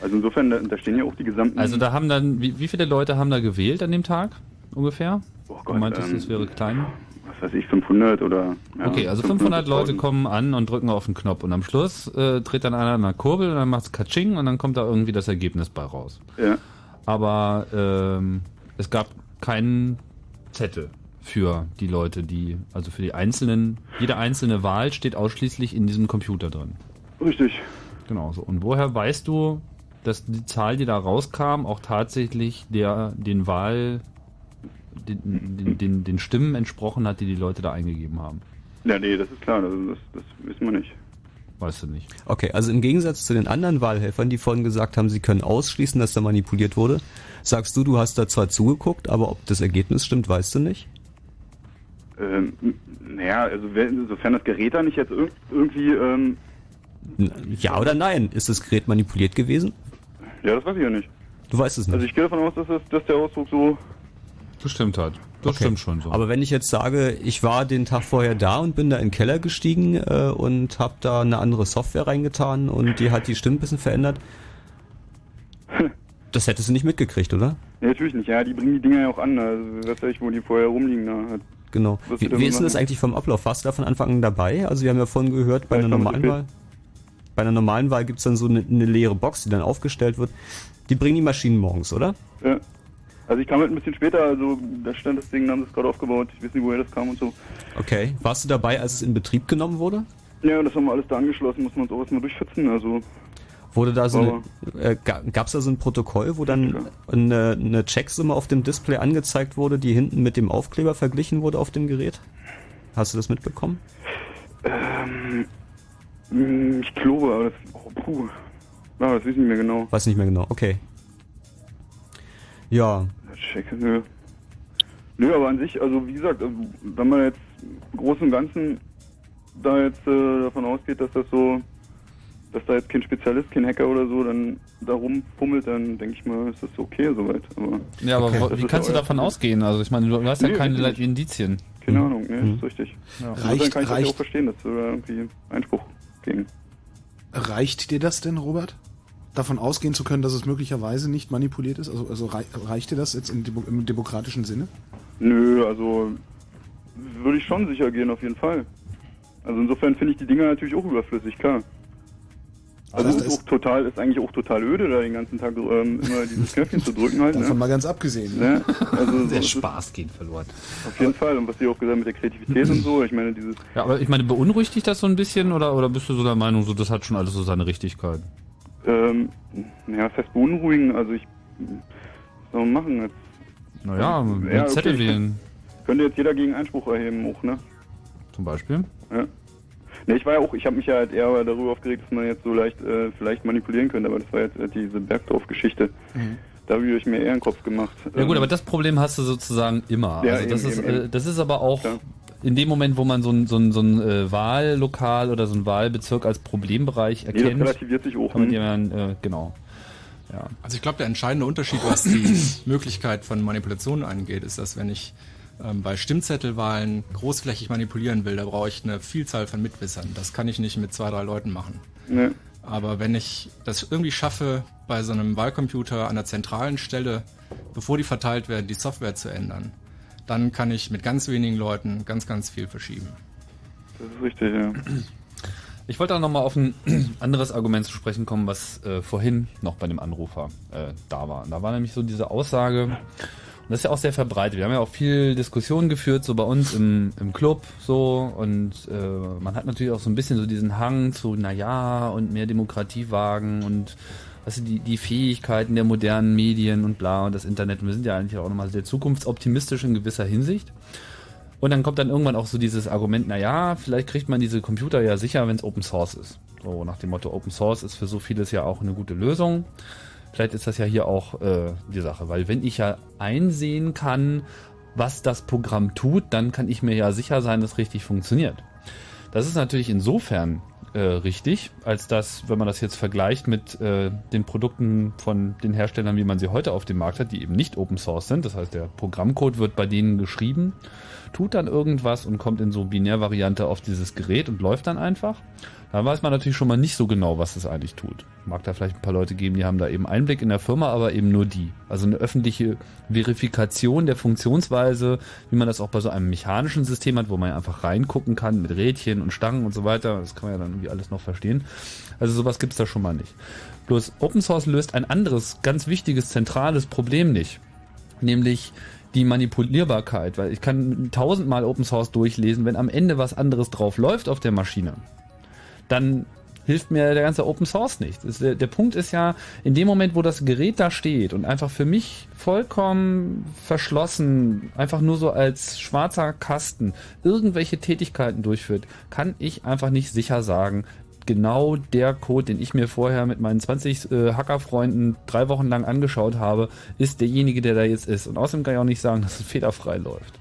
[SPEAKER 16] Also insofern, da, da stehen ja auch die gesamten...
[SPEAKER 1] Also da haben dann, wie, wie viele Leute haben da gewählt an dem Tag ungefähr?
[SPEAKER 16] Oh
[SPEAKER 1] du meintest,
[SPEAKER 16] ähm,
[SPEAKER 1] es wäre klein?
[SPEAKER 16] was weiß ich, 500 oder... ja,
[SPEAKER 1] okay, also 500 Leute
[SPEAKER 16] 500.000.
[SPEAKER 1] kommen an und drücken auf den Knopf und am Schluss äh, dreht dann einer an der Kurbel und dann macht's Katsching und dann kommt da irgendwie das Ergebnis bei raus.
[SPEAKER 16] Ja.
[SPEAKER 1] Aber ähm, es gab keinen Zettel für die Leute, die, also für die einzelnen, jede einzelne Wahl steht ausschließlich in diesem Computer drin.
[SPEAKER 16] Richtig.
[SPEAKER 1] Genau so. Und woher weißt du, dass die Zahl, die da rauskam, auch tatsächlich der den Wahl, den, den, den, den Stimmen entsprochen hat, die die Leute da eingegeben haben?
[SPEAKER 16] Ja, nee, das ist klar, das, das, das wissen wir nicht.
[SPEAKER 1] Weißt du nicht.
[SPEAKER 4] Okay, also im Gegensatz zu den anderen Wahlhelfern, die vorhin gesagt haben, sie können ausschließen, dass da manipuliert wurde, sagst du, du hast da zwar zugeguckt, aber ob das Ergebnis stimmt, weißt du nicht?
[SPEAKER 16] Ähm, naja, also wenn, sofern das Gerät da nicht jetzt irg irgendwie, ähm,
[SPEAKER 4] Ja oder nein? Ist das Gerät manipuliert gewesen?
[SPEAKER 16] ja, das weiß ich ja nicht.
[SPEAKER 4] Du weißt es nicht.
[SPEAKER 16] Also ich gehe davon aus, dass, das, dass der Ausdruck so...
[SPEAKER 1] Bestimmt hat. Das
[SPEAKER 4] Okay.
[SPEAKER 1] stimmt schon so.
[SPEAKER 4] Aber wenn ich jetzt sage, ich war den Tag vorher da und bin da in den Keller gestiegen äh, und habe da eine andere Software reingetan und die hat die Stimmen ein bisschen verändert, das hättest du nicht mitgekriegt, oder?
[SPEAKER 16] Ja, natürlich nicht, ja, die bringen die Dinger ja auch an, also was weiß ich, wo die vorher rumliegen da. Halt.
[SPEAKER 4] Genau. Wie, wie ist denn das eigentlich vom Ablauf? Warst du da von Anfang an dabei? Also wir haben ja vorhin gehört, bei
[SPEAKER 16] Ja,
[SPEAKER 4] einer normalen Wahl, bei einer normalen Wahl gibt's dann so eine, eine leere Box, die dann aufgestellt wird. Die bringen die Maschinen morgens, oder?
[SPEAKER 16] Ja. Also ich kam halt ein bisschen später, also da stand das Ding, haben sie es gerade aufgebaut, ich weiß nicht, woher das kam und so.
[SPEAKER 4] Okay. Warst du dabei, als es in Betrieb genommen wurde?
[SPEAKER 16] Ja, das haben wir alles da angeschlossen, muss man uns auch erstmal durchschützen, also...
[SPEAKER 4] Wurde da so eine, äh, ga- gab's da so ein Protokoll, wo dann eine, eine Checksumme auf dem Display angezeigt wurde, die hinten mit dem Aufkleber verglichen wurde auf dem Gerät? Hast du das mitbekommen?
[SPEAKER 16] Ähm, ich glaube, aber das... Oh, puh. Ja, das weiß ich nicht mehr genau.
[SPEAKER 4] Weiß nicht mehr genau. Okay. Ja.
[SPEAKER 16] Check, nö. Nö, aber an sich, also wie gesagt, also, wenn man jetzt im Großen und Ganzen da jetzt äh, davon ausgeht, dass das so, dass da jetzt kein Spezialist, kein Hacker oder so dann da rumfummelt, dann denke ich mal, ist das okay soweit. Aber
[SPEAKER 1] Ja, aber
[SPEAKER 16] Das
[SPEAKER 1] wie kannst du davon
[SPEAKER 16] Problem.
[SPEAKER 1] ausgehen? Also ich meine, du hast ja
[SPEAKER 16] Nee,
[SPEAKER 1] keine. Indizien.
[SPEAKER 16] Keine Ahnung, ne,
[SPEAKER 1] Mhm.
[SPEAKER 16] ist richtig.
[SPEAKER 1] Ja.
[SPEAKER 2] Reicht-
[SPEAKER 16] kann ich das ja auch verstehen, dass wir da irgendwie Einspruch gegen.
[SPEAKER 2] Reicht dir das denn, Robert? Davon ausgehen zu können, dass es möglicherweise nicht manipuliert ist? Also, also rei- reicht dir das jetzt im, Demo im demokratischen Sinne?
[SPEAKER 16] Nö, also würde ich schon sicher gehen, auf jeden Fall. Also insofern finde ich die Dinger natürlich auch überflüssig, klar. Also
[SPEAKER 2] das
[SPEAKER 16] ist,
[SPEAKER 2] ist-
[SPEAKER 16] auch total, ist eigentlich auch total öde, da den ganzen Tag ähm, immer dieses Knöpfchen zu drücken halt.
[SPEAKER 2] Davon
[SPEAKER 16] Ne?
[SPEAKER 2] mal ganz abgesehen.
[SPEAKER 16] Ne? Also so
[SPEAKER 1] Der Spaß geht verloren.
[SPEAKER 16] Auf jeden Fall. Und was Sie auch gesagt haben mit der Kreativität und so, ich meine, dieses
[SPEAKER 1] Ja, aber ich meine, beunruhigt dich das so ein bisschen oder, oder bist du so der Meinung, so das hat schon alles so seine Richtigkeit?
[SPEAKER 16] Ähm, ja, fest beunruhigen, also ich was soll man machen jetzt?
[SPEAKER 1] Naja, mit
[SPEAKER 16] Ja,
[SPEAKER 1] Zettel wählen
[SPEAKER 16] Könnte jetzt jeder gegen Einspruch erheben auch, ne?
[SPEAKER 1] zum Beispiel.
[SPEAKER 16] Ja. Ne, ich war ja auch, ich habe mich ja halt eher darüber aufgeregt, dass man jetzt so leicht äh, vielleicht manipulieren könnte, aber das war jetzt äh, diese Bergdorf-Geschichte. Da habe ich mir eher einen Kopf gemacht.
[SPEAKER 1] Ja gut,
[SPEAKER 16] Ähm,
[SPEAKER 1] aber das Problem hast du sozusagen immer.
[SPEAKER 16] Ja,
[SPEAKER 1] also das,
[SPEAKER 16] eben,
[SPEAKER 1] ist,
[SPEAKER 16] eben,
[SPEAKER 1] äh, das ist aber auch in dem Moment, wo man so ein, so ein, so ein äh, Wahllokal oder so ein Wahlbezirk als Problembereich
[SPEAKER 16] Nee, das
[SPEAKER 1] erkennt.
[SPEAKER 16] relativiert sich auch,
[SPEAKER 1] Kann dann, äh, genau. Ja.
[SPEAKER 3] Also ich glaube, der entscheidende Unterschied, was die Möglichkeit von Manipulationen angeht, ist, dass wenn ich ähm, bei Stimmzettelwahlen großflächig manipulieren will, da brauche ich eine Vielzahl von Mitwissern. Das kann ich nicht mit zwei, drei Leuten machen.
[SPEAKER 16] Ne.
[SPEAKER 3] Aber wenn ich das irgendwie schaffe, bei so einem Wahlcomputer an der zentralen Stelle, bevor die verteilt werden, die Software zu ändern, dann kann ich mit ganz wenigen Leuten ganz, ganz viel verschieben.
[SPEAKER 16] Das ist richtig, ja.
[SPEAKER 1] Ich wollte auch nochmal auf ein anderes Argument zu sprechen kommen, was äh, vorhin noch bei dem Anrufer äh, da war. Da war nämlich so diese Aussage, und das ist ja auch sehr verbreitet. Wir haben ja auch viel Diskussionen geführt, so bei uns im, im Club, so, und äh, man hat natürlich auch so ein bisschen so diesen Hang zu, na ja, und mehr Demokratie wagen und was die, die Fähigkeiten der modernen Medien und bla und das Internet. Und wir sind ja eigentlich auch nochmal sehr zukunftsoptimistisch in gewisser Hinsicht. Und dann kommt dann irgendwann auch so dieses Argument, na ja, vielleicht kriegt man diese Computer ja sicher, wenn es Open Source ist. So nach dem Motto, Open Source ist für so vieles ja auch eine gute Lösung. Vielleicht ist das ja hier auch äh, die Sache, weil wenn ich ja einsehen kann, was das Programm tut, dann kann ich mir ja sicher sein, dass richtig funktioniert. Das ist natürlich insofern äh, richtig, als dass, wenn man das jetzt vergleicht mit äh, den Produkten von den Herstellern, wie man sie heute auf dem Markt hat, die eben nicht Open Source sind. Das heißt, der Programmcode wird bei denen geschrieben, tut dann irgendwas und kommt in so Binärvariante auf dieses Gerät und läuft dann einfach. Da weiß man natürlich schon mal nicht so genau, was es eigentlich tut. Mag da vielleicht ein paar Leute geben, die haben da eben Einblick in der Firma, aber eben nur die. Also eine öffentliche Verifikation der Funktionsweise, wie man das auch bei so einem mechanischen System hat, wo man einfach reingucken kann mit Rädchen und Stangen und so weiter. Das kann man ja dann irgendwie alles noch verstehen. Also sowas gibt's da schon mal nicht. Bloß Open Source löst ein anderes, ganz wichtiges, zentrales Problem nicht. Nämlich die Manipulierbarkeit, weil ich kann tausendmal Open Source durchlesen, wenn am Ende was anderes drauf läuft auf der Maschine, dann hilft mir der ganze Open Source nicht. Das, der, der Punkt ist ja, in dem Moment, wo das Gerät da steht und einfach für mich vollkommen verschlossen, einfach nur so als schwarzer Kasten irgendwelche Tätigkeiten durchführt, kann ich einfach nicht sicher sagen, genau der Code, den ich mir vorher mit meinen 20 äh, Hackerfreunden drei Wochen lang angeschaut habe, ist derjenige, der da jetzt ist. Und außerdem kann ich auch nicht sagen, dass es fehlerfrei läuft.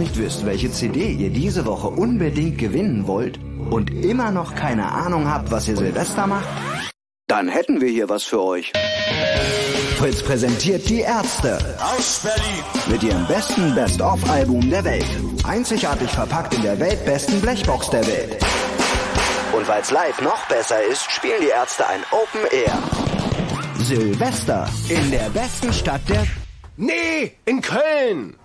[SPEAKER 9] Nicht wisst, welche CD ihr diese Woche unbedingt gewinnen wollt und immer noch keine Ahnung habt, was ihr Silvester macht, dann hätten wir hier was für euch. Fritz präsentiert die Ärzte.
[SPEAKER 18] Aus Berlin.
[SPEAKER 9] Mit ihrem besten Best-of-Album der Welt. Einzigartig verpackt in der weltbesten Blechbox der Welt. Und weil's live noch besser ist, spielen die Ärzte ein Open Air. Silvester in der besten Stadt der...
[SPEAKER 18] Nee, in Köln.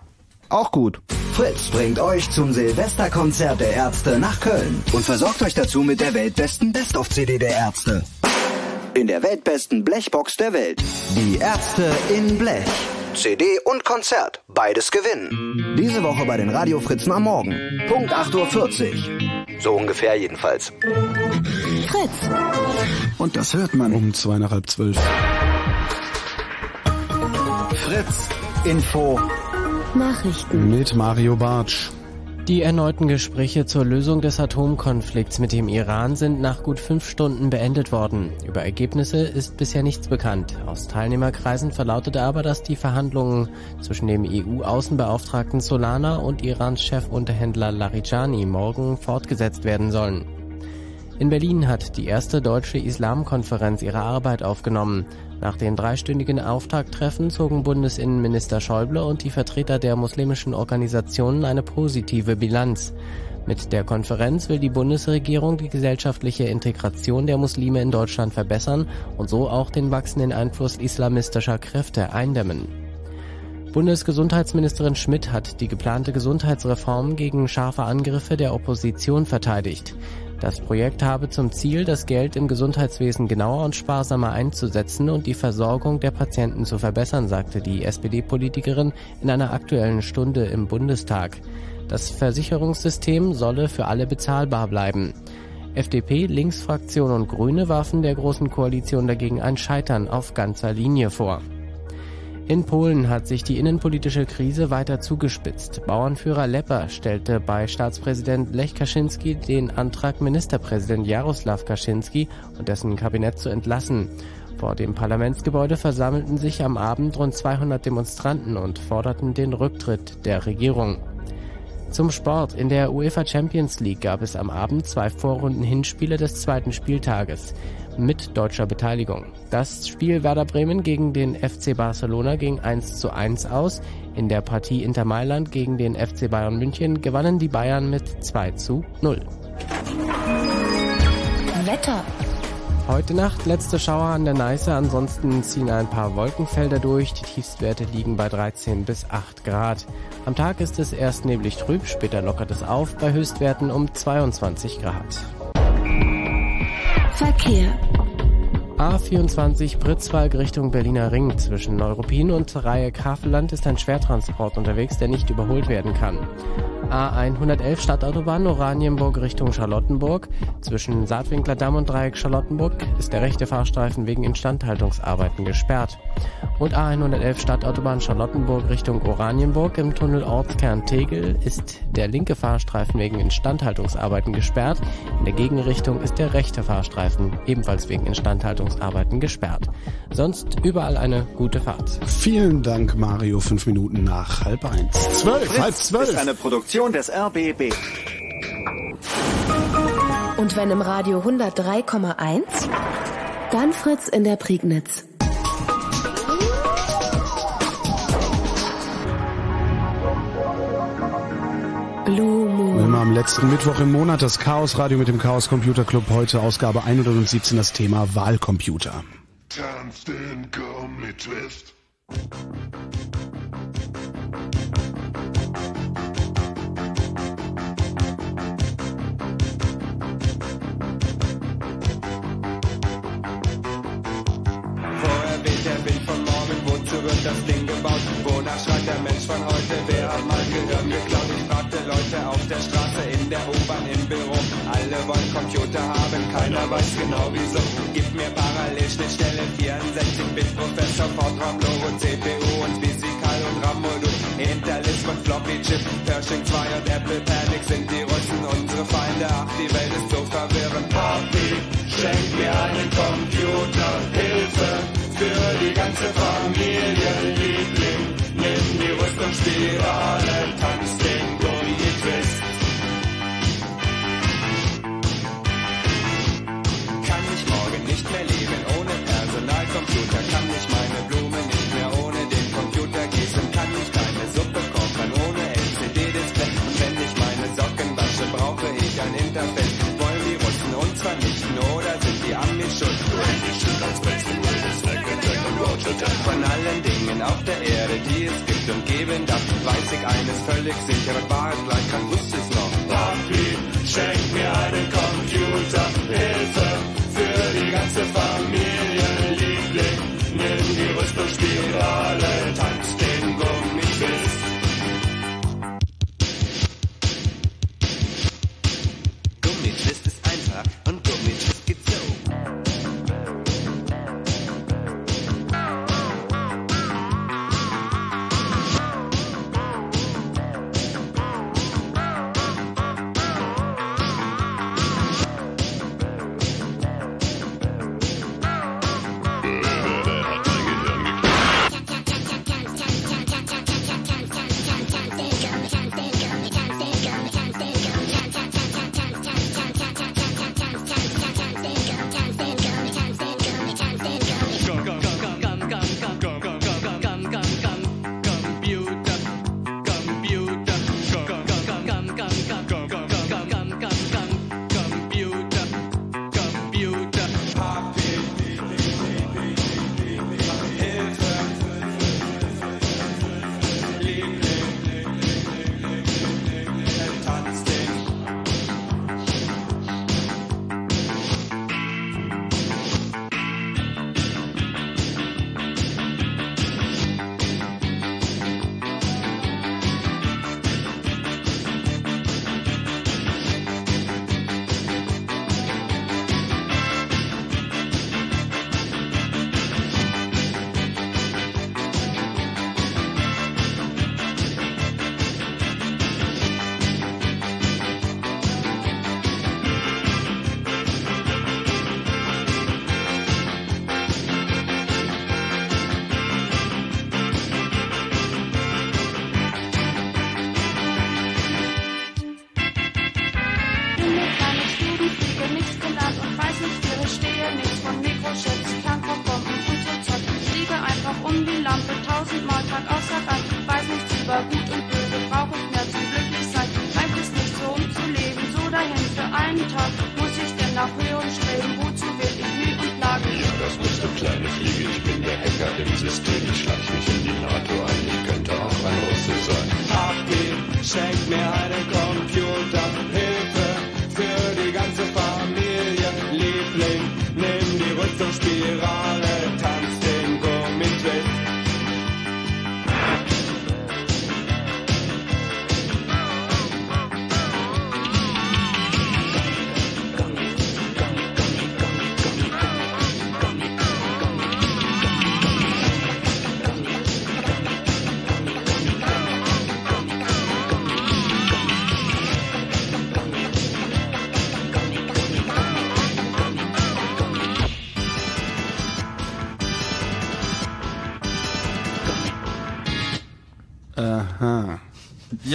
[SPEAKER 9] Auch gut. Fritz bringt euch zum Silvesterkonzert der Ärzte nach Köln und versorgt euch dazu mit der weltbesten Best-of-CD der Ärzte. In der weltbesten Blechbox der Welt. Die Ärzte in Blech. CD und Konzert. Beides gewinnen. Diese Woche bei den Radio Fritzen am Morgen. Punkt 8.40 Uhr. So ungefähr jedenfalls.
[SPEAKER 10] Fritz.
[SPEAKER 2] Und das hört man um zwei nach halb zwölf.
[SPEAKER 9] Fritz. Info.
[SPEAKER 10] Nachrichten.
[SPEAKER 2] Mit Mario Bartsch.
[SPEAKER 11] Die erneuten Gespräche zur Lösung des Atomkonflikts mit dem Iran sind nach gut fünf Stunden beendet worden. Über Ergebnisse ist bisher nichts bekannt. Aus Teilnehmerkreisen verlautete aber, dass die Verhandlungen zwischen dem EU-Außenbeauftragten Solana und Irans Chefunterhändler Larijani morgen fortgesetzt werden sollen. In Berlin hat die erste deutsche Islamkonferenz ihre Arbeit aufgenommen. Nach den dreistündigen Auftakttreffen zogen Bundesinnenminister Schäuble und die Vertreter der muslimischen Organisationen eine positive Bilanz. Mit der Konferenz will die Bundesregierung die gesellschaftliche Integration der Muslime in Deutschland verbessern und so auch den wachsenden Einfluss islamistischer Kräfte eindämmen. Bundesgesundheitsministerin Schmidt hat die geplante Gesundheitsreform gegen scharfe Angriffe der Opposition verteidigt. Das Projekt habe zum Ziel, das Geld im Gesundheitswesen genauer und sparsamer einzusetzen und die Versorgung der Patienten zu verbessern, sagte die SPD-Politikerin in einer aktuellen Stunde im Bundestag. Das Versicherungssystem solle für alle bezahlbar bleiben. FDP, Linksfraktion und Grüne warfen der Großen Koalition dagegen ein Scheitern auf ganzer Linie vor. In Polen hat sich die innenpolitische Krise weiter zugespitzt. Bauernführer Lepper stellte bei Staatspräsident Lech Kaczynski den Antrag, Ministerpräsident Jaroslaw Kaczynski und dessen Kabinett zu entlassen. Vor dem Parlamentsgebäude versammelten sich am Abend rund 200 Demonstranten und forderten den Rücktritt der Regierung. Zum Sport. In der UEFA Champions League gab es am Abend zwei Vorrunden-Hinspiele des zweiten Spieltages mit deutscher Beteiligung. Das Spiel Werder Bremen gegen den FC Barcelona ging 1 zu 1 aus. In der Partie Inter Mailand gegen den FC Bayern München gewannen die Bayern mit 2 zu 0.
[SPEAKER 10] Wetter.
[SPEAKER 11] Heute Nacht letzte Schauer an der Neiße, ansonsten ziehen ein paar Wolkenfelder durch. Die Tiefstwerte liegen bei 13 bis 8 Grad. Am Tag ist es erst neblig trüb, später lockert es auf bei Höchstwerten um 22 Grad.
[SPEAKER 10] Verkehr.
[SPEAKER 11] A24 Pritzwalk Richtung Berliner Ring. Zwischen Neuruppin und Reihe Kafeland ist ein Schwertransport unterwegs, der nicht überholt werden kann. A111 Stadtautobahn Oranienburg Richtung Charlottenburg. Zwischen Saatwinkler Damm und Dreieck Charlottenburg ist der rechte Fahrstreifen wegen Instandhaltungsarbeiten gesperrt. Und A111 Stadtautobahn Charlottenburg Richtung Oranienburg im Tunnel Ortskern Tegel ist der linke Fahrstreifen wegen Instandhaltungsarbeiten gesperrt. In der Gegenrichtung ist der rechte Fahrstreifen ebenfalls wegen Instandhaltungsarbeiten gesperrt. Sonst überall eine gute Fahrt.
[SPEAKER 2] Vielen Dank, Mario. Fünf Minuten nach halb eins. Zwölf,
[SPEAKER 9] Fritz
[SPEAKER 2] halb zwölf.
[SPEAKER 9] ist eine Produktion des RBB.
[SPEAKER 10] Und wenn im Radio 103,1, dann Fritz in der Prignitz. Blue Moon.
[SPEAKER 2] Immer am letzten Mittwoch im Monat das Chaos Radio mit dem Chaos Computer Club. Heute Ausgabe 117 das Thema Wahlcomputer.
[SPEAKER 18] Tanzt den Gummitwist.
[SPEAKER 19] Vorher das Ding gebaut? Wonach schreit der Mensch von heute? Wer hat mein Gehirn geklaut? Ich fragte Leute auf der Straße, in der U-Bahn, im Büro. Alle wollen Computer haben, keiner weiß genau wieso. Gib mir Parallelschnittstelle, 64-Bit, Professor, Fortran, Logo, CPU und Physikal und RAM-Modul. Interlisp und Floppy-Chip, Pershing 2 und Apple Panic sind die Russen unsere Feinde. Ach, die Welt ist so verwirrend. Papi, schenk mir einen Computer, Hilfe für die ganze Familie, Liebling. Nimm die
[SPEAKER 20] Wurst und Spirale, tanz den Gummi Twist. Kann ich morgen nicht mehr leben ohne Personalcomputer, kann ich meine Blumen nicht mehr ohne den
[SPEAKER 21] Computer gießen, kann ich keine Suppe kochen ohne LCD-Display. Und wenn ich meine Socken wasche, brauche ich ein Interface. Von allen Dingen auf der Erde, die es gibt und
[SPEAKER 19] geben darf, weiß ich eines völlig sicher, was Wahrheit gleich kann, wusste ich noch.
[SPEAKER 20] Papi, schenk mir einen Computer,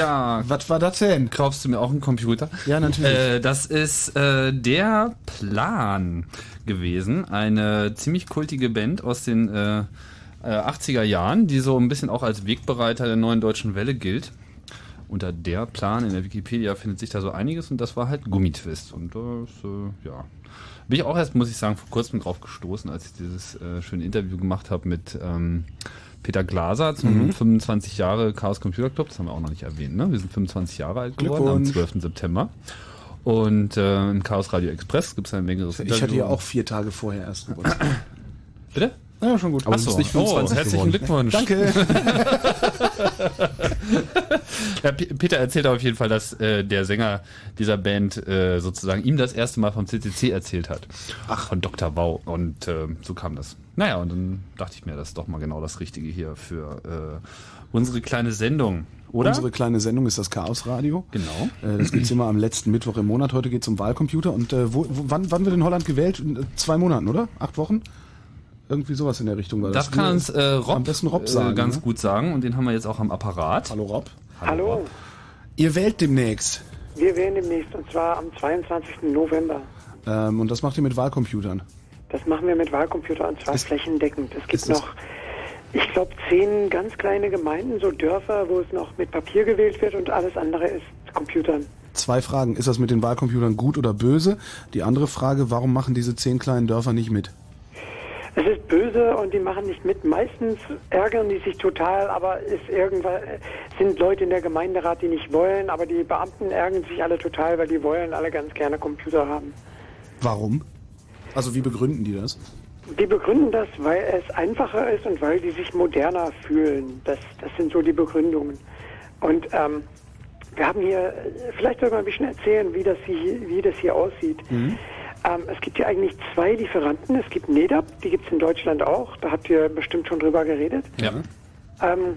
[SPEAKER 1] Ja.
[SPEAKER 2] Was war das denn?
[SPEAKER 1] Kaufst du mir auch einen Computer?
[SPEAKER 2] Ja, natürlich.
[SPEAKER 1] Äh, das ist äh, der Plan gewesen. Eine ziemlich kultige Band aus den äh, äh, 80er Jahren, die so ein bisschen auch als Wegbereiter der neuen deutschen Welle gilt. Unter der Plan in der Wikipedia findet sich da so einiges und das war halt Gummitwist. Und das, äh, ja. Bin ich auch erst, muss ich sagen, vor kurzem drauf gestoßen, als ich dieses äh, schöne Interview gemacht habe mit ähm, Peter Glaser zum
[SPEAKER 2] Mhm.
[SPEAKER 1] 25 Jahre Chaos Computer Club. Das haben wir auch noch nicht erwähnt, ne? Wir sind 25 Jahre alt geworden am
[SPEAKER 2] Glückwunsch.
[SPEAKER 1] 12. September. Und äh, im Chaos Radio Express gibt es ein längeres
[SPEAKER 2] Ich hatte ja auch vier Tage vorher erst Geburtstag.
[SPEAKER 1] Bitte?
[SPEAKER 2] Ja, schon gut.
[SPEAKER 1] Aber du bist nicht 25 oh, herzlichen
[SPEAKER 2] geworden.
[SPEAKER 1] Glückwunsch.
[SPEAKER 2] Danke.
[SPEAKER 1] ja, Peter erzählt auf jeden Fall, dass äh, der Sänger dieser Band äh, sozusagen ihm das erste Mal vom CCC erzählt hat. Ach. Von Dr. Wow. Und äh, so kam das. Naja, und dann dachte ich mir, das ist doch mal genau das Richtige hier für äh, unsere kleine Sendung. Oder?
[SPEAKER 2] Unsere kleine Sendung ist das Chaos Radio.
[SPEAKER 1] Genau.
[SPEAKER 2] Äh, das gibt's immer am letzten Mittwoch im Monat. Heute geht's um Wahlcomputer. Und äh, wo, wo, wann, wann wird in Holland gewählt? In äh, zwei Monaten, oder? Acht Wochen? Irgendwie sowas in der Richtung war das.
[SPEAKER 1] Das kann uns äh, Rob,
[SPEAKER 2] am besten Rob
[SPEAKER 1] äh,
[SPEAKER 2] sagen.
[SPEAKER 1] ganz
[SPEAKER 2] ne?
[SPEAKER 1] gut sagen und den haben wir jetzt auch am Apparat.
[SPEAKER 2] Hallo Rob.
[SPEAKER 22] Hallo.
[SPEAKER 2] Ihr wählt demnächst.
[SPEAKER 22] Wir wählen demnächst und zwar am 22. November.
[SPEAKER 2] Ähm, und das macht ihr mit Wahlcomputern.
[SPEAKER 22] Das machen wir mit Wahlcomputern und zwar
[SPEAKER 2] Ist-
[SPEAKER 22] flächendeckend. Es gibt noch, ich glaube, zehn ganz kleine Gemeinden, so Dörfer, wo es noch mit Papier gewählt wird und alles andere ist Computern.
[SPEAKER 2] Zwei Fragen. Ist das mit den Wahlcomputern gut oder böse? Die andere Frage, warum machen diese zehn kleinen Dörfer nicht mit?
[SPEAKER 22] Es ist böse und die machen nicht mit. Meistens ärgern die sich total, aber ist irgendwann sind Leute in der Gemeinderat, die nicht wollen, aber die Beamten ärgern sich alle total, weil die wollen alle ganz gerne Computer haben.
[SPEAKER 2] Warum? Also wie begründen die das?
[SPEAKER 22] Die begründen das, weil es einfacher ist und weil die sich moderner fühlen. Das, das sind so die Begründungen. Und ähm, wir haben hier, vielleicht soll mal ein bisschen erzählen, wie das hier, wie das hier aussieht. Ähm, es gibt hier eigentlich zwei Lieferanten. Es gibt NEDAP, die gibt es in Deutschland auch. Da habt ihr bestimmt schon drüber geredet.
[SPEAKER 1] Ja.
[SPEAKER 22] Ähm,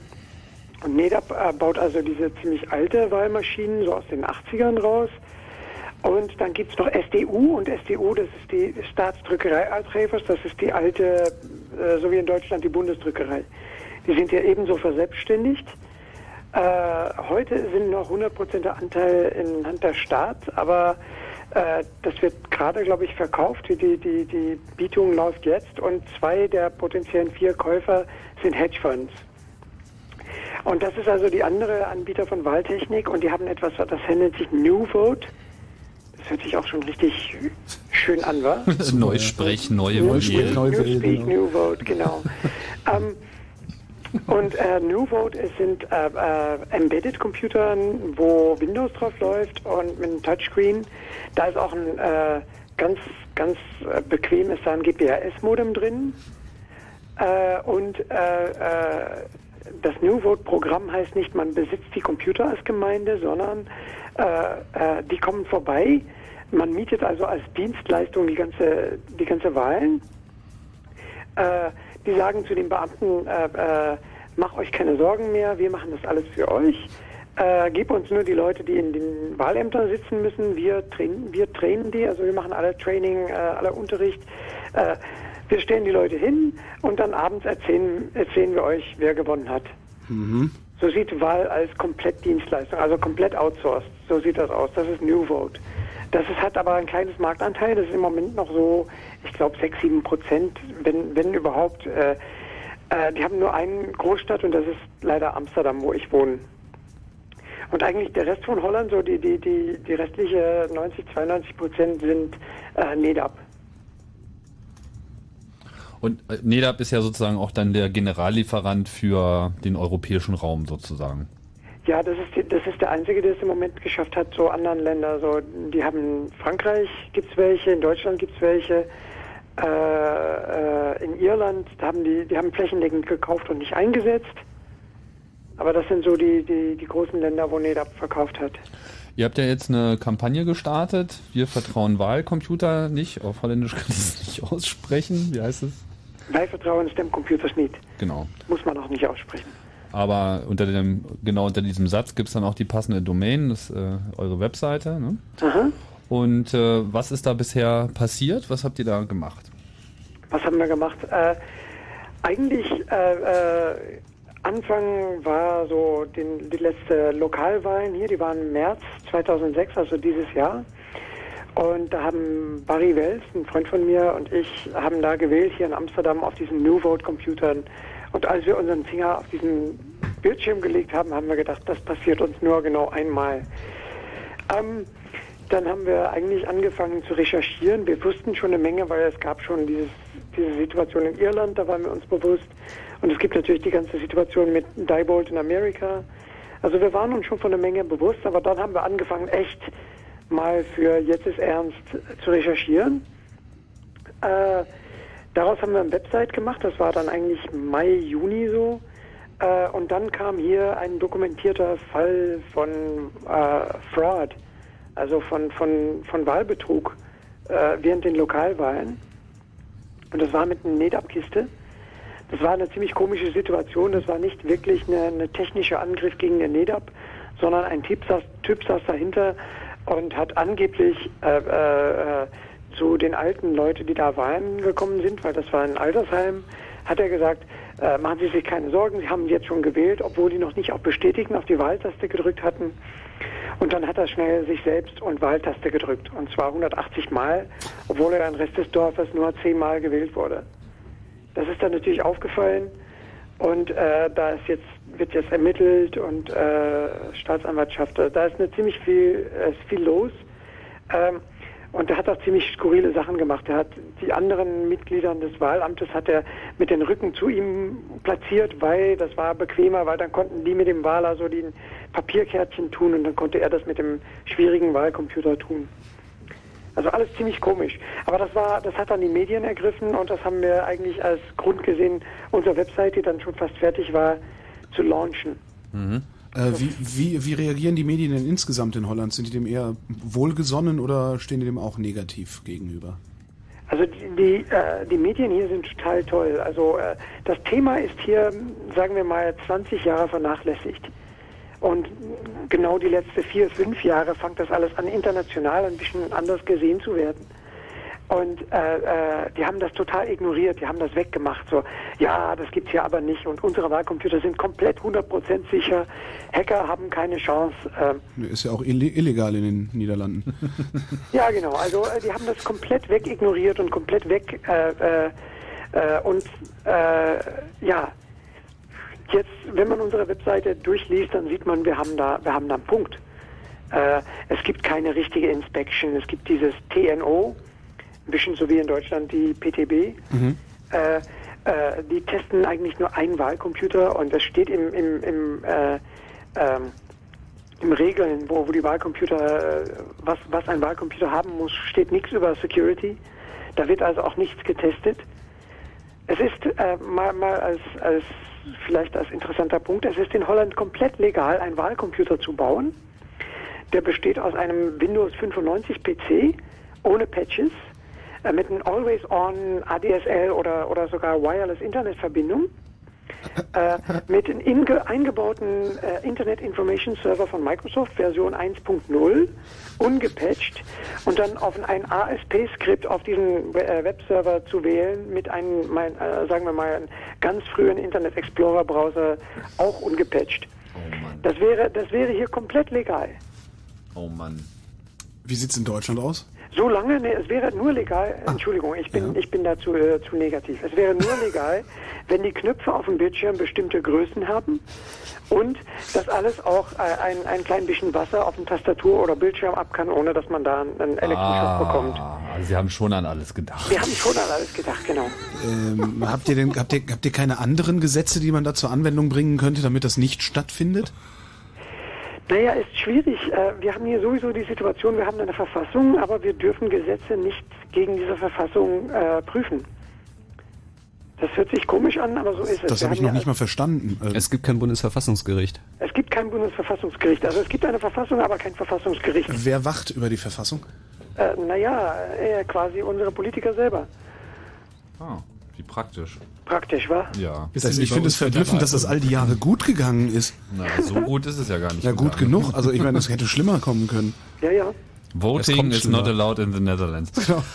[SPEAKER 22] und NEDAP äh, baut also diese ziemlich alte Wahlmaschinen, so aus den 80ern raus. Und dann gibt es noch SDU und SDU, das ist die Staatsdrückerei Altrefers, das ist die alte, äh, so wie in Deutschland die Bundesdrückerei. Die sind ja ebenso verselbstständigt. Äh, heute sind noch 100% der Anteil in Hand der Staat, aber äh, das wird gerade, glaube ich, verkauft. Die, die, die, Bietung läuft jetzt und zwei der potenziellen vier Käufer sind Hedgefonds. Und das ist also die andere Anbieter von Wahltechnik und die haben etwas, das nennt sich New Vote. Das hört sich auch schon richtig schön an, wa?
[SPEAKER 1] Neusprech, neue
[SPEAKER 22] Newspeak,
[SPEAKER 1] Modell.
[SPEAKER 22] Newspeak, New Vote, genau. ähm, und äh, New Vote es sind äh, äh, Embedded Computern, wo Windows drauf läuft und mit einem Touchscreen. Da ist auch ein äh, ganz, ganz äh, bequem ist da ein GPRS-Modem drin. Äh, und äh, das New Vote-Programm heißt nicht, man besitzt die Computer als Gemeinde, sondern die kommen vorbei. Man mietet also als Dienstleistung die ganze, die ganze Wahlen. Äh, die sagen zu den Beamten, äh, äh, mach euch keine Sorgen mehr, wir machen das alles für euch. Äh, gib uns nur die Leute, die in den Wahlämtern sitzen müssen. Wir trainen, wir trainen die, also wir machen alle Training, äh, alle Unterricht. Äh, wir stellen die Leute hin und dann abends erzählen, erzählen wir euch, wer gewonnen hat.
[SPEAKER 2] Mhm.
[SPEAKER 22] So sieht Wahl als Komplettdienstleistung, also komplett outsourced. So sieht das aus. Das ist New Vote. Das ist, hat aber ein kleines Marktanteil. Das ist im Moment noch so, ich glaube, 6, 7 Prozent, wenn, wenn überhaupt. Äh, äh, die haben nur eine Großstadt und das ist leider Amsterdam, wo ich wohne. Und eigentlich der Rest von Holland, so die, die, die, die restliche 90, 92 Prozent sind äh, NEDAP.
[SPEAKER 1] Und äh, NEDAP ist ja sozusagen auch dann der Generallieferant für den europäischen Raum sozusagen.
[SPEAKER 22] Ja, das ist, die, das ist der Einzige, der es im Moment geschafft hat, so anderen Länder. So, die haben in Frankreich gibt's welche, in Deutschland gibt's welche, äh, äh, in Irland da haben die, die haben flächendeckend gekauft und nicht eingesetzt. Aber das sind so die, die, die großen Länder, wo NEDAP verkauft hat.
[SPEAKER 1] Ihr habt ja jetzt eine Kampagne gestartet. Wir vertrauen Wahlcomputer nicht. Auf Holländisch kann ich es nicht aussprechen. Wie heißt es?
[SPEAKER 22] Wij vertrauen Stemcomputers nicht.
[SPEAKER 1] Genau.
[SPEAKER 22] Muss man auch nicht aussprechen.
[SPEAKER 1] Aber unter dem, genau unter diesem Satz gibt es dann auch die passende Domain, das ist äh, eure Webseite. Ne?
[SPEAKER 22] Aha.
[SPEAKER 1] Und äh, was ist da bisher passiert? Was habt ihr da gemacht?
[SPEAKER 22] Was haben wir gemacht? Äh, eigentlich äh, äh, Anfang war so den, die letzte Lokalwahlen hier, die waren im März 2006, also dieses Jahr. Und da haben Barry Wells, ein Freund von mir, und ich haben da gewählt hier in Amsterdam auf diesen New Vote Computern. Und als wir unseren Finger auf diesen Bildschirm gelegt haben, haben wir gedacht, das passiert uns nur genau einmal. Ähm, dann haben wir eigentlich angefangen zu recherchieren. Wir wussten schon eine Menge, weil es gab schon dieses, diese Situation in Irland, da waren wir uns bewusst. Und es gibt natürlich die ganze Situation mit Diebold in Amerika. Also wir waren uns schon von einer Menge bewusst, aber dann haben wir angefangen, echt mal für Jetzt ist Ernst zu recherchieren. Äh, daraus haben wir eine Website gemacht, das war dann eigentlich Mai, Juni so. Äh, und dann kam hier ein dokumentierter Fall von äh, Fraud, also von, von, von Wahlbetrug äh, während den Lokalwahlen. Und das war mit einer NEDAP-Kiste. Das war eine ziemlich komische Situation. Das war nicht wirklich eine, eine technische Angriff gegen den NEDAP, sondern ein Typ saß, typ saß dahinter und hat angeblich äh, äh, zu den alten Leuten, die da Wahlen gekommen sind, weil das war ein Altersheim, hat er gesagt, äh, machen Sie sich keine Sorgen, Sie haben jetzt schon gewählt, obwohl die noch nicht auf Bestätigen auf die Wahltaste gedrückt hatten. Und dann hat er schnell sich selbst und Wahltaste gedrückt. Und zwar 180 Mal, obwohl er im Rest des Dorfes nur 10 Mal gewählt wurde. Das ist dann natürlich aufgefallen. Und äh, da ist jetzt, wird jetzt ermittelt und äh, Staatsanwaltschaft, da ist eine ziemlich viel, äh, ist viel los. Ähm, Und er hat auch ziemlich skurrile Sachen gemacht. Er hat die anderen Mitgliedern des Wahlamtes hat er mit den Rücken zu ihm platziert, weil das war bequemer, weil dann konnten die mit dem Wahler so die Papierkärtchen tun und dann konnte er das mit dem schwierigen Wahlcomputer tun. Also alles ziemlich komisch. Aber das war, das hat dann die Medien ergriffen und das haben wir eigentlich als Grund gesehen, unsere Website, die dann schon fast fertig war, zu launchen.
[SPEAKER 2] Äh, wie, wie, wie reagieren die Medien denn insgesamt in Holland? Sind die dem eher wohlgesonnen oder stehen die dem auch negativ gegenüber?
[SPEAKER 22] Also die, die, äh, die Medien hier sind total toll. Also äh, das Thema ist hier, sagen wir mal, 20 Jahre vernachlässigt. Und genau die letzten vier, fünf Jahre fängt das alles an, international ein bisschen anders gesehen zu werden. Und äh, äh, die haben das total ignoriert, die haben das weggemacht. So, ja, das gibt's hier aber nicht. Und unsere Wahlcomputer sind komplett 100% sicher. Hacker haben keine Chance. ähm,
[SPEAKER 2] Ist ja auch ille- illegal in den Niederlanden.
[SPEAKER 22] Ja, genau. Also äh, die haben das komplett wegignoriert und komplett weg. Äh, äh, äh, und äh, ja, jetzt, wenn man unsere Webseite durchliest, dann sieht man, wir haben da, wir haben da einen Punkt. Äh, es gibt keine richtige Inspection. Es gibt dieses TNO, ein bisschen so wie in Deutschland die PTB. Äh, äh, die testen eigentlich nur einen Wahlcomputer und das steht im, im, im äh, ähm, im Regeln, wo, wo die Wahlcomputer, äh, was, was ein Wahlcomputer haben muss, steht nichts über Security. Da wird also auch nichts getestet. Es ist äh, mal, mal als, als vielleicht als interessanter Punkt, es ist in Holland komplett legal, einen Wahlcomputer zu bauen. Der besteht aus einem Windows 95 PC ohne Patches, mit einem Always-On ADSL oder, oder sogar Wireless Internetverbindung äh, mit einem inge eingebauten äh, Internet Information Server von Microsoft Version 1.0 ungepatcht und dann auf ein ASP-Skript auf diesen äh, Webserver zu wählen mit einem, mein, äh, sagen wir mal, ganz frühen Internet Explorer Browser auch ungepatcht. Das wäre, das wäre hier komplett legal.
[SPEAKER 23] Oh Mann.
[SPEAKER 2] Wie sieht's in Deutschland aus?
[SPEAKER 22] Solange, nee, es wäre nur legal, Entschuldigung, ich bin, ich bin dazu äh, zu negativ. Es wäre nur legal, wenn die Knöpfe auf dem Bildschirm bestimmte Größen haben und dass alles auch äh, ein, ein klein bisschen Wasser auf dem Tastatur oder Bildschirm ab kann, ohne dass man da einen Elektroschock bekommt.
[SPEAKER 23] Also Sie haben schon an alles gedacht.
[SPEAKER 22] Wir haben schon an alles gedacht, genau.
[SPEAKER 2] Ähm, habt, ihr denn, habt, ihr, habt ihr keine anderen Gesetze, die man da zur Anwendung bringen könnte, damit das nicht stattfindet?
[SPEAKER 22] Naja, ist schwierig. Äh, Wir haben hier sowieso die Situation, wir haben eine Verfassung, aber wir dürfen Gesetze nicht gegen diese Verfassung äh, prüfen. Das hört sich komisch an, aber so ist es.
[SPEAKER 2] Das habe ich noch
[SPEAKER 22] ja-
[SPEAKER 2] nicht mal verstanden. Also,
[SPEAKER 4] Es gibt kein Bundesverfassungsgericht.
[SPEAKER 22] Es gibt kein Bundesverfassungsgericht. Also es gibt eine Verfassung, aber kein Verfassungsgericht.
[SPEAKER 2] Wer wacht über die Verfassung?
[SPEAKER 22] Äh, naja, äh, quasi unsere Politiker selber.
[SPEAKER 23] Ah, wie praktisch.
[SPEAKER 22] Praktisch, wa?
[SPEAKER 23] Ja.
[SPEAKER 2] Das, ich finde es verblüffend, dass das all die Jahre gut gegangen ist.
[SPEAKER 23] Na, so gut ist es ja gar nicht.
[SPEAKER 2] Ja, gut
[SPEAKER 23] gegangen.
[SPEAKER 2] genug. Also ich meine, es hätte schlimmer kommen können.
[SPEAKER 22] Ja, ja.
[SPEAKER 23] Voting is
[SPEAKER 2] schlimmer.
[SPEAKER 23] not allowed in the Netherlands.
[SPEAKER 2] Genau.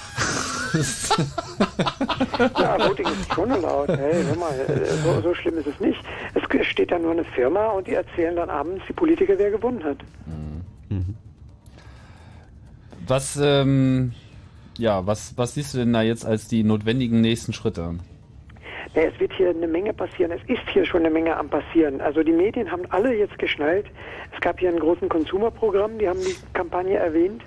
[SPEAKER 22] Ja, Voting ist schon erlaubt. Hey, hör mal, äh, so, so schlimm ist es nicht. Es steht da nur eine Firma und die erzählen dann abends die Politiker, wer gewonnen hat.
[SPEAKER 1] Was, ähm, ja, was, was siehst du denn da jetzt als die notwendigen nächsten Schritte?
[SPEAKER 22] Ja, es wird hier eine Menge passieren. Es ist hier schon eine Menge am passieren. Also die Medien haben alle jetzt geschnallt. Es gab hier einen großen Consumer-Programm, die haben die Kampagne erwähnt.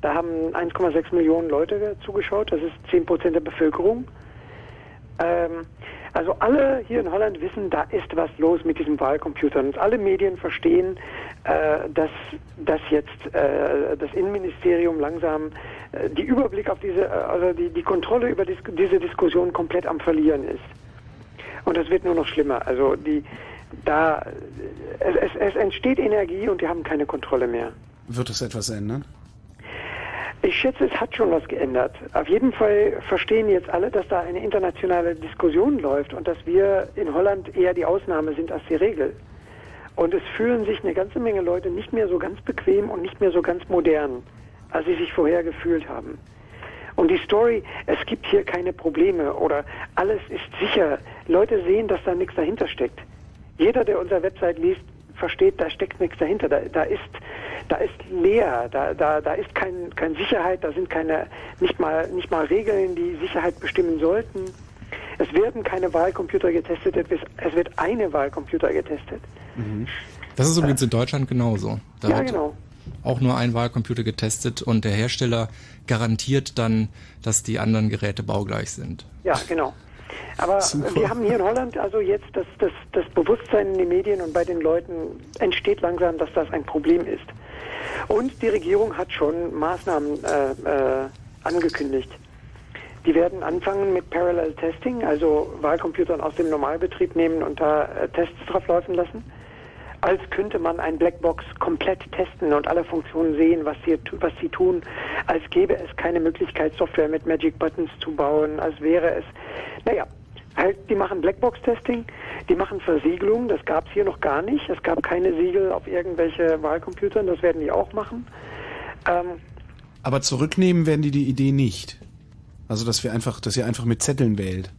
[SPEAKER 22] Da haben 1,6 Millionen Leute zugeschaut. Das ist 10 Prozent der Bevölkerung. Ähm, also alle hier in Holland wissen, da ist was los mit diesen Wahlcomputern. Und alle Medien verstehen, äh, dass, dass jetzt äh, das Innenministerium langsam äh, die Überblick auf diese, äh, also die, die Kontrolle über dis diese Diskussion komplett am Verlieren ist. Und das wird nur noch schlimmer. Also die, da, es, es, es entsteht Energie und die haben keine Kontrolle mehr.
[SPEAKER 2] Wird es etwas ändern?
[SPEAKER 22] Ich schätze, es hat schon was geändert. Auf jeden Fall verstehen jetzt alle, dass da eine internationale Diskussion läuft und dass wir in Holland eher die Ausnahme sind als die Regel. Und es fühlen sich eine ganze Menge Leute nicht mehr so ganz bequem und nicht mehr so ganz modern, als sie sich vorher gefühlt haben. Und die Story, es gibt hier keine Probleme oder alles ist sicher. Leute sehen, dass da nichts dahinter steckt. Jeder, der unsere Website liest, versteht, da steckt nichts dahinter. Da, da ist, da ist leer, da, da, da ist kein, kein Sicherheit, da sind keine, nicht mal, nicht mal Regeln, die Sicherheit bestimmen sollten. Es werden keine Wahlcomputer getestet, es wird- eine Wahlcomputer getestet.
[SPEAKER 3] Das ist übrigens in Deutschland genauso. Da
[SPEAKER 22] Ja,
[SPEAKER 3] wird
[SPEAKER 22] genau.
[SPEAKER 3] auch nur ein Wahlcomputer getestet und der Hersteller garantiert dann, dass die anderen Geräte baugleich sind.
[SPEAKER 22] Ja, genau. Aber
[SPEAKER 3] Super.
[SPEAKER 22] wir haben hier in Holland also jetzt das, das, das Bewusstsein in den Medien und bei den Leuten entsteht langsam, dass das ein Problem ist. Und die Regierung hat schon Maßnahmen äh, äh, angekündigt. Die werden anfangen mit Parallel Testing, also Wahlcomputern aus dem Normalbetrieb nehmen und da äh, Tests drauf laufen lassen. Als könnte man ein Blackbox komplett testen und alle Funktionen sehen, was sie, was sie tun, als gäbe es keine Möglichkeit, Software mit Magic Buttons zu bauen, als wäre es, naja, halt, die machen Blackbox-Testing, die machen Versiegelung, das gab es hier noch gar nicht. Es gab keine Siegel auf irgendwelche Wahlcomputern, das werden die auch machen. Ähm,
[SPEAKER 2] Aber zurücknehmen werden die die Idee nicht. Also, dass wir einfach, dass ihr einfach mit Zetteln wählt.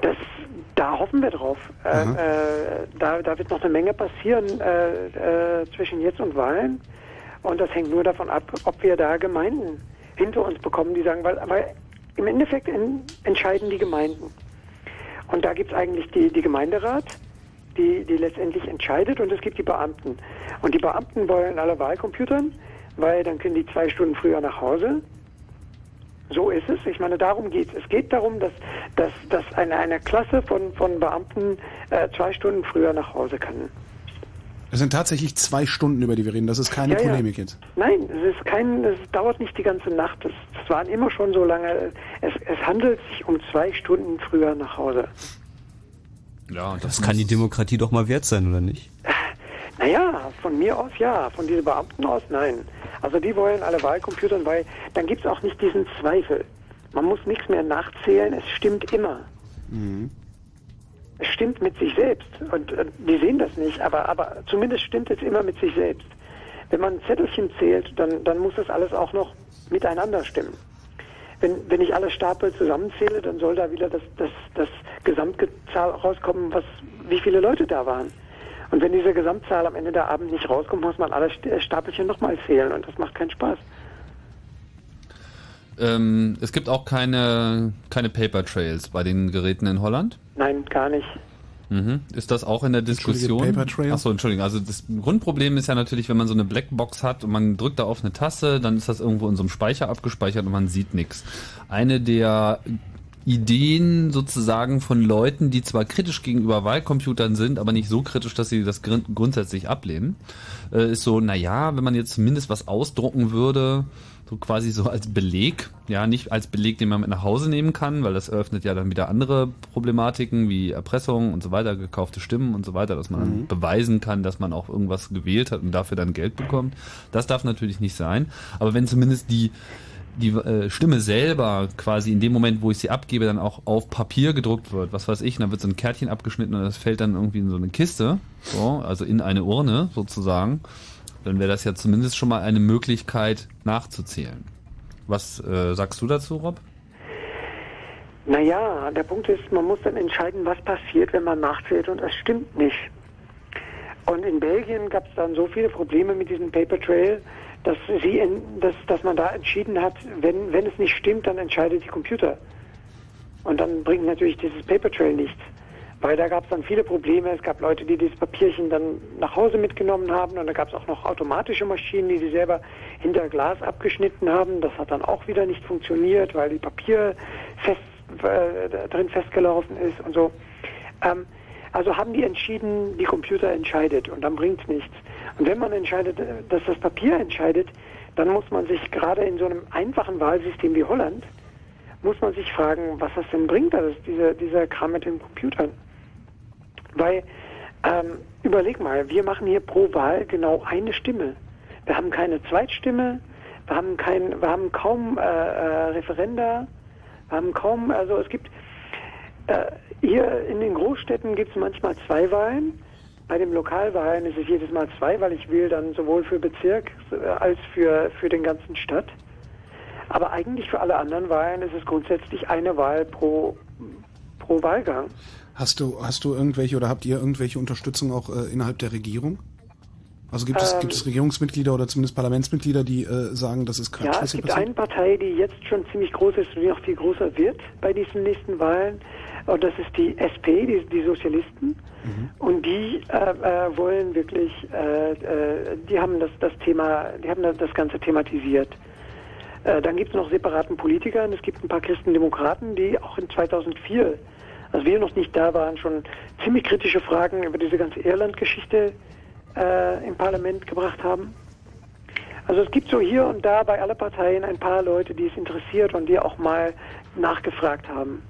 [SPEAKER 22] Das, da hoffen wir drauf. Äh,
[SPEAKER 2] Aha.
[SPEAKER 22] äh, da, da wird noch eine Menge passieren äh, äh, zwischen jetzt und Wahlen. Und das hängt nur davon ab, ob wir da Gemeinden hinter uns bekommen, die sagen, weil, weil im Endeffekt en, entscheiden die Gemeinden. Und da gibt es eigentlich die, die Gemeinderat, die, die letztendlich entscheidet, und es gibt die Beamten. Und die Beamten wollen alle Wahlcomputern, weil dann können die zwei Stunden früher nach Hause. So ist es. Ich meine, darum geht es. Es geht darum, dass, dass, dass eine, eine Klasse von, von Beamten äh, zwei Stunden früher nach Hause kann.
[SPEAKER 2] Es sind tatsächlich zwei Stunden, über die wir reden. Das ist keine
[SPEAKER 22] Ja, ja.
[SPEAKER 2] Polemik jetzt.
[SPEAKER 22] Nein, es ist kein, es dauert nicht die ganze Nacht. Es, es waren immer schon so lange. Es, es handelt sich um zwei Stunden früher nach Hause.
[SPEAKER 1] Ja,
[SPEAKER 4] Das kann die Demokratie doch mal wert sein, oder nicht?
[SPEAKER 22] Naja, von mir aus ja, von diesen Beamten aus nein. Also die wollen alle Wahlcomputern, weil dann gibt es auch nicht diesen Zweifel. Man muss nichts mehr nachzählen, es stimmt immer. Es stimmt mit sich selbst und äh, die sehen das nicht, aber, aber zumindest stimmt es immer mit sich selbst. Wenn man Zettelchen zählt, dann, dann muss das alles auch noch miteinander stimmen. Wenn, wenn ich alle Stapel zusammenzähle, dann soll da wieder das, das, das Gesamtzahl rauskommen, was, wie viele Leute da waren. Und wenn diese Gesamtzahl am Ende der Abend nicht rauskommt, muss man alle St- Stapelchen nochmal zählen und das macht keinen Spaß.
[SPEAKER 1] Ähm, es gibt auch keine, keine Paper Trails bei den Geräten in Holland.
[SPEAKER 22] Nein, gar nicht.
[SPEAKER 1] Mhm. Ist das auch in der Diskussion? Achso, Entschuldigung. Also das Grundproblem ist ja natürlich, wenn man so eine Blackbox hat und man drückt da auf eine Taste, dann ist das irgendwo in so einem Speicher abgespeichert und man sieht nichts. Eine der Ideen sozusagen von Leuten, die zwar kritisch gegenüber Wahlcomputern sind, aber nicht so kritisch, dass sie das grund grundsätzlich ablehnen, äh, ist so, na ja, wenn man jetzt zumindest was ausdrucken würde, so quasi so als Beleg, ja, nicht als Beleg, den man mit nach Hause nehmen kann, weil das eröffnet ja dann wieder andere Problematiken wie Erpressung und so weiter, gekaufte Stimmen und so weiter, dass man
[SPEAKER 2] Mhm.
[SPEAKER 1] beweisen kann, dass man auch irgendwas gewählt hat und dafür dann Geld bekommt. Das darf natürlich nicht sein. Aber wenn zumindest die die äh, Stimme selber quasi in dem Moment, wo ich sie abgebe, dann auch auf Papier gedruckt wird, was weiß ich, dann wird so ein Kärtchen abgeschnitten und das fällt dann irgendwie in so eine Kiste, so, also in eine Urne sozusagen, dann wäre das ja zumindest schon mal eine Möglichkeit nachzuzählen. Was äh, sagst du dazu, Rob?
[SPEAKER 22] Naja, der Punkt ist, man muss dann entscheiden, was passiert, wenn man nachzählt und es stimmt nicht. Und in Belgien gab es dann so viele Probleme mit diesem Paper Trail, dass, sie in, dass, dass man da entschieden hat, wenn, wenn es nicht stimmt, dann entscheidet die Computer. Und dann bringt natürlich dieses Paper Trail nichts. Weil da gab es dann viele Probleme. Es gab Leute, die dieses Papierchen dann nach Hause mitgenommen haben und da gab es auch noch automatische Maschinen, die die selber hinter Glas abgeschnitten haben. Das hat dann auch wieder nicht funktioniert, weil die Papier fest, äh, drin festgelaufen ist und so. Ähm, also haben die entschieden, die Computer entscheidet und dann bringt es nichts. Und wenn man entscheidet, äh, dass das Papier entscheidet, dann muss man sich gerade in so einem einfachen Wahlsystem wie Holland, muss man sich fragen, was das denn bringt, alles, dieser, dieser Kram mit den Computern. Weil, ähm, überleg mal, wir machen hier pro Wahl genau eine Stimme. Wir haben keine Zweitstimme, wir haben, kein, wir haben kaum äh, äh, Referenda, wir haben kaum, also es gibt, äh, hier in den Großstädten gibt es manchmal zwei Wahlen. Bei den Lokalwahlen ist es jedes Mal zwei, weil ich wähle dann sowohl für Bezirk äh, als für, für den ganzen Stadt. Aber eigentlich für alle anderen Wahlen ist es grundsätzlich eine Wahl pro, pro Wahlgang.
[SPEAKER 2] Hast du, hast du irgendwelche oder habt ihr irgendwelche Unterstützung auch äh, innerhalb der Regierung? Also gibt es,
[SPEAKER 22] Ähm,
[SPEAKER 2] gibt es Regierungsmitglieder oder zumindest Parlamentsmitglieder, die äh, sagen, das ist Quatsch,
[SPEAKER 22] Ja, es gibt
[SPEAKER 2] passiert?
[SPEAKER 22] eine Partei, die jetzt schon ziemlich groß ist und die noch viel größer wird bei diesen nächsten Wahlen. Und das ist die SP, die, die Sozialisten. Und die äh, äh, wollen wirklich, äh, äh, die haben das, das Thema, die haben das, Ganze thematisiert. Äh, dann gibt es noch separaten Politiker und es gibt ein paar Christendemokraten, die auch in 2004, als wir noch nicht da waren, schon ziemlich kritische Fragen über diese ganze Irland-Geschichte äh, im Parlament gebracht haben. Also es gibt so hier und da bei aller Parteien ein paar Leute, die es interessiert und die auch mal nachgefragt haben.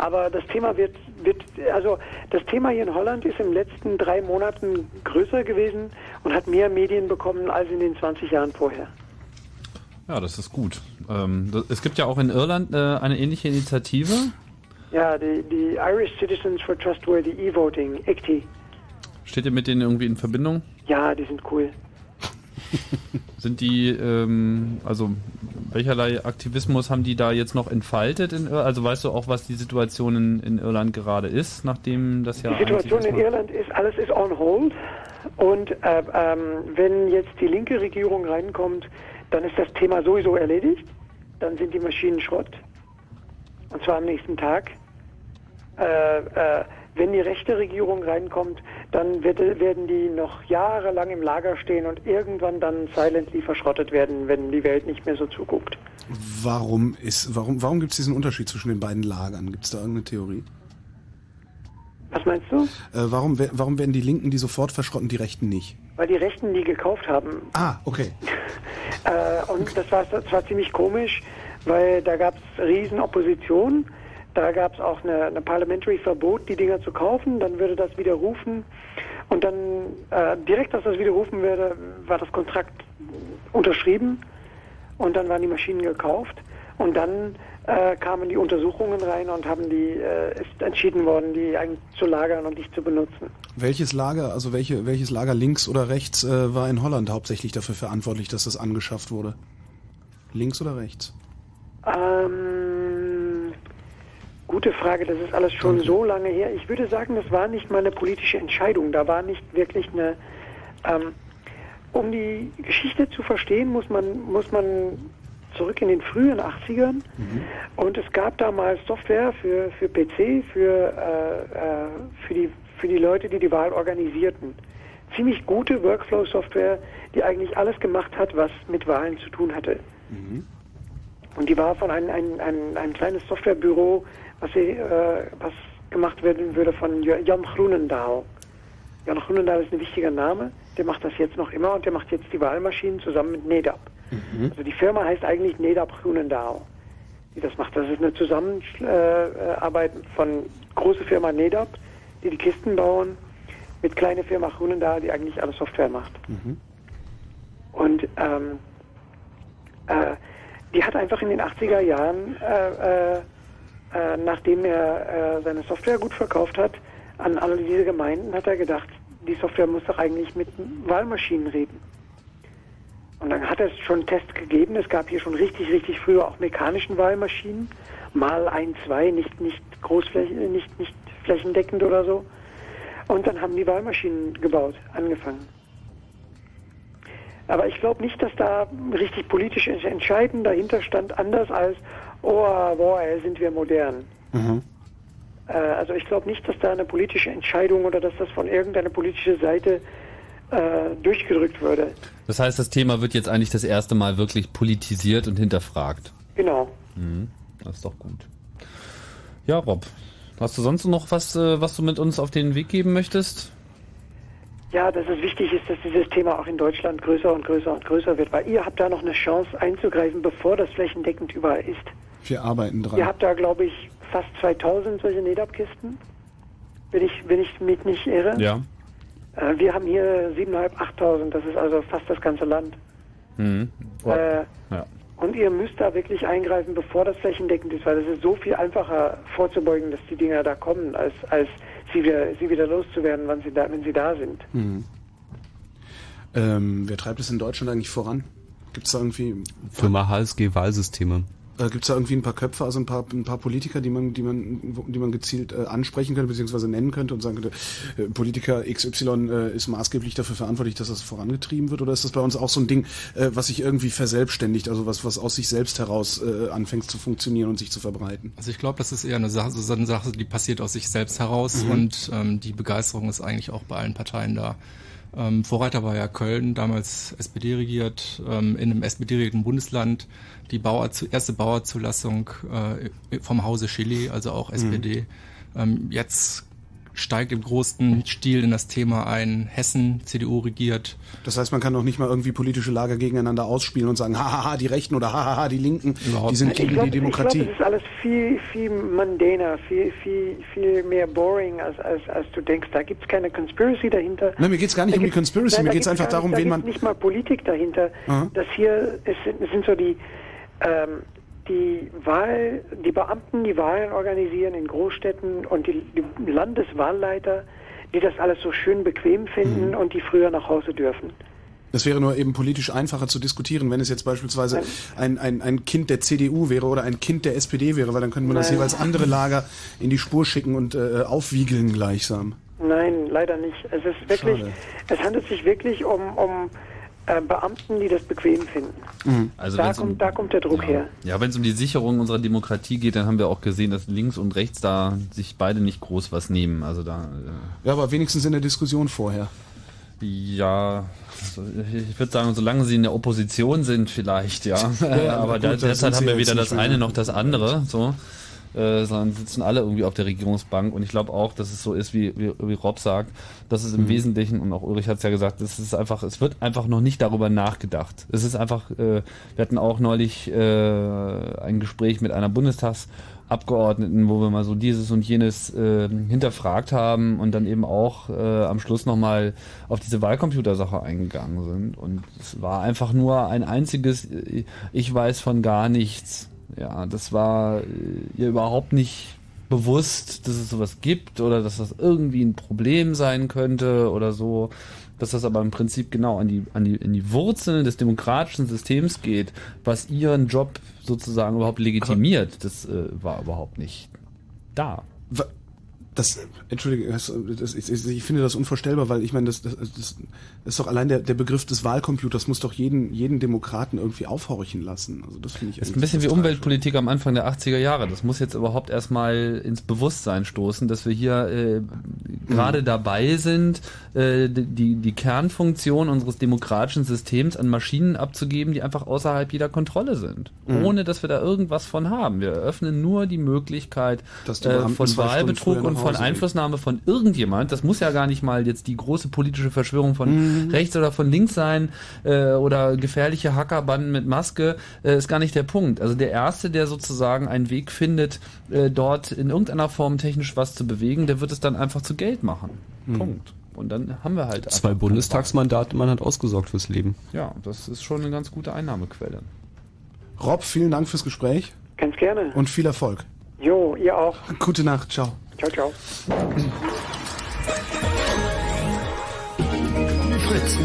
[SPEAKER 22] Aber das Thema wird, wird, also das Thema hier in Holland ist in den letzten drei Monaten größer gewesen und hat mehr Medien bekommen als in den 20 Jahren vorher.
[SPEAKER 1] Ja, das ist gut. Ähm, das, es gibt ja auch in Irland äh, eine ähnliche Initiative.
[SPEAKER 22] Ja, die, die Irish Citizens for Trustworthy E-Voting, ICTY.
[SPEAKER 1] Steht ihr mit denen irgendwie in Verbindung?
[SPEAKER 22] Ja, die sind cool.
[SPEAKER 1] Sind die, ähm, also welcherlei Aktivismus haben die da jetzt noch entfaltet? In, also weißt du auch, was die Situation in, in Irland gerade ist, nachdem das ja
[SPEAKER 22] Die Situation in Irland ist, alles ist on hold. Und äh, ähm, wenn jetzt die linke Regierung reinkommt, dann ist das Thema sowieso erledigt. Dann sind die Maschinen Schrott. Und zwar am nächsten Tag. Äh, äh, wenn die rechte Regierung reinkommt, dann wird, werden die noch jahrelang im Lager stehen und irgendwann dann silently verschrottet werden, wenn die Welt nicht mehr so zuguckt.
[SPEAKER 2] Warum ist, warum, warum gibt es diesen Unterschied zwischen den beiden Lagern? Gibt es da irgendeine Theorie?
[SPEAKER 22] Was meinst du?
[SPEAKER 2] Äh, warum, warum werden die Linken die sofort verschrotten, die Rechten nicht?
[SPEAKER 22] Weil die Rechten die gekauft haben.
[SPEAKER 2] Ah, okay.
[SPEAKER 22] Äh, und das war, das war ziemlich komisch, weil da gab es riesen Opposition. Da gab es auch eine, eine Parliamentary Verbot, die Dinger zu kaufen. Dann würde das widerrufen. Und dann äh, direkt, als das widerrufen würde, war das Kontrakt unterschrieben. Und dann waren die Maschinen gekauft. Und dann äh, kamen die Untersuchungen rein und haben die, äh, ist entschieden worden, die eigentlich zu lagern und nicht zu benutzen.
[SPEAKER 2] Welches Lager, also welche, welches Lager links oder rechts äh, war in Holland hauptsächlich dafür verantwortlich, dass das angeschafft wurde? Links oder rechts?
[SPEAKER 22] Ähm, gute Frage, das ist alles schon so lange her. Ich würde sagen, das war nicht mal eine politische Entscheidung. Da war nicht wirklich eine. Ähm, um die Geschichte zu verstehen, muss man, muss man zurück in den frühen 80ern. Und es gab damals Software für, für PC, für, äh, äh, für, die, für die Leute, die die Wahl organisierten. Ziemlich gute Workflow-Software, die eigentlich alles gemacht hat, was mit Wahlen zu tun hatte. Und die war von einem, einem, einem, einem kleines Softwarebüro, was, sie, äh, was gemacht werden würde von Jan Groenendaal. Jan Groenendaal ist ein wichtiger Name, der macht das jetzt noch immer und der macht jetzt die Wahlmaschinen zusammen mit NEDAP. Also die Firma heißt eigentlich NEDAP Groenendaal, die das macht. Das ist eine Zusammenarbeit von große Firma NEDAP, die die Kisten bauen, mit kleine Firma Groenendaal, die eigentlich alle Software macht. Und ähm, äh, die hat einfach in den 80er Jahren, äh, äh, äh, nachdem er äh, seine Software gut verkauft hat, an alle diese Gemeinden hat er gedacht, die Software muss doch eigentlich mit Wahlmaschinen reden. Und dann hat es schon Tests gegeben. Es gab hier schon richtig, richtig früher auch mechanischen Wahlmaschinen. Mal ein, zwei, nicht, nicht großflächig, nicht, nicht flächendeckend oder so. Und dann haben die Wahlmaschinen gebaut, angefangen. Aber ich glaube nicht, dass da richtig politisch entscheidend dahinter stand, anders als, oh, boah, sind wir modern. Äh, also ich glaube nicht, dass da eine politische Entscheidung oder dass das von irgendeiner politischen Seite äh, durchgedrückt würde.
[SPEAKER 1] Das heißt, das Thema wird jetzt eigentlich das erste Mal wirklich politisiert und hinterfragt.
[SPEAKER 22] Genau.
[SPEAKER 1] Mhm. Das ist doch gut. Ja, Rob, hast du sonst noch was, äh, was du mit uns auf den Weg geben möchtest?
[SPEAKER 22] Ja, dass es wichtig ist, dass dieses Thema auch in Deutschland größer und größer und größer wird, weil ihr habt da noch eine Chance einzugreifen, bevor das flächendeckend überall ist.
[SPEAKER 2] Wir arbeiten dran.
[SPEAKER 22] Ihr habt da, glaube ich, fast 2000 solche NEDAP-Kisten, wenn ich, wenn ich mich nicht irre.
[SPEAKER 1] Ja.
[SPEAKER 22] Äh, wir haben hier 7.500, 8.000, das ist also fast das ganze Land.
[SPEAKER 1] Mhm.
[SPEAKER 22] Äh,
[SPEAKER 1] Ja.
[SPEAKER 22] und ihr müsst da wirklich eingreifen, bevor das flächendeckend ist, weil es ist so viel einfacher vorzubeugen, dass die Dinger da kommen, als, als sie, wieder, sie wieder loszuwerden, wenn sie da, wenn sie da sind.
[SPEAKER 2] Mhm. Ähm, wer treibt es in Deutschland eigentlich voran? Gibt es da irgendwie
[SPEAKER 4] Firma HSG Wahlsysteme.
[SPEAKER 2] Äh, Gibt es da irgendwie ein paar Köpfe, also ein paar, ein paar Politiker, die man, die man, die man gezielt äh, ansprechen könnte, beziehungsweise nennen könnte und sagen könnte, äh, Politiker XY äh, ist maßgeblich dafür verantwortlich, dass das vorangetrieben wird? Oder ist das bei uns auch so ein Ding, äh, was sich irgendwie verselbstständigt, also was, was aus sich selbst heraus äh, anfängt zu funktionieren und sich zu verbreiten?
[SPEAKER 3] Also ich glaube, das ist eher eine Sache, so eine Sache, die passiert aus sich selbst heraus
[SPEAKER 2] Mhm.
[SPEAKER 3] und ähm, die Begeisterung ist eigentlich auch bei allen Parteien da. Ähm, Vorreiter war ja Köln, damals SPD regiert, ähm, in einem SPD-regierten Bundesland die Bauer, erste Bauerzulassung äh, vom Hause Chile, also auch SPD. Ähm, jetzt steigt im großen Stil in das Thema ein, Hessen, CDU regiert.
[SPEAKER 2] Das heißt, man kann doch nicht mal irgendwie politische Lager gegeneinander ausspielen und sagen, hahaha, die Rechten oder hahaha, die Linken, die sind gegen
[SPEAKER 22] glaub,
[SPEAKER 2] die Demokratie.
[SPEAKER 22] Ich glaube, es ist alles viel, viel mundaner, viel, viel, viel mehr boring, als, als, als du denkst. Da gibt es keine Conspiracy dahinter.
[SPEAKER 2] Nein, mir geht's gar nicht
[SPEAKER 22] Da
[SPEAKER 2] um die Conspiracy,
[SPEAKER 22] Nein,
[SPEAKER 2] mir
[SPEAKER 22] da
[SPEAKER 2] geht's
[SPEAKER 22] gibt's
[SPEAKER 2] einfach darum,
[SPEAKER 22] nicht, da
[SPEAKER 2] wen
[SPEAKER 22] gibt's
[SPEAKER 2] man-
[SPEAKER 22] nicht mal Politik dahinter.
[SPEAKER 2] Aha.
[SPEAKER 22] Das hier, es sind, es sind so die, ähm, die Wahl, die Beamten, die Wahlen organisieren in Großstädten und die, die Landeswahlleiter, die das alles so schön bequem finden
[SPEAKER 2] Mhm.
[SPEAKER 22] und die früher nach Hause dürfen.
[SPEAKER 2] Das wäre nur eben politisch einfacher zu diskutieren, wenn es jetzt beispielsweise ein, ein, ein Kind der CDU wäre oder ein Kind der SPD wäre, weil dann könnte man das
[SPEAKER 22] Nein.
[SPEAKER 2] jeweils andere Lager in die Spur schicken und äh, aufwiegeln gleichsam.
[SPEAKER 22] Nein, leider nicht. Es ist wirklich,
[SPEAKER 2] Schade.
[SPEAKER 22] es handelt sich wirklich um, um äh, Beamten, die das bequem finden.
[SPEAKER 1] Also
[SPEAKER 22] da,
[SPEAKER 1] wenn's um-
[SPEAKER 22] kommt, da kommt der Druck her.
[SPEAKER 1] Ja, wenn es um die Sicherung unserer Demokratie geht, dann haben wir auch gesehen, dass links und rechts da sich beide nicht groß was nehmen. Also da.
[SPEAKER 2] Ja, aber wenigstens in der Diskussion vorher.
[SPEAKER 1] Äh, ja, also ich würde sagen, solange sie in der Opposition sind, vielleicht, ja.
[SPEAKER 2] Ja,
[SPEAKER 1] aber
[SPEAKER 2] gut,
[SPEAKER 1] da,
[SPEAKER 2] da sind
[SPEAKER 1] derzeit haben wir weder das eine noch das andere. So. Äh, sondern sitzen alle irgendwie auf der Regierungsbank und ich glaube auch, dass es so ist, wie, wie, wie Rob sagt, dass es im
[SPEAKER 2] Mhm.
[SPEAKER 1] Wesentlichen, und auch Ulrich hat es ja gesagt, es ist einfach, es wird einfach noch nicht darüber nachgedacht. Es ist einfach, äh, wir hatten auch neulich äh, ein Gespräch mit einer Bundestagsabgeordneten, wo wir mal so dieses und jenes äh, hinterfragt haben und dann eben auch äh, am Schluss nochmal auf diese Wahlcomputersache eingegangen sind. Und es war einfach nur ein einziges, äh, ich weiß von gar nichts. Ja, das war äh, ihr überhaupt nicht bewusst, dass es sowas gibt oder dass das irgendwie ein Problem sein könnte oder so. Dass das aber im Prinzip genau an die, an die, in die Wurzeln des demokratischen Systems geht, was ihren Job sozusagen überhaupt legitimiert, das äh, war überhaupt nicht da.
[SPEAKER 2] Das, Entschuldige, das, das, ich, ich finde das unvorstellbar, weil ich meine, das, das, das ist doch allein der, der Begriff des Wahlcomputers muss doch jeden, jeden Demokraten irgendwie aufhorchen lassen. Also das finde ich
[SPEAKER 1] Ist ein bisschen wie Umweltpolitik am Anfang der 80er Jahre. Das muss jetzt überhaupt erstmal ins Bewusstsein stoßen, dass wir hier äh, gerade dabei sind, äh, die, die Kernfunktion unseres demokratischen Systems an Maschinen abzugeben, die einfach außerhalb jeder Kontrolle sind.
[SPEAKER 2] Mhm.
[SPEAKER 1] Ohne dass wir da irgendwas von haben. Wir eröffnen nur die Möglichkeit äh, von Wahlbetrug und von. Einflussnahme von irgendjemand. Das muss ja gar nicht mal jetzt die große politische Verschwörung von
[SPEAKER 2] Mhm.
[SPEAKER 1] rechts oder von links sein äh, oder gefährliche Hackerbanden mit Maske, äh, ist gar nicht der Punkt. Also der Erste, der sozusagen einen Weg findet, äh, dort in irgendeiner Form technisch was zu bewegen, der wird es dann einfach zu Geld machen.
[SPEAKER 2] Mhm.
[SPEAKER 1] Punkt. Und dann haben wir halt
[SPEAKER 4] Zwei Bundestagsmandate, man hat ausgesorgt fürs Leben.
[SPEAKER 1] Ja, das ist schon eine ganz gute Einnahmequelle.
[SPEAKER 2] Rob, vielen Dank fürs Gespräch
[SPEAKER 22] Ganz gerne.
[SPEAKER 2] und viel Erfolg.
[SPEAKER 22] Jo, ihr auch.
[SPEAKER 2] Gute Nacht, ciao.
[SPEAKER 22] Ciao, ciao.
[SPEAKER 2] Fritz.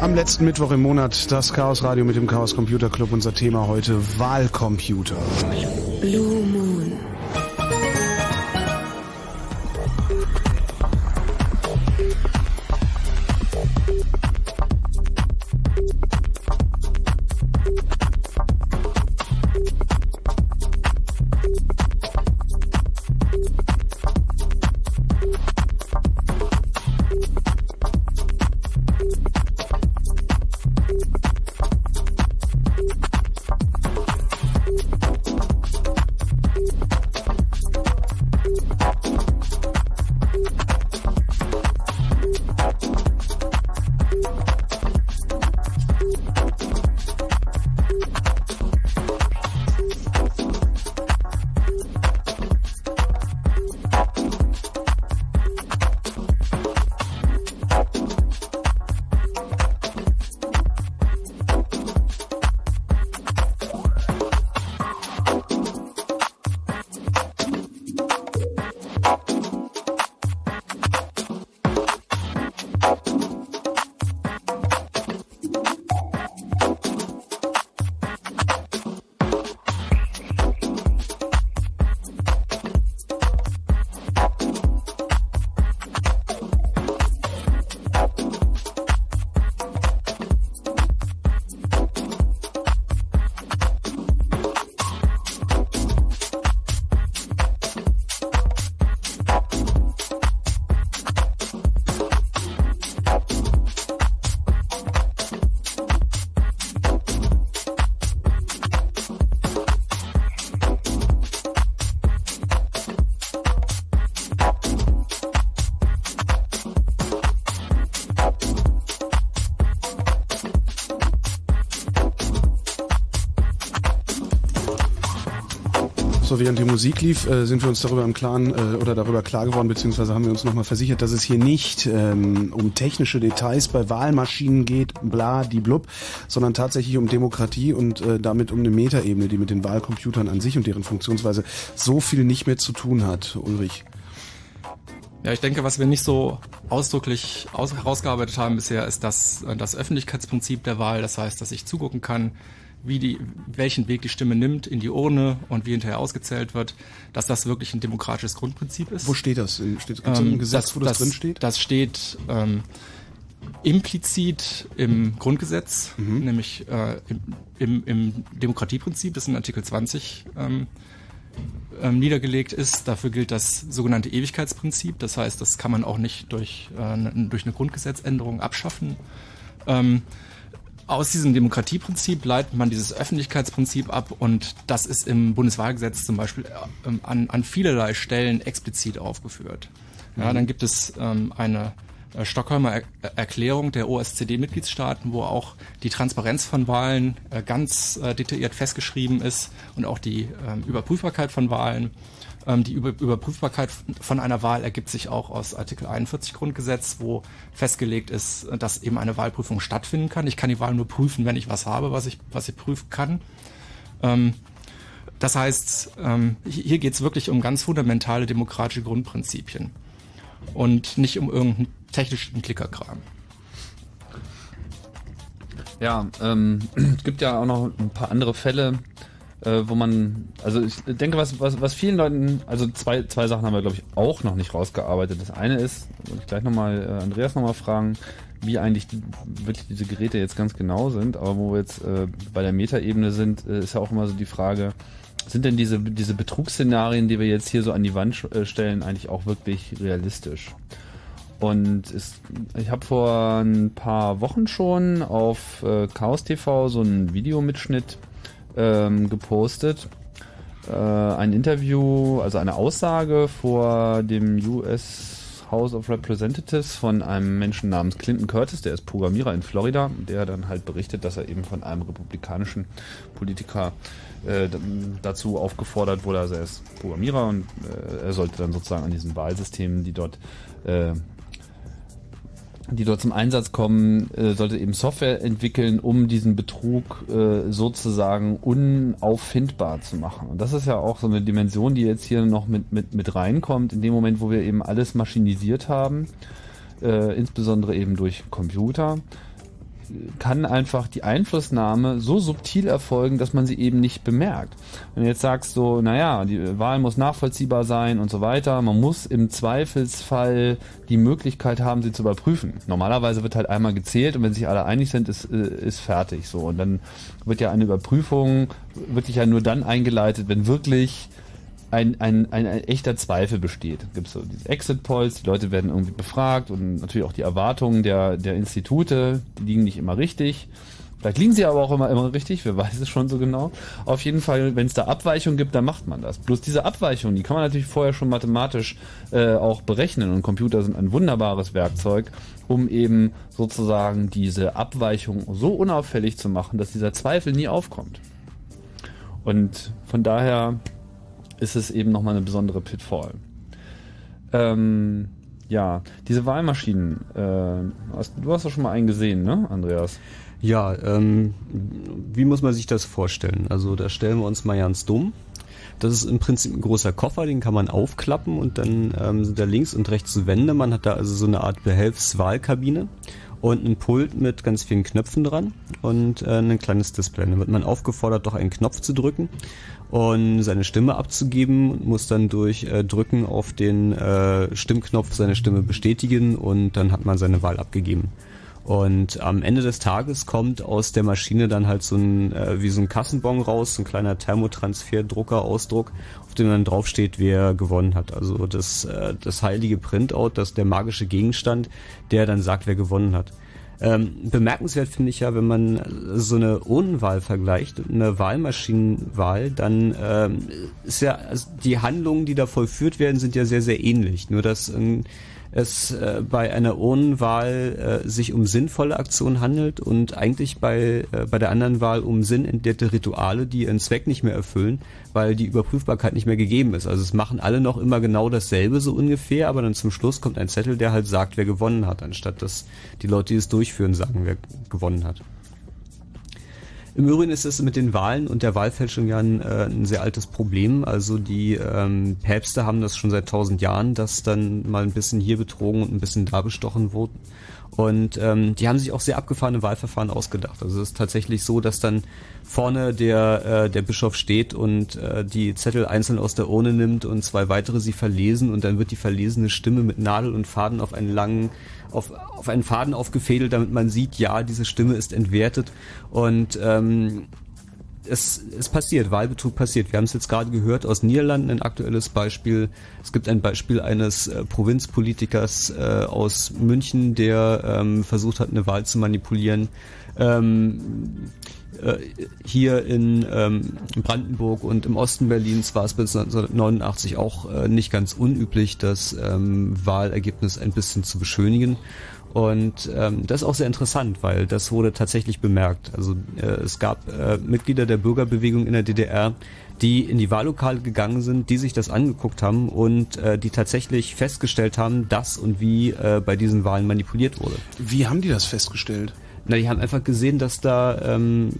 [SPEAKER 2] Am letzten Mittwoch im Monat das Chaos Radio mit dem Chaos Computer Club. Unser Thema heute Wahlcomputer. Während die Musik lief, äh, sind wir uns darüber im Klaren äh, oder darüber klar geworden, beziehungsweise haben wir uns nochmal versichert, dass es hier nicht ähm, um technische Details bei Wahlmaschinen geht, bla, die blub, sondern tatsächlich um Demokratie und äh, damit um eine Metaebene, die mit den Wahlcomputern an sich und deren Funktionsweise so viel nicht mehr zu tun hat, Ulrich.
[SPEAKER 3] Ja, ich denke, was wir nicht so ausdrücklich aus herausgearbeitet haben bisher, ist das, äh, das Öffentlichkeitsprinzip der Wahl. Das heißt, dass ich zugucken kann, wie die, welchen Weg die Stimme nimmt in die Urne und wie hinterher ausgezählt wird, dass das wirklich ein demokratisches Grundprinzip ist.
[SPEAKER 2] Wo steht das? Steht, gibt's ein Gesetz, wo das, drin steht?
[SPEAKER 3] Das steht ähm, implizit im Grundgesetz, nämlich äh, im, im, im Demokratieprinzip, das in Artikel 20 ähm, ähm, niedergelegt ist. Dafür gilt das sogenannte Ewigkeitsprinzip. Das heißt, das kann man auch nicht durch, äh, durch eine Grundgesetzänderung abschaffen. Ähm, aus diesem Demokratieprinzip leitet man dieses Öffentlichkeitsprinzip ab und das ist im Bundeswahlgesetz zum Beispiel äh, ähm, an, an vielerlei Stellen explizit aufgeführt. Ja,
[SPEAKER 1] Mhm.
[SPEAKER 3] dann gibt es ähm, eine äh, Stockholmer er Erklärung der OSZE-Mitgliedstaaten, wo auch die Transparenz von Wahlen äh, ganz äh, detailliert festgeschrieben ist und auch die ähm, Überprüfbarkeit von Wahlen. Ähm, die Über Überprüfbarkeit von einer Wahl ergibt sich auch aus Artikel 41 Grundgesetz, wo festgelegt ist, dass eben eine Wahlprüfung stattfinden kann. Ich kann die Wahl nur prüfen, wenn ich was habe, was ich, was ich prüfen kann. Ähm, das heißt, ähm, hi- hier geht es wirklich um ganz fundamentale demokratische Grundprinzipien und nicht um irgendeinen technischen Klickerkram.
[SPEAKER 1] Ja, ähm, es gibt ja auch noch ein paar andere Fälle, äh, wo man, also ich denke, was, was, was vielen Leuten, also zwei, zwei Sachen haben wir, glaube ich, auch noch nicht rausgearbeitet. Das eine ist, wollte ich gleich nochmal äh, Andreas nochmal fragen, wie eigentlich die, wirklich diese Geräte jetzt ganz genau sind, aber wo wir jetzt äh, bei der Metaebene sind, äh, ist ja auch immer so die Frage, sind denn diese, diese Betrugsszenarien, die wir jetzt hier so an die Wand äh, stellen, eigentlich auch wirklich realistisch? Und es, ich habe vor ein paar Wochen schon auf äh, Chaos TV so einen Videomitschnitt ähm, gepostet. Äh, ein Interview, also eine Aussage vor dem US House of Representatives von einem Menschen namens Clinton Curtis, der ist Programmierer in Florida, der dann halt berichtet, dass er eben von einem republikanischen Politiker äh, dazu aufgefordert wurde, also er ist Programmierer und äh, er sollte dann sozusagen an diesen Wahlsystemen, die dort äh, die dort zum Einsatz kommen, äh, sollte eben Software entwickeln, um diesen Betrug äh, sozusagen unauffindbar zu machen. Und das ist ja auch so eine Dimension, die jetzt hier noch mit, mit, mit reinkommt, in dem Moment, wo wir eben alles maschinisiert haben, äh, insbesondere eben durch Computer, kann einfach die Einflussnahme so subtil erfolgen, dass man sie eben nicht bemerkt. Wenn du jetzt sagst so, naja, die Wahl muss nachvollziehbar sein und so weiter, man muss im Zweifelsfall die Möglichkeit haben, sie zu überprüfen. Normalerweise wird halt einmal gezählt und wenn sich alle einig sind, ist, äh, ist fertig so. Und dann wird ja eine Überprüfung wirklich ja nur dann eingeleitet, wenn wirklich ein, ein, ein, ein echter Zweifel besteht. Gibt es so diese Exit Polls, die Leute werden irgendwie befragt und natürlich auch die Erwartungen der, der Institute, die liegen nicht immer richtig. Vielleicht liegen sie aber auch immer, immer richtig, wer weiß es schon so genau. Auf jeden Fall, wenn es da Abweichungen gibt, dann macht man das. Bloß diese Abweichungen, die kann man natürlich vorher schon mathematisch äh, auch berechnen und Computer sind ein wunderbares Werkzeug, um eben sozusagen diese Abweichung so unauffällig zu machen, dass dieser Zweifel nie aufkommt. Und von daher ist es eben nochmal eine besondere Pitfall. Ähm, ja, diese Wahlmaschinen, äh, hast, du hast doch schon mal einen gesehen, ne, Andreas?
[SPEAKER 4] Ja, ähm, wie muss man sich das vorstellen? Also da stellen wir uns mal ganz dumm. Das ist im Prinzip ein großer Koffer, den kann man aufklappen und dann ähm, sind da links und rechts Wände. Man hat da also so eine Art Behelfswahlkabine und ein Pult mit ganz vielen Knöpfen dran und äh, ein kleines Display. Dann wird man aufgefordert, doch einen Knopf zu drücken und seine Stimme abzugeben und muss dann durch äh, Drücken auf den äh, Stimmknopf seine Stimme bestätigen und dann hat man seine Wahl abgegeben. Und am Ende des Tages kommt aus der Maschine dann halt so ein, äh, wie so ein Kassenbon raus, so ein kleiner Thermotransfer-Drucker-Ausdruck, auf dem dann draufsteht, wer gewonnen hat. Also das, äh, das heilige Printout, das der magische Gegenstand, der dann sagt, wer gewonnen hat. Ähm, bemerkenswert finde ich ja, wenn man so eine Urnenwahl vergleicht, eine Wahlmaschinenwahl, dann ähm, ist ja also die Handlungen, die da vollführt werden, sind ja sehr, sehr ähnlich. Nur dass ähm, es äh, bei einer Urnenwahl äh, sich um sinnvolle Aktionen handelt und eigentlich bei, äh, bei der anderen Wahl um sinnentleerte Rituale, die ihren Zweck nicht mehr erfüllen, weil die Überprüfbarkeit nicht mehr gegeben ist. Also es machen alle noch immer genau dasselbe so ungefähr, aber dann zum Schluss kommt ein Zettel, der halt sagt, wer gewonnen hat, anstatt dass die Leute, die es durchführen, sagen, wer gewonnen hat. Im Übrigen ist es mit den Wahlen und der Wahlfälschung ja ein, äh, ein sehr altes Problem. Also die ähm, Päpste haben das schon seit tausend Jahren, dass dann mal ein bisschen hier betrogen und ein bisschen da bestochen wurde. Und ähm, die haben sich auch sehr abgefahrene Wahlverfahren ausgedacht. Also es ist tatsächlich so, dass dann vorne der, äh, der Bischof steht und äh, die Zettel einzeln aus der Urne nimmt und zwei weitere sie verlesen und dann wird die verlesene Stimme mit Nadel und Faden auf einen langen auf, auf einen Faden aufgefädelt, damit man sieht, ja, diese Stimme ist entwertet und ähm, es, es passiert, Wahlbetrug passiert. Wir haben es jetzt gerade gehört aus Niederlanden, ein aktuelles Beispiel. Es gibt ein Beispiel eines äh, Provinzpolitikers äh, aus München, der ähm, versucht hat, eine Wahl zu manipulieren. Ähm, äh, hier in ähm, Brandenburg und im Osten Berlins war es bis 1989 auch äh, nicht ganz unüblich, das ähm, Wahlergebnis ein bisschen zu beschönigen. Und ähm, das ist auch sehr interessant, weil das wurde tatsächlich bemerkt. Also äh, es gab äh, Mitglieder der Bürgerbewegung in der DDR, die in die Wahllokale gegangen sind, die sich das angeguckt haben und äh, die tatsächlich festgestellt haben, dass und wie äh, bei diesen Wahlen manipuliert wurde.
[SPEAKER 2] Wie haben die das festgestellt?
[SPEAKER 4] Na, die haben einfach gesehen, dass da ähm,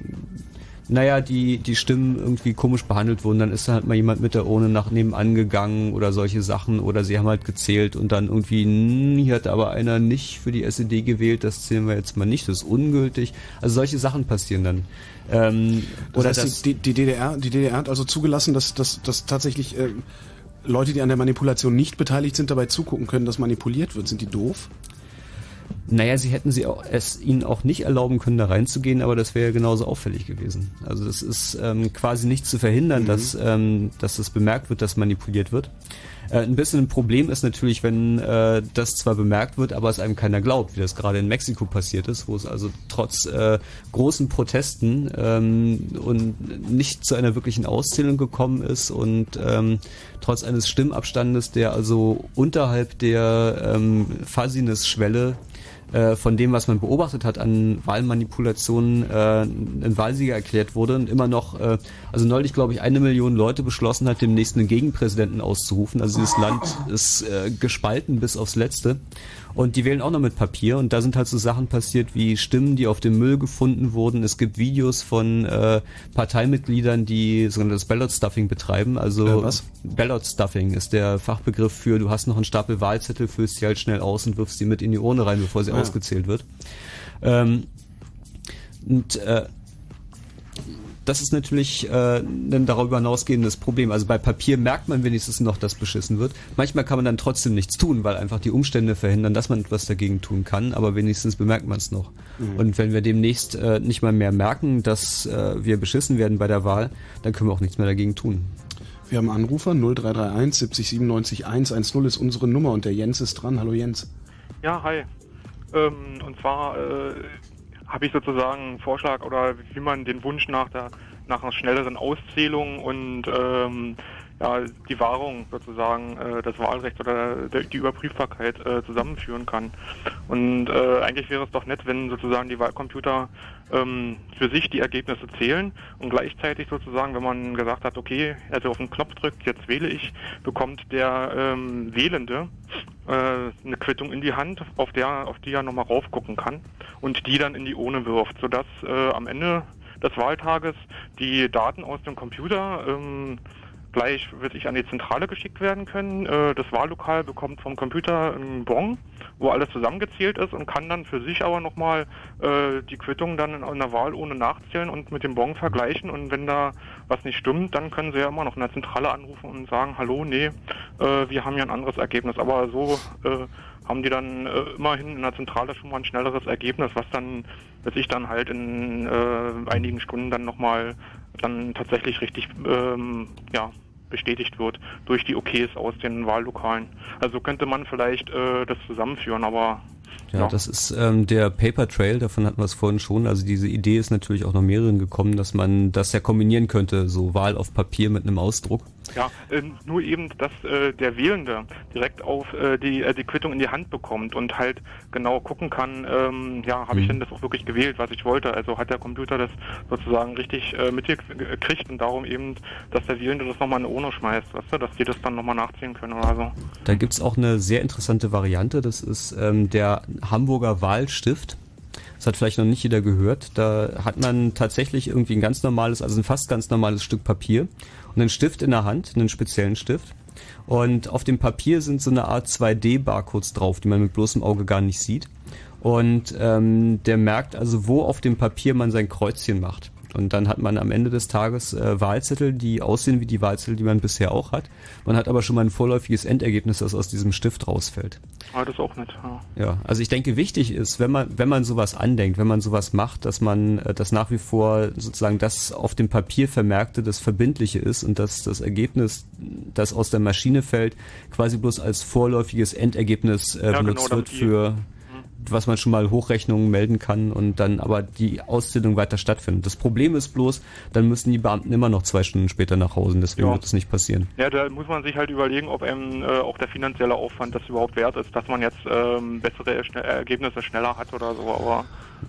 [SPEAKER 4] naja, die, die Stimmen irgendwie komisch behandelt wurden, dann ist da halt mal jemand mit der Urne nach nebenan gegangen oder solche Sachen oder sie haben halt gezählt und dann irgendwie, hm, hier hat aber einer nicht für die SED gewählt, das zählen wir jetzt mal nicht, das ist ungültig. Also solche Sachen passieren dann. Ähm,
[SPEAKER 2] das
[SPEAKER 4] oder
[SPEAKER 2] heißt, die, die, DDR, die DDR hat also zugelassen, dass, dass, dass tatsächlich äh, Leute, die an der Manipulation nicht beteiligt sind, dabei zugucken können, dass manipuliert wird. Sind die doof?
[SPEAKER 4] Naja, sie hätten sie auch, es ihnen auch nicht erlauben können, da reinzugehen, aber das wäre ja genauso auffällig gewesen. Also das ist ähm, quasi nicht zu verhindern,
[SPEAKER 2] Mhm.
[SPEAKER 4] dass, ähm, dass das bemerkt wird, dass manipuliert wird. Äh, ein bisschen ein Problem ist natürlich, wenn äh, das zwar bemerkt wird, aber es einem keiner glaubt, wie das gerade in Mexiko passiert ist, wo es also trotz äh, großen Protesten ähm, und nicht zu einer wirklichen Auszählung gekommen ist und ähm, trotz eines Stimmabstandes, der also unterhalb der ähm, Fuzziness-Schwelle äh, von dem, was man beobachtet hat an Wahlmanipulationen, äh, ein Wahlsieger erklärt wurde und immer noch, äh, also neulich glaube ich, eine Million Leute beschlossen hat, dem nächsten Gegenpräsidenten auszurufen. Also dieses Land ist äh, gespalten bis aufs Letzte. Und die wählen auch noch mit Papier und da sind halt so Sachen passiert wie Stimmen, die auf dem Müll gefunden wurden. Es gibt Videos von äh, Parteimitgliedern, die sogenanntes Ballot Stuffing betreiben. Also
[SPEAKER 2] Äh, was?
[SPEAKER 4] Ballot Stuffing ist der Fachbegriff für, du hast noch einen Stapel Wahlzettel, füllst sie halt schnell aus und wirfst sie mit in die Urne rein, bevor sie
[SPEAKER 2] Ah.
[SPEAKER 4] ausgezählt wird. Ähm, und äh, das ist natürlich äh, ein darüber hinausgehendes Problem. Also bei Papier merkt man wenigstens noch, dass beschissen wird. Manchmal kann man dann trotzdem nichts tun, weil einfach die Umstände verhindern, dass man etwas dagegen tun kann, aber wenigstens bemerkt man es noch.
[SPEAKER 2] Mhm.
[SPEAKER 4] Und wenn wir demnächst äh, nicht mal mehr merken, dass äh, wir beschissen werden bei der Wahl, dann können wir auch nichts mehr dagegen tun.
[SPEAKER 2] Wir haben Anrufer 0331 70 97 110 ist unsere Nummer und der Jens ist dran. Hallo Jens.
[SPEAKER 24] Ja, hi. Ähm, und zwar äh, habe ich sozusagen einen Vorschlag oder wie man den Wunsch nach der nach einer schnelleren Auszählung und ähm, ja, die Wahrung sozusagen äh, des Wahlrechts oder der, die Überprüfbarkeit äh, zusammenführen kann. Und äh, eigentlich wäre es doch nett, wenn sozusagen die Wahlcomputer ähm, für sich die Ergebnisse zählen und gleichzeitig sozusagen, wenn man gesagt hat, okay, also auf den Knopf drückt, jetzt wähle ich, bekommt der ähm, Wählende äh, eine Quittung in die Hand, auf der, auf die er nochmal raufgucken kann und die dann in die Urne wirft, sodass äh, am Ende des Wahltages die Daten aus dem Computer ähm, gleich wirklich an die Zentrale geschickt werden können. Äh, das Wahllokal bekommt vom Computer einen Bon, wo alles zusammengezählt ist und kann dann für sich aber nochmal äh, die Quittung dann in einer Wahlurne nachzählen und mit dem Bon vergleichen. Und wenn da was nicht stimmt, dann können sie ja immer noch in der Zentrale anrufen und sagen, hallo, nee, äh, wir haben ja ein anderes Ergebnis. Aber so haben die dann äh, immerhin in der Zentrale schon mal ein schnelleres Ergebnis, was dann, bis ich dann halt in äh, einigen Stunden dann nochmal dann tatsächlich richtig ähm, ja, bestätigt wird durch die Okays aus den Wahllokalen. Also könnte man vielleicht äh, das zusammenführen, aber
[SPEAKER 4] Ja, das ist ähm, der Paper Trail, davon hatten wir es vorhin schon. Also diese Idee ist natürlich auch noch mehreren gekommen, dass man das ja kombinieren könnte, so Wahl auf Papier mit einem Ausdruck.
[SPEAKER 24] Ja, ähm, nur eben, dass äh, der Wählende direkt auf äh, die, äh, die Quittung in die Hand bekommt und halt genau gucken kann, ähm, ja, habe ich
[SPEAKER 4] Mhm.
[SPEAKER 24] denn das auch wirklich gewählt, was ich wollte? Also hat der Computer das sozusagen richtig äh, mitgekriegt und darum eben, dass der Wählende das nochmal in eine Urne schmeißt, weißt du, dass die das dann nochmal nachziehen können oder so.
[SPEAKER 4] Da gibt's auch eine sehr interessante Variante, das ist ähm, der Hamburger Wahlstift. Das hat vielleicht noch nicht jeder gehört. Da hat man tatsächlich irgendwie ein ganz normales, also ein fast ganz normales Stück Papier und einen Stift in der Hand, einen speziellen Stift. Und auf dem Papier sind so eine Art 2D-Barcodes drauf, die man mit bloßem Auge gar nicht sieht. Und ähm, der merkt also, wo auf dem Papier man sein Kreuzchen macht. Und dann hat man am Ende des Tages äh, Wahlzettel, die aussehen wie die Wahlzettel, die man bisher auch hat. Man hat aber schon mal ein vorläufiges Endergebnis, das aus diesem Stift rausfällt.
[SPEAKER 24] Aber das auch nett, ja.
[SPEAKER 4] Ja, also ich denke, wichtig ist, wenn man, wenn man sowas andenkt, wenn man sowas macht, dass man, äh, dass nach wie vor sozusagen das auf dem Papier vermerkte, das Verbindliche ist und dass das Ergebnis, das aus der Maschine fällt, quasi bloß als vorläufiges Endergebnis äh,
[SPEAKER 24] Ja, genau,
[SPEAKER 4] benutzt
[SPEAKER 24] damit
[SPEAKER 4] wird für was man schon mal Hochrechnungen melden kann und dann aber die Auszählung weiter stattfindet. Das Problem ist bloß, dann müssen die Beamten immer noch zwei Stunden später nach Hause, und deswegen
[SPEAKER 24] Ja.
[SPEAKER 4] wird es nicht passieren.
[SPEAKER 24] Ja, da muss man sich halt überlegen, ob einem äh, auch der finanzielle Aufwand das überhaupt wert ist, dass man jetzt ähm, bessere Schne- Ergebnisse schneller hat oder so, aber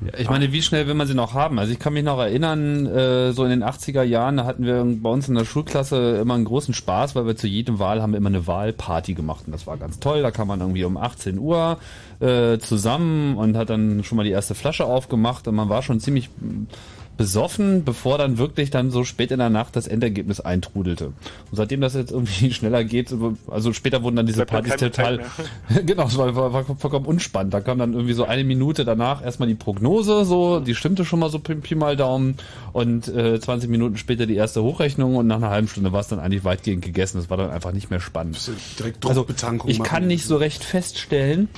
[SPEAKER 1] Ja, ich meine, wie schnell will man sie noch haben? Also ich kann mich noch erinnern, äh, so in den 80er Jahren, da hatten wir bei uns in der Schulklasse immer einen großen Spaß, weil wir zu jedem Wahl haben wir immer eine Wahlparty gemacht und das war ganz toll. Da kam man irgendwie um 18 Uhr äh, zusammen und hat dann schon mal die erste Flasche aufgemacht und man war schon ziemlich besoffen, bevor dann wirklich dann so spät in der Nacht das Endergebnis eintrudelte. Und seitdem das jetzt irgendwie schneller geht, also später wurden dann diese Partys total, genau, es war, war, war vollkommen unspannend. Da kam dann irgendwie so eine Minute danach erstmal die Prognose, so, die stimmte schon mal so Pi, Pi mal Daumen und äh, 20 Minuten später die erste Hochrechnung und nach einer halben Stunde war es dann eigentlich weitgehend gegessen. Das war dann einfach nicht mehr spannend.
[SPEAKER 2] Direkt
[SPEAKER 1] Also ich
[SPEAKER 2] machen.
[SPEAKER 1] kann nicht so recht feststellen,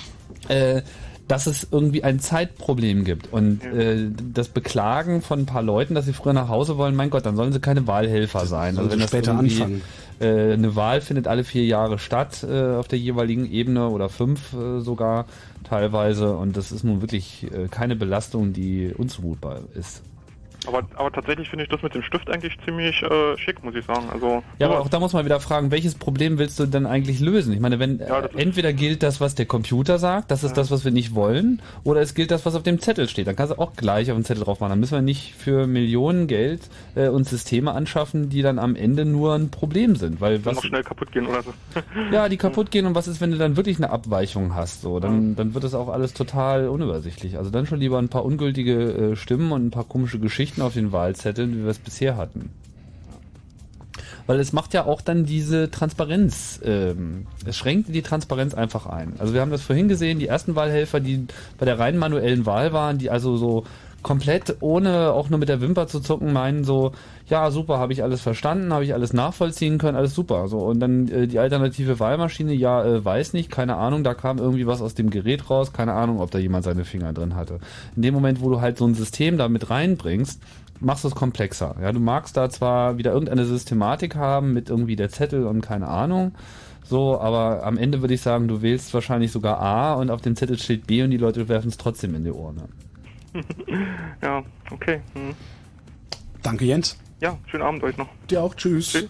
[SPEAKER 1] äh, dass es irgendwie ein Zeitproblem gibt. Und äh, das Beklagen von ein paar Leuten, dass sie früher nach Hause wollen, mein Gott, dann sollen sie keine Wahlhelfer sein.
[SPEAKER 2] Sollen sie
[SPEAKER 1] das
[SPEAKER 2] später anfangen.
[SPEAKER 1] Äh, eine Wahl findet alle vier Jahre statt äh, auf der jeweiligen Ebene oder fünf äh, sogar teilweise. Und das ist nun wirklich keine Belastung, die unzumutbar ist.
[SPEAKER 24] Aber, aber tatsächlich finde ich das mit dem Stift eigentlich ziemlich äh, schick, muss ich sagen. Also
[SPEAKER 1] Ja, aber auch da muss man wieder fragen, welches Problem willst du denn eigentlich lösen? Ich meine, wenn äh, entweder gilt das, was der Computer sagt, das ist das, was wir nicht wollen, oder es gilt das, was auf dem Zettel steht. Dann kannst du auch gleich auf den Zettel drauf machen. Dann müssen wir nicht für Millionen Geld äh, uns Systeme anschaffen, die dann am Ende nur ein Problem sind. Weil
[SPEAKER 24] dann
[SPEAKER 1] was,
[SPEAKER 24] noch schnell kaputt gehen oder so.
[SPEAKER 1] ja, die kaputt gehen und was ist, wenn du dann wirklich eine Abweichung hast? So, dann, dann wird das auch alles total unübersichtlich. Also dann schon lieber ein paar ungültige äh, Stimmen und ein paar komische Geschichten auf den Wahlzetteln, wie wir es bisher hatten. Weil es macht ja auch dann diese Transparenz, ähm, es schränkt die Transparenz einfach ein. Also wir haben das vorhin gesehen, die ersten Wahlhelfer, die bei der rein manuellen Wahl waren, die also so komplett ohne auch nur mit der Wimper zu zucken meinen so, ja super, habe ich alles verstanden, habe ich alles nachvollziehen können, alles super. So und dann äh, die alternative Wahlmaschine, ja äh, weiß nicht, keine Ahnung, da kam irgendwie was aus dem Gerät raus, keine Ahnung, ob da jemand seine Finger drin hatte. In dem Moment, wo du halt so ein System da mit reinbringst, machst du es komplexer. Ja, du magst da zwar wieder irgendeine Systematik haben mit irgendwie der Zettel und keine Ahnung. So, aber am Ende würde ich sagen, du wählst wahrscheinlich sogar A und auf dem Zettel steht B und die Leute werfen es trotzdem in die Urne.
[SPEAKER 24] Ja, okay. Hm.
[SPEAKER 2] Danke, Jens.
[SPEAKER 24] Ja, schönen Abend euch noch.
[SPEAKER 2] Dir auch. Tschüss.
[SPEAKER 24] Tschüss.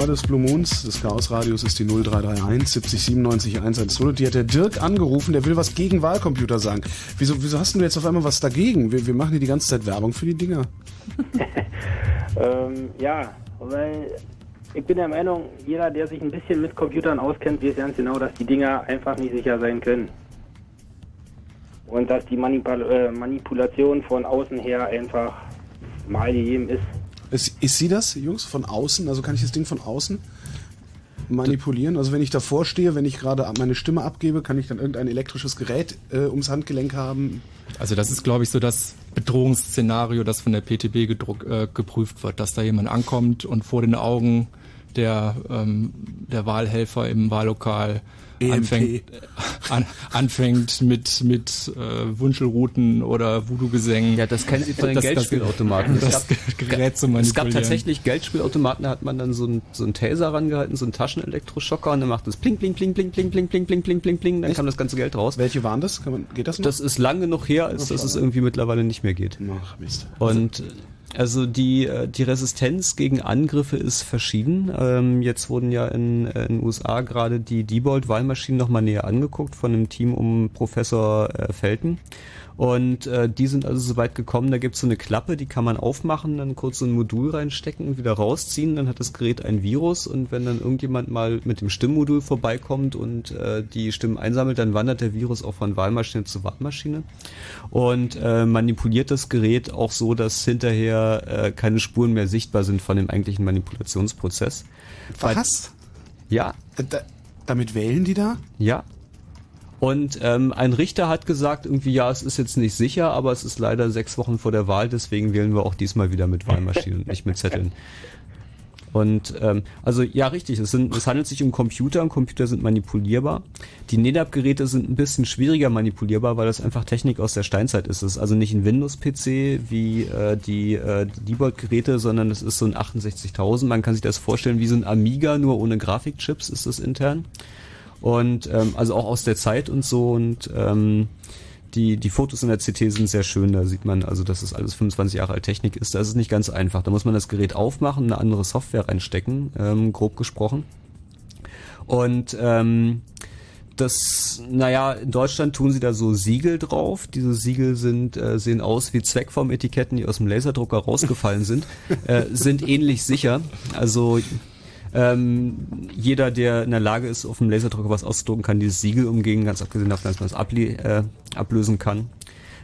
[SPEAKER 2] Nummer des Blue Moons, des Chaos Radios, ist die 0331 70 97 110. Und die hat der Dirk angerufen, der will was gegen Wahlcomputer sagen. Wieso, wieso hast du jetzt auf einmal was dagegen? Wir, wir machen hier die ganze Zeit Werbung für die Dinger.
[SPEAKER 25] Ähm, ja, weil ich bin der Meinung, jeder, der sich ein bisschen mit Computern auskennt, weiß ganz genau, dass die Dinger einfach nicht sicher sein können. Und dass die Manipul äh, Manipulation von außen her einfach mal gegeben ist.
[SPEAKER 2] Ist, ist sie das, Jungs, von außen? Also kann ich das Ding von außen manipulieren? Also wenn ich davor stehe, wenn ich gerade meine Stimme abgebe, kann ich dann irgendein elektrisches Gerät äh, ums Handgelenk haben?
[SPEAKER 3] Also das ist, glaube ich, so das Bedrohungsszenario, das von der PTB gedruck, äh, geprüft wird, dass da jemand ankommt und vor den Augen der, ähm, der Wahlhelfer im Wahllokal
[SPEAKER 2] EMP.
[SPEAKER 3] anfängt, an, anfängt mit, mit äh, Wunschelrouten oder Voodoo-Gesängen.
[SPEAKER 4] Ja, das kennen Sie von den
[SPEAKER 3] Das- das-
[SPEAKER 4] Geldspielautomaten.
[SPEAKER 3] Das, Gerät zu
[SPEAKER 4] Es
[SPEAKER 3] manipulieren.
[SPEAKER 4] gab tatsächlich Geldspielautomaten, da hat man dann so einen so einen Taser rangehalten, so einen Taschenelektroschocker und dann macht es pling, pling, pling, pling, pling, pling, pling, pling, pling, pling, pling, dann kam das ganze Geld raus.
[SPEAKER 2] Welche waren das? Kann man, geht das noch?
[SPEAKER 4] Das ist lange genug her, als dass es irgendwie mittlerweile nicht mehr geht.
[SPEAKER 2] Ach, Mist.
[SPEAKER 4] Und also die, äh, die Resistenz gegen Angriffe ist verschieden. Ähm, jetzt wurden ja in äh, den USA gerade die Diebold-Wahlmaschinen nochmal näher angeguckt von einem Team um Professor äh, Felten. Und äh, die sind also so weit gekommen, da gibt es so eine Klappe, die kann man aufmachen, dann kurz so ein Modul reinstecken und wieder rausziehen. Dann hat das Gerät ein Virus und wenn dann irgendjemand mal mit dem Stimmmodul vorbeikommt und äh, die Stimmen einsammelt, dann wandert der Virus auch von Wahlmaschine zu Wahlmaschine und äh, manipuliert das Gerät auch so, dass hinterher äh, keine Spuren mehr sichtbar sind von dem eigentlichen Manipulationsprozess.
[SPEAKER 2] Was?
[SPEAKER 4] Ja.
[SPEAKER 2] Da, damit wählen die da?
[SPEAKER 4] Ja. Und ähm, ein Richter hat gesagt, irgendwie, ja, es ist jetzt nicht sicher, aber es ist leider sechs Wochen vor der Wahl, deswegen wählen wir auch diesmal wieder mit Wahlmaschinen und nicht mit Zetteln. Und ähm, also ja, richtig, es, sind, es handelt sich um Computer und Computer sind manipulierbar. Die NetApp-Geräte sind ein bisschen schwieriger manipulierbar, weil das einfach Technik aus der Steinzeit ist. Es ist also nicht ein Windows-PC wie äh, die, äh, die Diebold-Geräte, sondern es ist so ein 68000. Man kann sich das vorstellen wie so ein Amiga, nur ohne Grafikchips ist das intern. Und ähm, also auch aus der Zeit und so und ähm, die, die Fotos in der CT sind sehr schön, da sieht man also, dass es alles 25 Jahre alt Technik ist. Da ist es nicht ganz einfach. Da muss man das Gerät aufmachen, eine andere Software reinstecken, ähm, grob gesprochen. Und ähm, das, naja, in Deutschland tun sie da so Siegel drauf. Diese Siegel sind, äh, sehen aus wie Zweckformetiketten, die aus dem Laserdrucker rausgefallen sind, äh, sind ähnlich sicher. Also ähm, jeder, der in der Lage ist, auf dem Laserdrucker was auszudrucken, kann dieses Siegel umgehen, ganz abgesehen davon, dass man es äh, ablösen kann.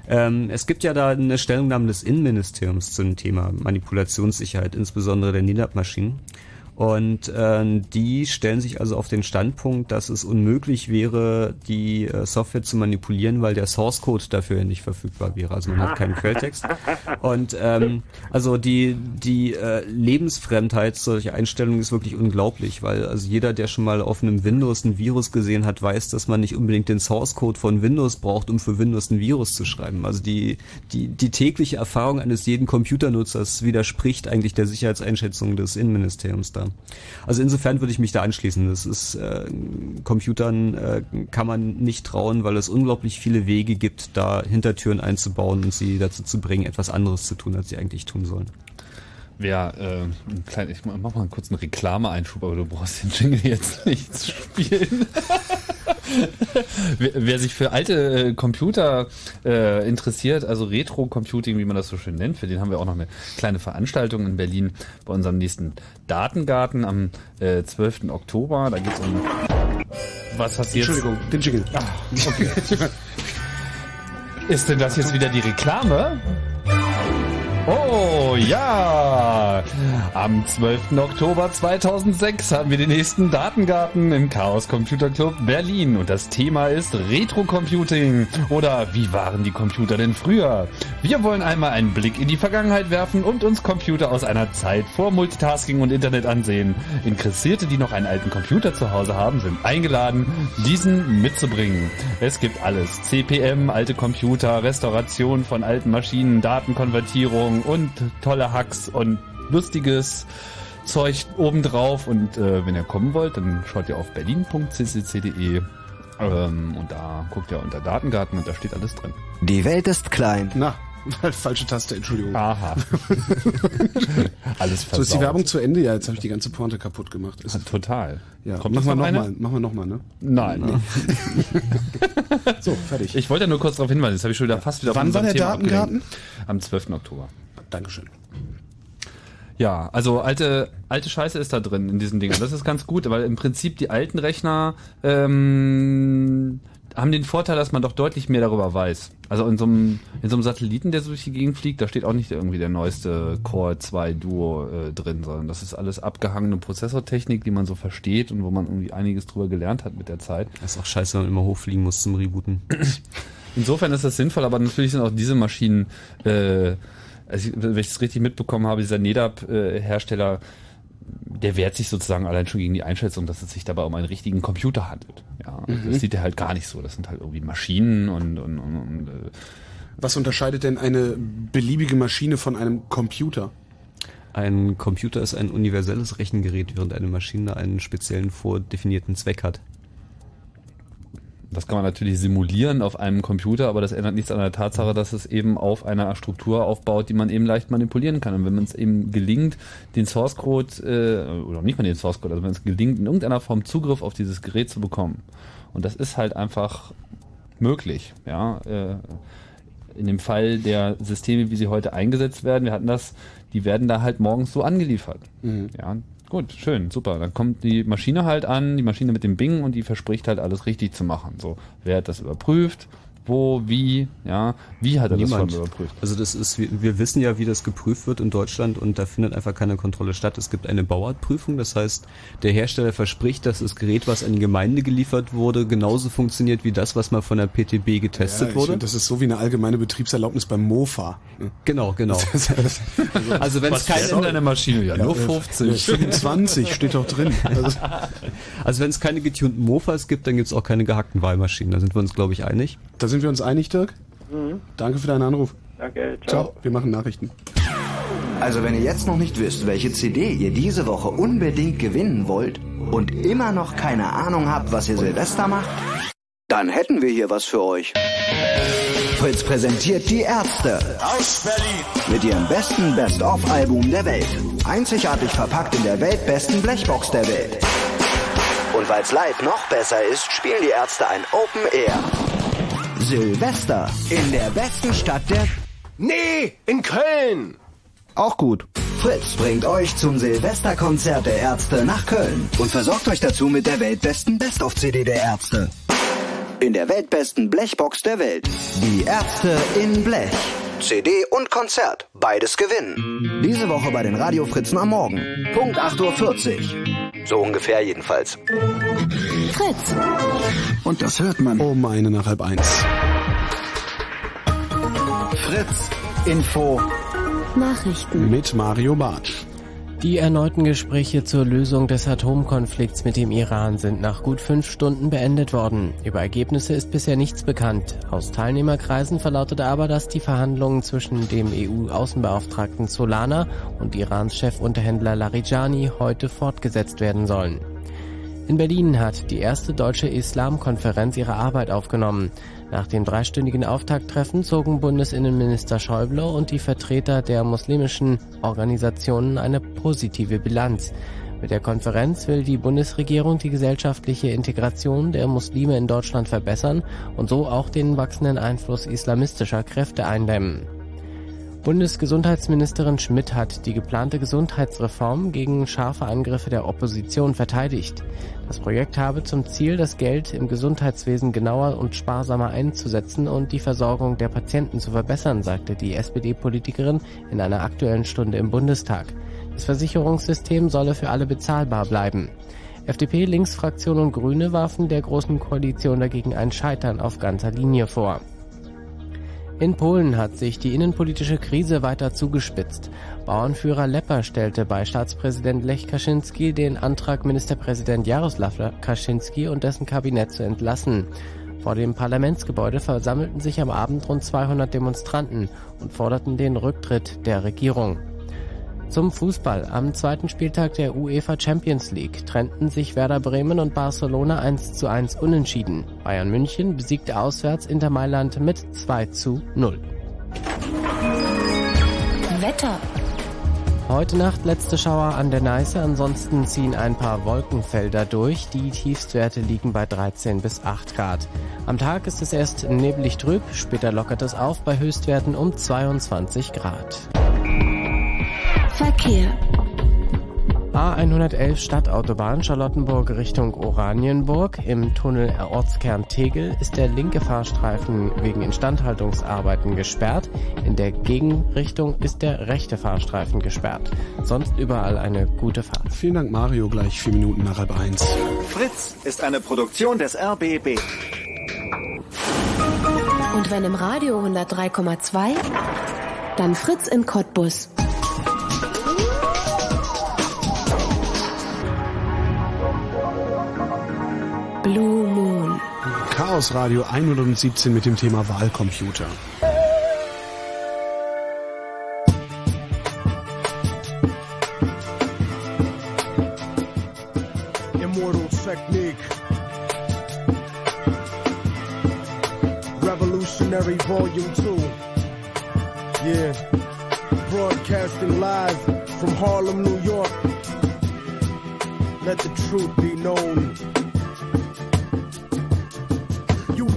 [SPEAKER 4] Ähm, es gibt ja da eine Stellungnahme des Innenministeriums zu dem Thema Manipulationssicherheit, insbesondere der NINAP-Maschinen. Und äh, die stellen sich also auf den Standpunkt, dass es unmöglich wäre, die äh, Software zu manipulieren, weil der Source Code dafür nicht verfügbar wäre. Also man hat keinen Quelltext. Und ähm, also die die äh, Lebensfremdheit solcher Einstellungen ist wirklich unglaublich, weil also jeder, der schon mal auf einem Windows ein Virus gesehen hat, weiß, dass man nicht unbedingt den Source Code von Windows braucht, um für Windows ein Virus zu schreiben. Also die die die tägliche Erfahrung eines jeden Computernutzers widerspricht eigentlich der Sicherheitseinschätzung des Innenministeriums da. Also insofern würde ich mich da anschließen. Das ist äh, Computern äh, kann man nicht trauen, weil es unglaublich viele Wege gibt, da Hintertüren einzubauen und sie dazu zu bringen, etwas anderes zu tun, als sie eigentlich tun sollen.
[SPEAKER 1] Wer, äh, ein klein, ich mach mal einen kurzen Reklameeinschub, aber du brauchst den Jingle jetzt nicht zu spielen. wer, wer sich für alte äh, Computer äh, interessiert, also Retro-Computing, wie man das so schön nennt, für den haben wir auch noch eine kleine Veranstaltung in Berlin bei unserem nächsten Datengarten am äh, 12. Oktober. Da geht's um. Was hast du jetzt?
[SPEAKER 2] Entschuldigung, den Jingle.
[SPEAKER 1] Ah, okay. Ist denn das jetzt wieder die Reklame? Oh ja! Am 12. Oktober 2006 haben wir den nächsten Datengarten im Chaos Computer Club Berlin und das Thema ist Retro-Computing oder wie waren die Computer denn früher? Wir wollen einmal einen Blick in die Vergangenheit werfen und uns Computer aus einer Zeit vor Multitasking und Internet ansehen. Interessierte, die noch einen alten Computer zu Hause haben, sind eingeladen, diesen mitzubringen. Es gibt alles. CPM, alte Computer, Restauration von alten Maschinen, Datenkonvertierung und tolle Hacks und lustiges Zeug obendrauf. Und äh, wenn ihr kommen wollt, dann schaut ihr auf berlin.ccc.de ähm, und da guckt ihr unter Datengarten und da steht alles drin.
[SPEAKER 9] Die Welt ist klein.
[SPEAKER 2] Na, falsche Taste, Entschuldigung.
[SPEAKER 1] Aha. Alles
[SPEAKER 2] So ist die
[SPEAKER 1] versaut.
[SPEAKER 2] Werbung zu Ende. Ja, jetzt habe ich die ganze Pointe kaputt gemacht. Ist,
[SPEAKER 1] Total.
[SPEAKER 2] ja,
[SPEAKER 1] Kommt
[SPEAKER 2] machen wir
[SPEAKER 1] noch?
[SPEAKER 2] Machen wir nochmal, ne?
[SPEAKER 1] Nein.
[SPEAKER 2] So, fertig.
[SPEAKER 1] Ich wollte ja nur kurz darauf hinweisen, jetzt habe ich schon wieder fast wieder
[SPEAKER 2] Wann war der
[SPEAKER 1] Thema
[SPEAKER 2] Datengarten?
[SPEAKER 1] abgelenkt. Am 12. Oktober.
[SPEAKER 2] Dankeschön.
[SPEAKER 1] Ja, also alte, alte Scheiße ist da drin in diesen Dingern. Das ist ganz gut, weil im Prinzip die alten Rechner ähm, haben den Vorteil, dass man doch deutlich mehr darüber weiß. Also in so einem, in so einem Satelliten, der so durch die Gegend fliegt, da steht auch nicht irgendwie der neueste Core 2 Duo äh, drin, sondern das ist alles abgehangene Prozessortechnik, die man so versteht und wo man irgendwie einiges drüber gelernt hat mit der Zeit.
[SPEAKER 4] Das ist auch scheiße, wenn man immer hochfliegen muss zum Rebooten.
[SPEAKER 1] Insofern ist das sinnvoll, aber natürlich sind auch diese Maschinen, äh, also wenn ich es richtig mitbekommen habe, dieser NEDAP-Hersteller, der wehrt sich sozusagen allein schon gegen die Einschätzung, dass es sich dabei um einen richtigen Computer handelt. Ja,
[SPEAKER 2] Mhm.
[SPEAKER 1] das sieht er halt gar nicht so. Das sind halt irgendwie Maschinen und, und, und, und äh,
[SPEAKER 2] Was unterscheidet denn eine beliebige Maschine von einem Computer?
[SPEAKER 4] Ein Computer ist ein universelles Rechengerät, während eine Maschine einen speziellen vordefinierten Zweck hat.
[SPEAKER 1] Das kann man natürlich simulieren auf einem Computer, aber das ändert nichts an der Tatsache, dass es eben auf einer Struktur aufbaut, die man eben leicht manipulieren kann. Und wenn man es eben gelingt, den Source Code, äh, oder nicht mal den Source Code, also wenn es gelingt, in irgendeiner Form Zugriff auf dieses Gerät zu bekommen. Und das ist halt einfach möglich, ja. Äh, in dem Fall der Systeme, wie sie heute eingesetzt werden, wir hatten das, die werden da halt morgens so angeliefert.
[SPEAKER 2] Mhm.
[SPEAKER 1] Ja, gut, schön, super. Dann kommt die Maschine halt an, die Maschine mit dem Bing und die verspricht halt alles richtig zu machen. So, wer hat das überprüft? Wo, wie, ja, wie hat er das
[SPEAKER 4] Niemand.
[SPEAKER 1] schon überprüft?
[SPEAKER 4] Also das ist, wir, wir wissen ja, wie das geprüft wird in Deutschland und da findet einfach keine Kontrolle statt. Es gibt eine Bauartprüfung, das heißt, der Hersteller verspricht, dass das Gerät, was an die Gemeinde geliefert wurde, genauso funktioniert wie das, was mal von der PTB getestet
[SPEAKER 2] Ja, ich
[SPEAKER 4] wurde.
[SPEAKER 2] find, das ist so wie eine allgemeine Betriebserlaubnis beim Mofa.
[SPEAKER 4] Genau, genau. Also wenn es keine
[SPEAKER 1] deine Maschine? Ja, nur 50.
[SPEAKER 2] 25 steht doch drin. Also,
[SPEAKER 4] Also wenn es keine getunten Mofas gibt, dann gibt es auch keine gehackten Wahlmaschinen. Da sind wir uns, glaube ich, einig.
[SPEAKER 2] da sind wir uns einig, Dirk.
[SPEAKER 25] Mhm.
[SPEAKER 2] Danke für deinen Anruf.
[SPEAKER 25] Danke, ciao.
[SPEAKER 2] Ciao, wir machen Nachrichten.
[SPEAKER 9] Also wenn ihr jetzt noch nicht wisst, welche CD ihr diese Woche unbedingt gewinnen wollt und immer noch keine Ahnung habt, was ihr Silvester macht, dann hätten wir hier was für euch. Fritz präsentiert die Ärzte
[SPEAKER 19] Aus Berlin.
[SPEAKER 9] mit ihrem besten Best-of-Album der Welt. Einzigartig verpackt in der weltbesten Blechbox der Welt. Und weil's live noch besser ist, spielen die Ärzte ein Open Air. Silvester in der besten Stadt der...
[SPEAKER 19] Nee, in Köln.
[SPEAKER 9] Auch gut. Fritz bringt euch zum Silvesterkonzert der Ärzte nach Köln und versorgt euch dazu mit der weltbesten Best-of-CD der Ärzte. In der weltbesten Blechbox der Welt. Die Ärzte in Blech. CD und Konzert. Beides gewinnen. Diese Woche bei den Radiofritzen am Morgen. Punkt 8.40 Uhr. So ungefähr jedenfalls.
[SPEAKER 10] Fritz.
[SPEAKER 9] Und das hört man.
[SPEAKER 2] Oh meine nach halb eins.
[SPEAKER 9] Fritz. Info.
[SPEAKER 10] Nachrichten.
[SPEAKER 2] Mit Mario Barth.
[SPEAKER 11] Die erneuten Gespräche zur Lösung des Atomkonflikts mit dem Iran sind nach gut fünf Stunden beendet worden. Über Ergebnisse ist bisher nichts bekannt. Aus Teilnehmerkreisen verlautete aber, dass die Verhandlungen zwischen dem EU-Außenbeauftragten Solana und Irans Chefunterhändler Larijani heute fortgesetzt werden sollen. In Berlin hat die erste deutsche Islamkonferenz ihre Arbeit aufgenommen. Nach dem dreistündigen Auftakttreffen zogen Bundesinnenminister Schäuble und die Vertreter der muslimischen Organisationen eine positive Bilanz. Mit der Konferenz will die Bundesregierung die gesellschaftliche Integration der Muslime in Deutschland verbessern und so auch den wachsenden Einfluss islamistischer Kräfte eindämmen. Bundesgesundheitsministerin Schmidt hat die geplante Gesundheitsreform gegen scharfe Angriffe der Opposition verteidigt. Das Projekt habe zum Ziel, das Geld im Gesundheitswesen genauer und sparsamer einzusetzen und die Versorgung der Patienten zu verbessern, sagte die SPD-Politikerin in einer aktuellen Stunde im Bundestag. Das Versicherungssystem solle für alle bezahlbar bleiben. FDP, Linksfraktion und Grüne warfen der Großen Koalition dagegen ein Scheitern auf ganzer Linie vor. In Polen hat sich die innenpolitische Krise weiter zugespitzt. Bauernführer Lepper stellte bei Staatspräsident Lech Kaczynski den Antrag, Ministerpräsident Jaroslaw Kaczynski und dessen Kabinett zu entlassen. Vor dem Parlamentsgebäude versammelten sich am Abend rund 200 Demonstranten und forderten den Rücktritt der Regierung. Zum Fußball. Am zweiten Spieltag der UEFA Champions League trennten sich Werder Bremen und Barcelona 1 zu 1 unentschieden. Bayern München besiegte auswärts Inter Mailand mit 2 zu 0.
[SPEAKER 10] Wetter.
[SPEAKER 11] Heute Nacht letzte Schauer an der Neiße, ansonsten ziehen ein paar Wolkenfelder durch. Die Tiefstwerte liegen bei 13 bis 8 Grad. Am Tag ist es erst neblig trüb, später lockert es auf bei Höchstwerten um 22 Grad.
[SPEAKER 10] Verkehr.
[SPEAKER 11] A111 Stadtautobahn Charlottenburg Richtung Oranienburg. Im Tunnel Ortskern Tegel ist der linke Fahrstreifen wegen Instandhaltungsarbeiten gesperrt. In der Gegenrichtung ist der rechte Fahrstreifen gesperrt. Sonst überall eine gute Fahrt.
[SPEAKER 2] Vielen Dank Mario, gleich vier Minuten nach halb eins.
[SPEAKER 9] Fritz ist eine Produktion des RBB.
[SPEAKER 10] Und wenn im Radio 103,2, dann Fritz in Cottbus. Blue Moon.
[SPEAKER 2] Chaos Radio 117 mit dem Thema Wahlcomputer.
[SPEAKER 26] Immortal Technique. Revolutionary Volume 2. Yeah. Broadcasting live from Harlem, New York. Let the truth be known.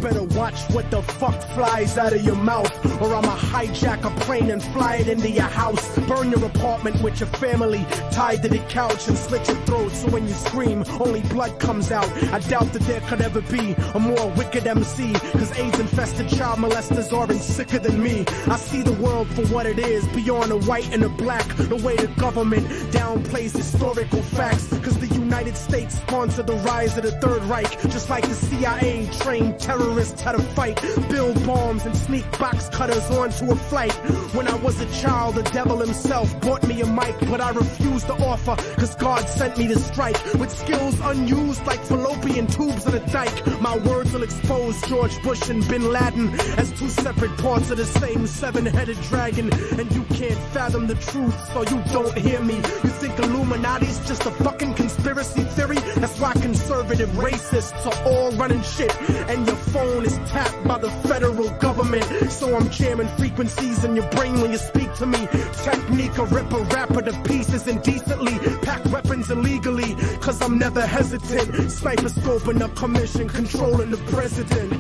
[SPEAKER 26] Better watch what the fuck flies out of your mouth, or I'ma hijack a plane and fly it into your house. Burn your apartment with your family tied to the couch and slit your throat so when you scream, only blood comes out. I doubt that there could ever be a more wicked MC, cause AIDS infested child molesters are even sicker than me. I see the world for what it is, beyond the white and the black, the way the government downplays historical facts, cause the United States sponsored the rise of the Third Reich, just like the CIA trained terrorists how to fight, build bombs and sneak box cutters onto a flight. When I was a child, the devil himself bought me a mic, but I refused to offer, cause God sent me to strike with skills unused like fallopian tubes in a dike. My words will expose George Bush and Bin Laden as two separate parts of the same seven-headed dragon, and you can't fathom the truth, so you don't hear me. You think Illuminati's just a fucking conspiracy theory? That's why conservative racists are all running shit, and your phone is tapped by the federal government. So I'm jamming frequencies in your brain when you speak to me. Technique a rip a rapper to pieces indecently. Pack weapons illegally, cause I'm never hesitant. Sniper scoping a commission, controlling the president.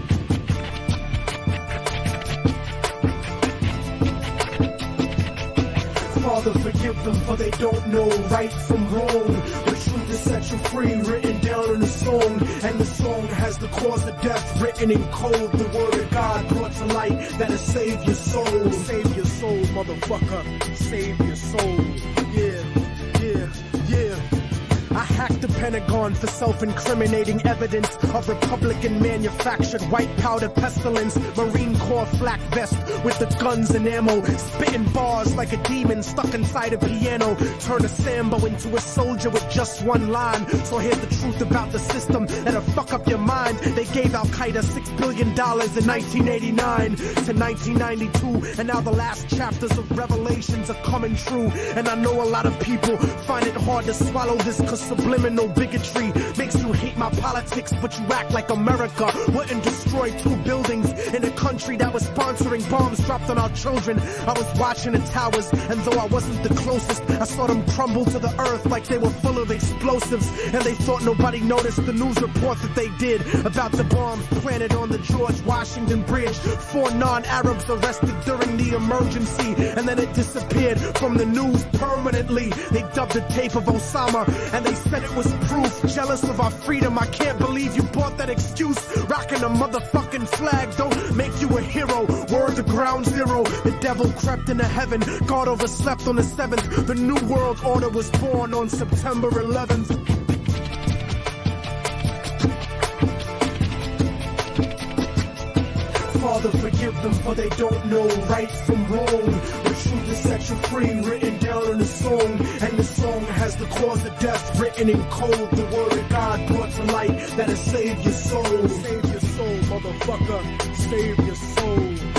[SPEAKER 26] Father, forgive them, for they don't know right from wrong. Set you free, written down in a song. And the song has the cause of death written in code. The word of God brought to light that'll save your soul. Save your soul, motherfucker. Save your soul. Yeah, hacked the Pentagon for self-incriminating evidence of Republican manufactured white powder pestilence, Marine Corps flak vest with the guns and ammo, spitting bars like a demon stuck inside a piano, turn a Sambo into a soldier with just one line. So here's the truth about the system that'll fuck up your mind. They gave Al Qaeda six billion dollars in 1989 to 1992, and now the last chapters of Revelations are coming true. And I know a lot of people find it hard to swallow this, cause subliminal bigotry makes you hate my politics, but you act like America wouldn't destroy two buildings in a country that was sponsoring bombs dropped on our children. I was watching the towers, and though I wasn't the closest, I saw them crumble to the earth like they were full of explosives, and they thought nobody noticed the news report that they did about the bombs planted on the George Washington Bridge. Four non-Arabs arrested during the emergency, and then it disappeared from the news permanently. They dubbed the tape of Osama, and they said it was proof. Jealous of our freedom, I can't believe you bought that excuse. Rocking a motherfucking flag don't make you a hero. Word to ground zero. The devil crept into heaven. God overslept on the seventh. The new world order was born on September 11th. Father, forgive them for they don't know right from wrong. The truth is set you free, written down in a song. And the song has the cause of death written in code. The word of God brought to light that'll save your soul. Save your soul, motherfucker. Save your soul.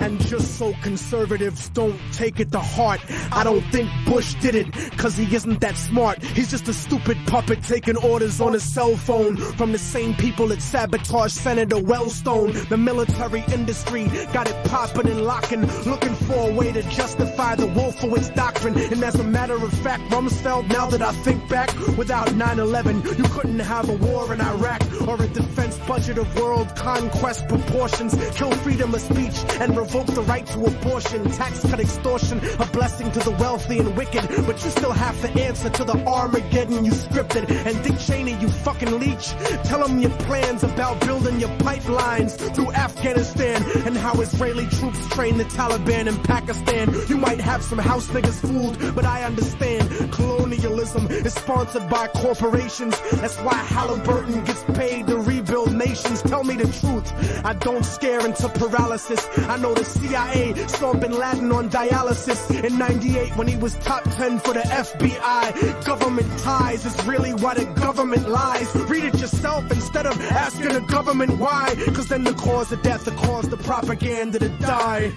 [SPEAKER 26] And just so conservatives don't take it to heart, I don't think Bush did it, cause he isn't that smart. He's just a stupid puppet taking orders on his cell phone from the same people that sabotaged Senator Wellstone. The military industry got it popping and locking, looking for a way to justify the Wolfowitz doctrine. And as a matter of fact, Rumsfeld, now that I think back, without 9-11, you couldn't have a war in Iraq or a defense budget of world conquest proportions, kill freedom of speech and revoke the right to abortion, tax cut extortion, a blessing to the wealthy and wicked. But you still have to answer to the Armageddon you scripted. And Dick Cheney, you fucking leech, tell them your plans about building your pipelines through Afghanistan and how Israeli troops train the Taliban in Pakistan. You might have some house niggas fooled, but I understand colonialism is sponsored by corporations. That's why Halliburton gets paid to rebuild nations. Tell me the truth. I don't scare into paralysis. I know the CIA Bin Laden on dialysis in 98 when he was top 10 for the FBI. Government ties is really why the government lies. Read it yourself instead of asking the government why. Cause then the cause of death, the cause the propaganda to die.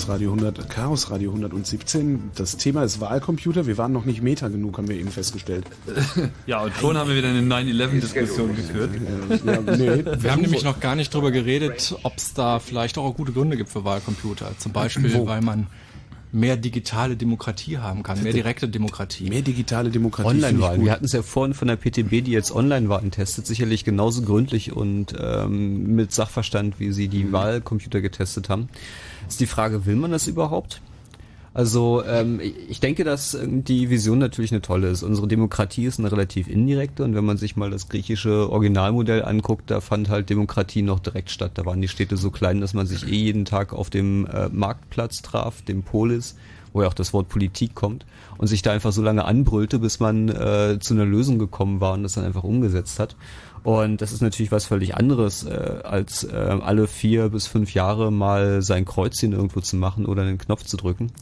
[SPEAKER 2] Chaos Radio 100, Chaos Radio 117. Das Thema ist Wahlcomputer. Wir waren noch nicht Meta genug, haben wir eben festgestellt.
[SPEAKER 23] Ja, und schon haben wir wieder eine 9-11-Diskussion geführt.
[SPEAKER 2] Ja, nee,
[SPEAKER 3] Wir haben nämlich noch gar nicht drüber geredet, ob es da vielleicht auch gute Gründe gibt für Wahlcomputer. Zum Beispiel,
[SPEAKER 2] Wo?
[SPEAKER 3] weil man mehr digitale Demokratie haben kann, mehr direkte Demokratie.
[SPEAKER 2] Mehr digitale Demokratie.
[SPEAKER 4] Online-Wahlen. Wir hatten es ja vorhin von der PTB, die jetzt Online-Wahlen testet, sicherlich genauso gründlich und ähm, mit Sachverstand, wie sie die Wahlcomputer getestet haben. Ist die Frage, will man das überhaupt? Also ähm, ich denke, dass ähm, die Vision natürlich eine tolle ist. Unsere Demokratie ist eine relativ indirekte und wenn man sich mal das griechische Originalmodell anguckt, da fand halt Demokratie noch direkt statt. Da waren die Städte so klein, dass man sich eh jeden Tag auf dem äh, Marktplatz traf, dem Polis, wo ja auch das Wort Politik kommt und sich da einfach so lange anbrüllte, bis man äh, zu einer Lösung gekommen war und das dann einfach umgesetzt hat. Und das ist natürlich was völlig anderes, äh, als äh, alle vier bis fünf Jahre mal sein Kreuzchen irgendwo zu machen oder einen Knopf zu drücken.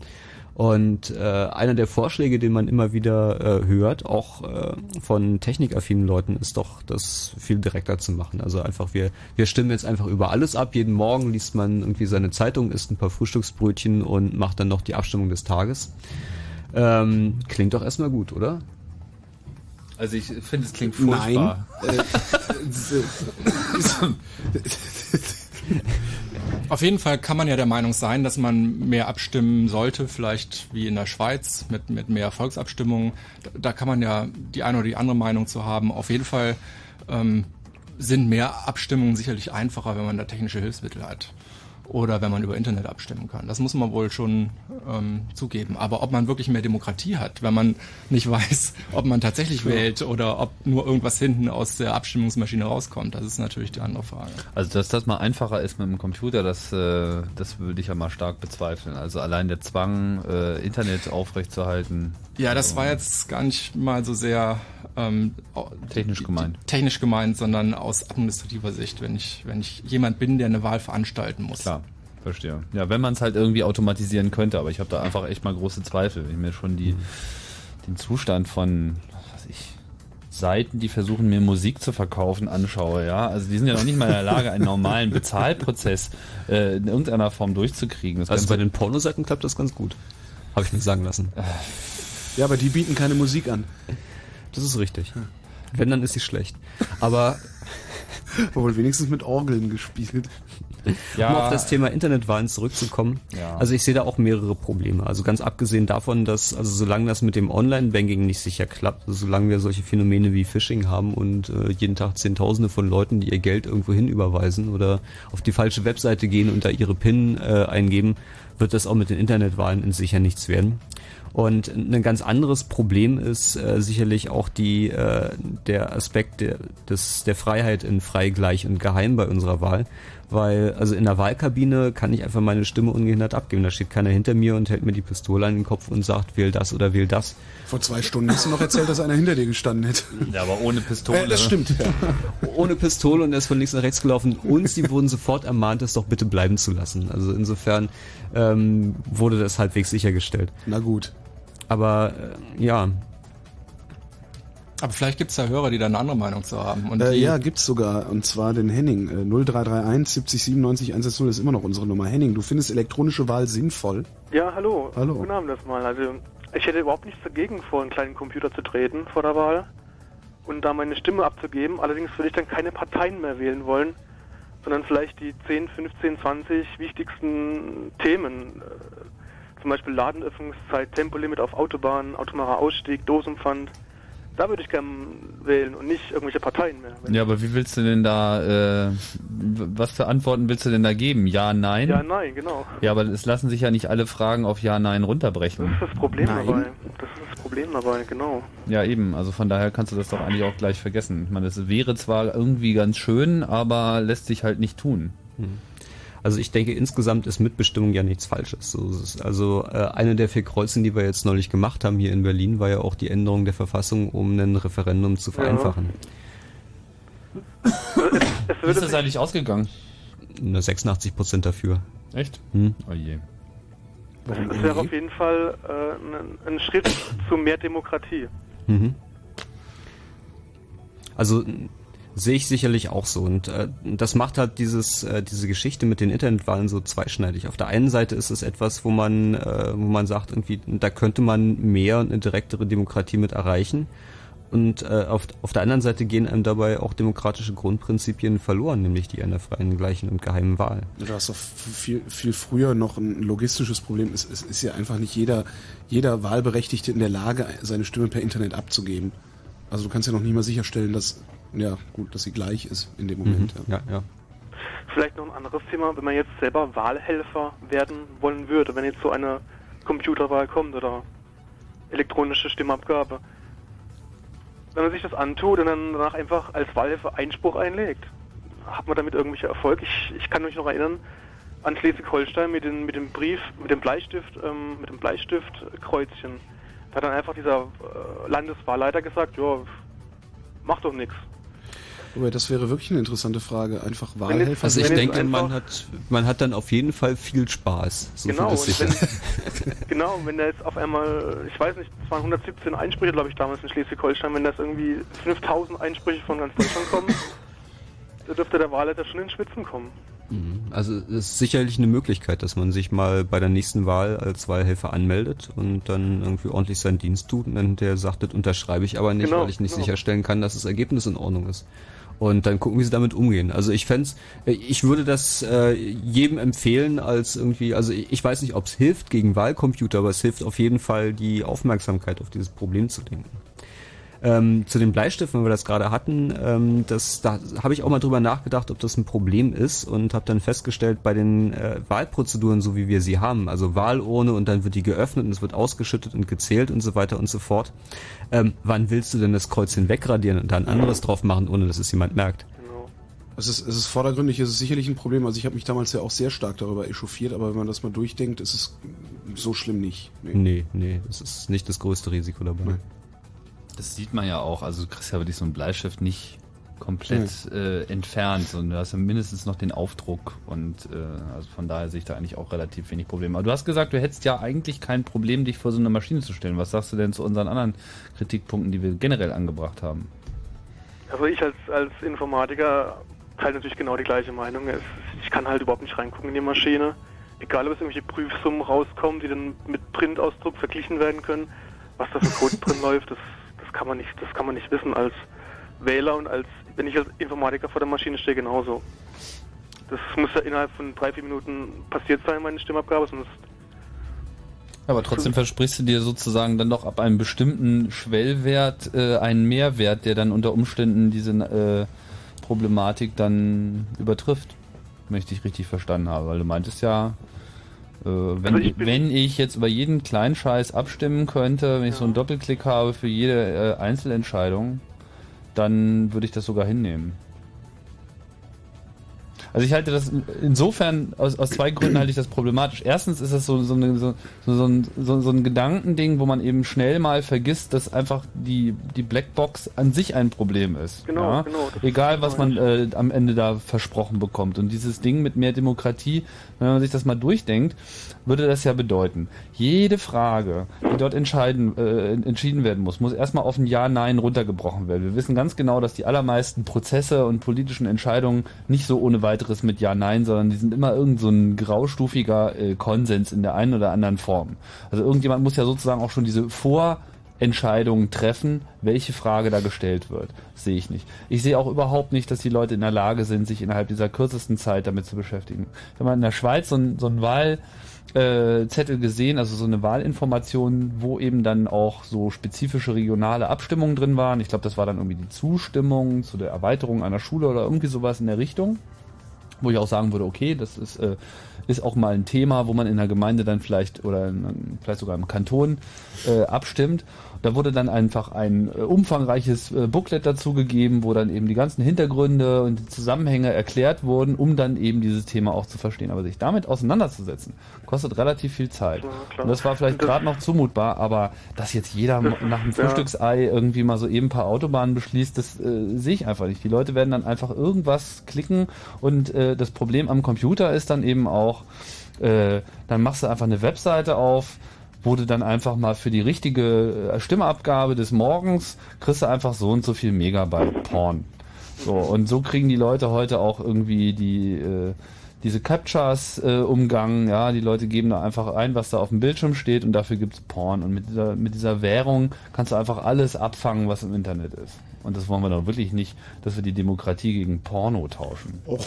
[SPEAKER 4] Und äh, einer der Vorschläge, den man immer wieder äh, hört, auch äh, von technikaffinen Leuten, ist doch, das viel direkter zu machen. Also einfach, wir, wir stimmen jetzt einfach über alles ab. Jeden Morgen liest man irgendwie seine Zeitung, isst ein paar Frühstücksbrötchen und macht dann noch die Abstimmung des Tages. Ähm, klingt doch erstmal gut, oder?
[SPEAKER 23] Also ich finde, es klingt furchtbar.
[SPEAKER 2] Nein.
[SPEAKER 3] Auf jeden Fall kann man ja der Meinung sein, dass man mehr abstimmen sollte, vielleicht wie in der Schweiz mit, mit mehr Volksabstimmungen. Da, da kann man ja die eine oder die andere Meinung zu haben. Auf jeden Fall ähm, sind mehr Abstimmungen sicherlich einfacher, wenn man da technische Hilfsmittel hat. Oder wenn man über Internet abstimmen kann. Das muss man wohl schon ähm, zugeben. Aber ob man wirklich mehr Demokratie hat, wenn man nicht weiß, ob man tatsächlich
[SPEAKER 1] Ja.
[SPEAKER 3] wählt oder ob nur irgendwas hinten aus der Abstimmungsmaschine rauskommt, das ist natürlich die andere Frage.
[SPEAKER 1] Also dass das mal einfacher ist mit dem Computer, das, äh, das würde ich ja mal stark bezweifeln. Also allein der Zwang, äh, Internet aufrechtzuerhalten.
[SPEAKER 3] Ja, das war jetzt gar nicht mal so sehr ähm,
[SPEAKER 1] technisch gemeint.
[SPEAKER 3] Technisch gemeint, sondern aus administrativer Sicht, wenn ich, wenn ich jemand bin, der eine Wahl veranstalten muss.
[SPEAKER 1] Klar, verstehe. Ja, wenn man es halt irgendwie automatisieren könnte, aber ich habe da einfach echt mal große Zweifel, wenn ich mir schon die, den Zustand von, was weiß ich, Seiten, die versuchen mir Musik zu verkaufen, anschaue, ja. Also die sind ja noch nicht mal in der Lage, einen normalen Bezahlprozess äh, in irgendeiner Form durchzukriegen. Das
[SPEAKER 4] Also bei den Pornoseiten klappt das ganz gut. Habe ich mir sagen lassen.
[SPEAKER 2] Ja, aber die bieten keine Musik an.
[SPEAKER 4] Das ist richtig. Wenn, dann ist sie schlecht. Aber
[SPEAKER 2] Wohl wenigstens mit Orgeln gespielt.
[SPEAKER 4] Um auf das Thema Internetwahlen zurückzukommen.
[SPEAKER 2] Ja.
[SPEAKER 4] Also ich sehe da auch mehrere Probleme. Also ganz abgesehen davon, dass, also solange das mit dem Online-Banking nicht sicher klappt, also solange wir solche Phänomene wie Phishing haben und äh, jeden Tag Zehntausende von Leuten, die ihr Geld irgendwo hin überweisen oder auf die falsche Webseite gehen und da ihre PIN äh, eingeben, wird das auch mit den Internetwahlen in sicher nichts werden. Und ein ganz anderes Problem ist äh, sicherlich auch die, äh, der Aspekt der, des, der Freiheit in frei, gleich und geheim bei unserer Wahl. Weil, also in der Wahlkabine kann ich einfach meine Stimme ungehindert abgeben. Da steht keiner hinter mir und hält mir die Pistole an den Kopf und sagt, wähl das oder wähl das.
[SPEAKER 2] Vor zwei Stunden hast du noch erzählt, dass einer hinter dir gestanden hätte.
[SPEAKER 1] Ja, aber ohne Pistole.
[SPEAKER 2] Äh, das stimmt. Ja.
[SPEAKER 4] Ohne Pistole und er ist von links nach rechts gelaufen und sie wurden sofort ermahnt, es doch bitte bleiben zu lassen. Also insofern ähm, wurde das halbwegs sichergestellt.
[SPEAKER 2] Na gut.
[SPEAKER 4] Aber äh, ja,
[SPEAKER 3] Aber vielleicht gibt es ja Hörer, die da eine andere Meinung zu haben. Und
[SPEAKER 2] Äh, ja, gibt's sogar. Und zwar den Henning. Äh, 0331 70 97 110 ist immer noch unsere Nummer. Henning, du findest elektronische Wahl sinnvoll?
[SPEAKER 27] Ja, hallo.
[SPEAKER 2] Hallo.
[SPEAKER 27] Guten Abend erstmal. Also ich hätte überhaupt nichts dagegen, vor einen kleinen Computer zu treten vor der Wahl und da meine Stimme abzugeben. Allerdings würde ich dann keine Parteien mehr wählen wollen, sondern vielleicht die 10, 15, 20 wichtigsten Themen. Äh, zum Beispiel Ladenöffnungszeit, Tempolimit auf Autobahnen, automarer Ausstieg, Dosenpfand. Da würde ich gern wählen und nicht irgendwelche Parteien mehr.
[SPEAKER 1] Ja, aber wie willst du denn da, äh, was für Antworten willst du denn da geben? Ja, nein?
[SPEAKER 27] Ja, nein, genau.
[SPEAKER 1] Ja, aber es lassen sich ja nicht alle Fragen auf Ja, Nein runterbrechen.
[SPEAKER 27] Das ist das Problem
[SPEAKER 1] Nein.
[SPEAKER 27] dabei. Das ist das Problem dabei, genau.
[SPEAKER 1] Ja, eben. Also von daher kannst du das doch eigentlich auch gleich vergessen. Ich meine, das wäre zwar irgendwie ganz schön, aber lässt sich halt nicht tun.
[SPEAKER 4] Also ich denke, insgesamt ist Mitbestimmung ja nichts Falsches. So ist es. Also äh, eine der vier Kreuzen, die wir jetzt neulich gemacht haben hier in Berlin, war ja auch die Änderung der Verfassung, um ein Referendum zu vereinfachen.
[SPEAKER 1] Wie ist das eigentlich ausgegangen?
[SPEAKER 4] Nur 86 Prozent dafür.
[SPEAKER 1] Echt?
[SPEAKER 4] Hm.
[SPEAKER 1] Oh je.
[SPEAKER 27] Das wäre auf jeden Fall äh, ein, ein Schritt zu mehr Demokratie.
[SPEAKER 4] Mhm. Also sehe ich sicherlich auch so und äh, das macht halt dieses äh, diese Geschichte mit den Internetwahlen so zweischneidig. Auf der einen Seite ist es etwas, wo man äh, wo man sagt irgendwie da könnte man mehr und eine direktere Demokratie mit erreichen und äh, auf, auf der anderen Seite gehen einem dabei auch demokratische Grundprinzipien verloren, nämlich die einer freien, gleichen und geheimen Wahl.
[SPEAKER 2] Du hast doch viel, viel früher noch ein logistisches Problem. Es, es ist ja einfach nicht jeder, jeder Wahlberechtigte in der Lage, seine Stimme per Internet abzugeben. Also du kannst ja noch nicht mal sicherstellen, dass, ja, gut, dass sie gleich ist in dem Moment.
[SPEAKER 4] Mhm. Ja, ja.
[SPEAKER 27] Vielleicht noch ein anderes Thema, wenn man jetzt selber Wahlhelfer werden wollen würde, wenn jetzt so eine Computerwahl kommt oder elektronische Stimmabgabe. Wenn man sich das antut und dann danach einfach als Wahlhelfer Einspruch einlegt, hat man damit irgendwelche Erfolg? Ich, ich kann mich noch erinnern an Schleswig-Holstein mit, den, mit dem Brief, mit dem Bleistift, ähm, mit dem Bleistiftkreuzchen. Da hat dann einfach dieser äh, Landeswahlleiter gesagt, ja, mach doch nichts.
[SPEAKER 2] Aber das wäre wirklich eine interessante Frage. Einfach Wahlhelfer.
[SPEAKER 4] Also ich denke, man hat man hat dann auf jeden Fall viel Spaß. So
[SPEAKER 27] genau,
[SPEAKER 4] viel
[SPEAKER 27] wenn, genau, und wenn da jetzt auf einmal, ich weiß nicht, es waren 117 Einsprüche, glaube ich, damals in Schleswig-Holstein, wenn das irgendwie 5000 Einsprüche von ganz Deutschland kommen, da dürfte der Wahlleiter schon ins Schwitzen kommen.
[SPEAKER 4] Mhm. Also es ist sicherlich eine Möglichkeit, dass man sich mal bei der nächsten Wahl als Wahlhelfer anmeldet und dann irgendwie ordentlich seinen Dienst tut und dann hinterher sagt, das unterschreibe ich aber nicht,
[SPEAKER 27] Genau,
[SPEAKER 4] weil ich nicht
[SPEAKER 27] genau.
[SPEAKER 4] sicherstellen kann, dass das Ergebnis in Ordnung ist. Und dann gucken, wie sie damit umgehen. Also ich fänd's, äh, ich würde das äh, jedem empfehlen als irgendwie, also ich weiß nicht, ob es hilft gegen Wahlcomputer, aber es hilft auf jeden Fall, die Aufmerksamkeit auf dieses Problem zu lenken. Ähm, zu den Bleistiften, wenn wir das gerade hatten, ähm, das, da habe ich auch mal drüber nachgedacht, ob das ein Problem ist und habe dann festgestellt, bei den äh, Wahlprozeduren, so wie wir sie haben, also Wahlurne und dann wird die geöffnet und es wird ausgeschüttet und gezählt und so weiter und so fort. Ähm, wann willst du denn das Kreuzchen wegradieren und da ein anderes drauf machen, ohne dass es jemand merkt?
[SPEAKER 2] Es ist, es ist vordergründig, es ist sicherlich ein Problem. Also ich habe mich damals ja auch sehr stark darüber echauffiert, aber wenn man das mal durchdenkt, ist es so schlimm nicht.
[SPEAKER 4] Nee, nee, das ist nicht das größte Risiko dabei.
[SPEAKER 1] Das sieht man ja auch. Also du kriegst ja wirklich so einen Bleistift nicht komplett äh, entfernt, sondern du hast ja mindestens noch den Aufdruck und äh, also von daher sehe ich da eigentlich auch relativ wenig Probleme. Aber du hast gesagt, du hättest ja eigentlich kein Problem, dich vor so eine Maschine zu stellen. Was sagst du denn zu unseren anderen Kritikpunkten, die wir generell angebracht haben?
[SPEAKER 27] Also ich als, als Informatiker teile natürlich genau die gleiche Meinung. Es, ich kann halt überhaupt nicht reingucken in die Maschine. Egal, ob es irgendwelche Prüfsummen rauskommen, die dann mit Printausdruck verglichen werden können, was da für Code drin läuft, das, das kann man nicht, das kann man nicht wissen als Wähler und als wenn ich als Informatiker vor der Maschine stehe, genauso. Das muss ja innerhalb von drei, vier Minuten passiert sein, meine Stimmabgabe, sonst
[SPEAKER 1] Aber trotzdem versprichst du dir sozusagen dann doch ab einem bestimmten Schwellwert äh, einen Mehrwert, der dann unter Umständen diese äh, Problematik dann übertrifft. Wenn ich dich richtig verstanden habe. Weil du meintest ja, äh, wenn,
[SPEAKER 27] Also ich
[SPEAKER 1] wenn ich jetzt über jeden kleinen Scheiß abstimmen könnte, wenn ich so einen Doppelklick habe für jede äh, Einzelentscheidung, dann würde ich das sogar hinnehmen. Also ich halte das insofern aus, aus zwei Gründen halte ich das problematisch. Erstens ist es so, so, eine, so, so, so, ein, so, so ein Gedankending, wo man eben schnell mal vergisst, dass einfach die, die Blackbox an sich ein Problem ist.
[SPEAKER 27] Genau,
[SPEAKER 1] ja?
[SPEAKER 27] genau, das
[SPEAKER 1] Egal, was man äh, am Ende da versprochen bekommt. Und dieses Ding mit mehr Demokratie, wenn man sich das mal durchdenkt, würde das ja bedeuten, jede Frage, die dort entscheiden, äh, entschieden werden muss, muss erstmal auf ein Ja, Nein runtergebrochen werden. Wir wissen ganz genau, dass die allermeisten Prozesse und politischen Entscheidungen nicht so ohne weiteres mit Ja, Nein, sondern die sind immer irgend so ein graustufiger äh, Konsens in der einen oder anderen Form. Also irgendjemand muss ja sozusagen auch schon diese Vorentscheidungen treffen, welche Frage da gestellt wird. Das sehe ich nicht. Ich sehe auch überhaupt nicht, dass die Leute in der Lage sind, sich innerhalb dieser kürzesten Zeit damit zu beschäftigen. Wenn man in der Schweiz so ein, so ein Wahl äh, Zettel gesehen, also so eine Wahlinformation, wo eben dann auch so spezifische regionale Abstimmungen drin waren. Ich glaube, das war dann irgendwie die Zustimmung zu der Erweiterung einer Schule oder irgendwie sowas in der Richtung, wo ich auch sagen würde, okay, das ist, äh, ist auch mal ein Thema, wo man in der Gemeinde dann vielleicht oder in, vielleicht sogar im Kanton äh, abstimmt. Da wurde dann einfach ein äh, umfangreiches äh, Booklet dazu gegeben, wo dann eben die ganzen Hintergründe und die Zusammenhänge erklärt wurden, um dann eben dieses Thema auch zu verstehen. Aber sich damit auseinanderzusetzen, kostet relativ viel Zeit.
[SPEAKER 27] klar.
[SPEAKER 1] und das war vielleicht gerade noch zumutbar, aber dass jetzt jeder
[SPEAKER 27] Das-
[SPEAKER 1] nach dem
[SPEAKER 27] ja.
[SPEAKER 1] Frühstücksei irgendwie mal so eben ein paar Autobahnen beschließt, das äh, sehe ich einfach nicht. Die Leute werden dann einfach irgendwas klicken und äh, das Problem am Computer ist dann eben auch, äh, dann machst du einfach eine Webseite auf, du dann einfach mal für die richtige äh, Stimmabgabe des Morgens kriegst du einfach so und so viel Megabyte Porn. So, und so kriegen die Leute heute auch irgendwie die äh, diese Captchas äh, umgangen, ja, die Leute geben da einfach ein, was da auf dem Bildschirm steht und dafür gibt's Porn. Und mit dieser, mit dieser Währung kannst du einfach alles abfangen, was im Internet ist. Und das wollen wir doch wirklich nicht, dass wir die Demokratie gegen Porno tauschen.
[SPEAKER 2] Och.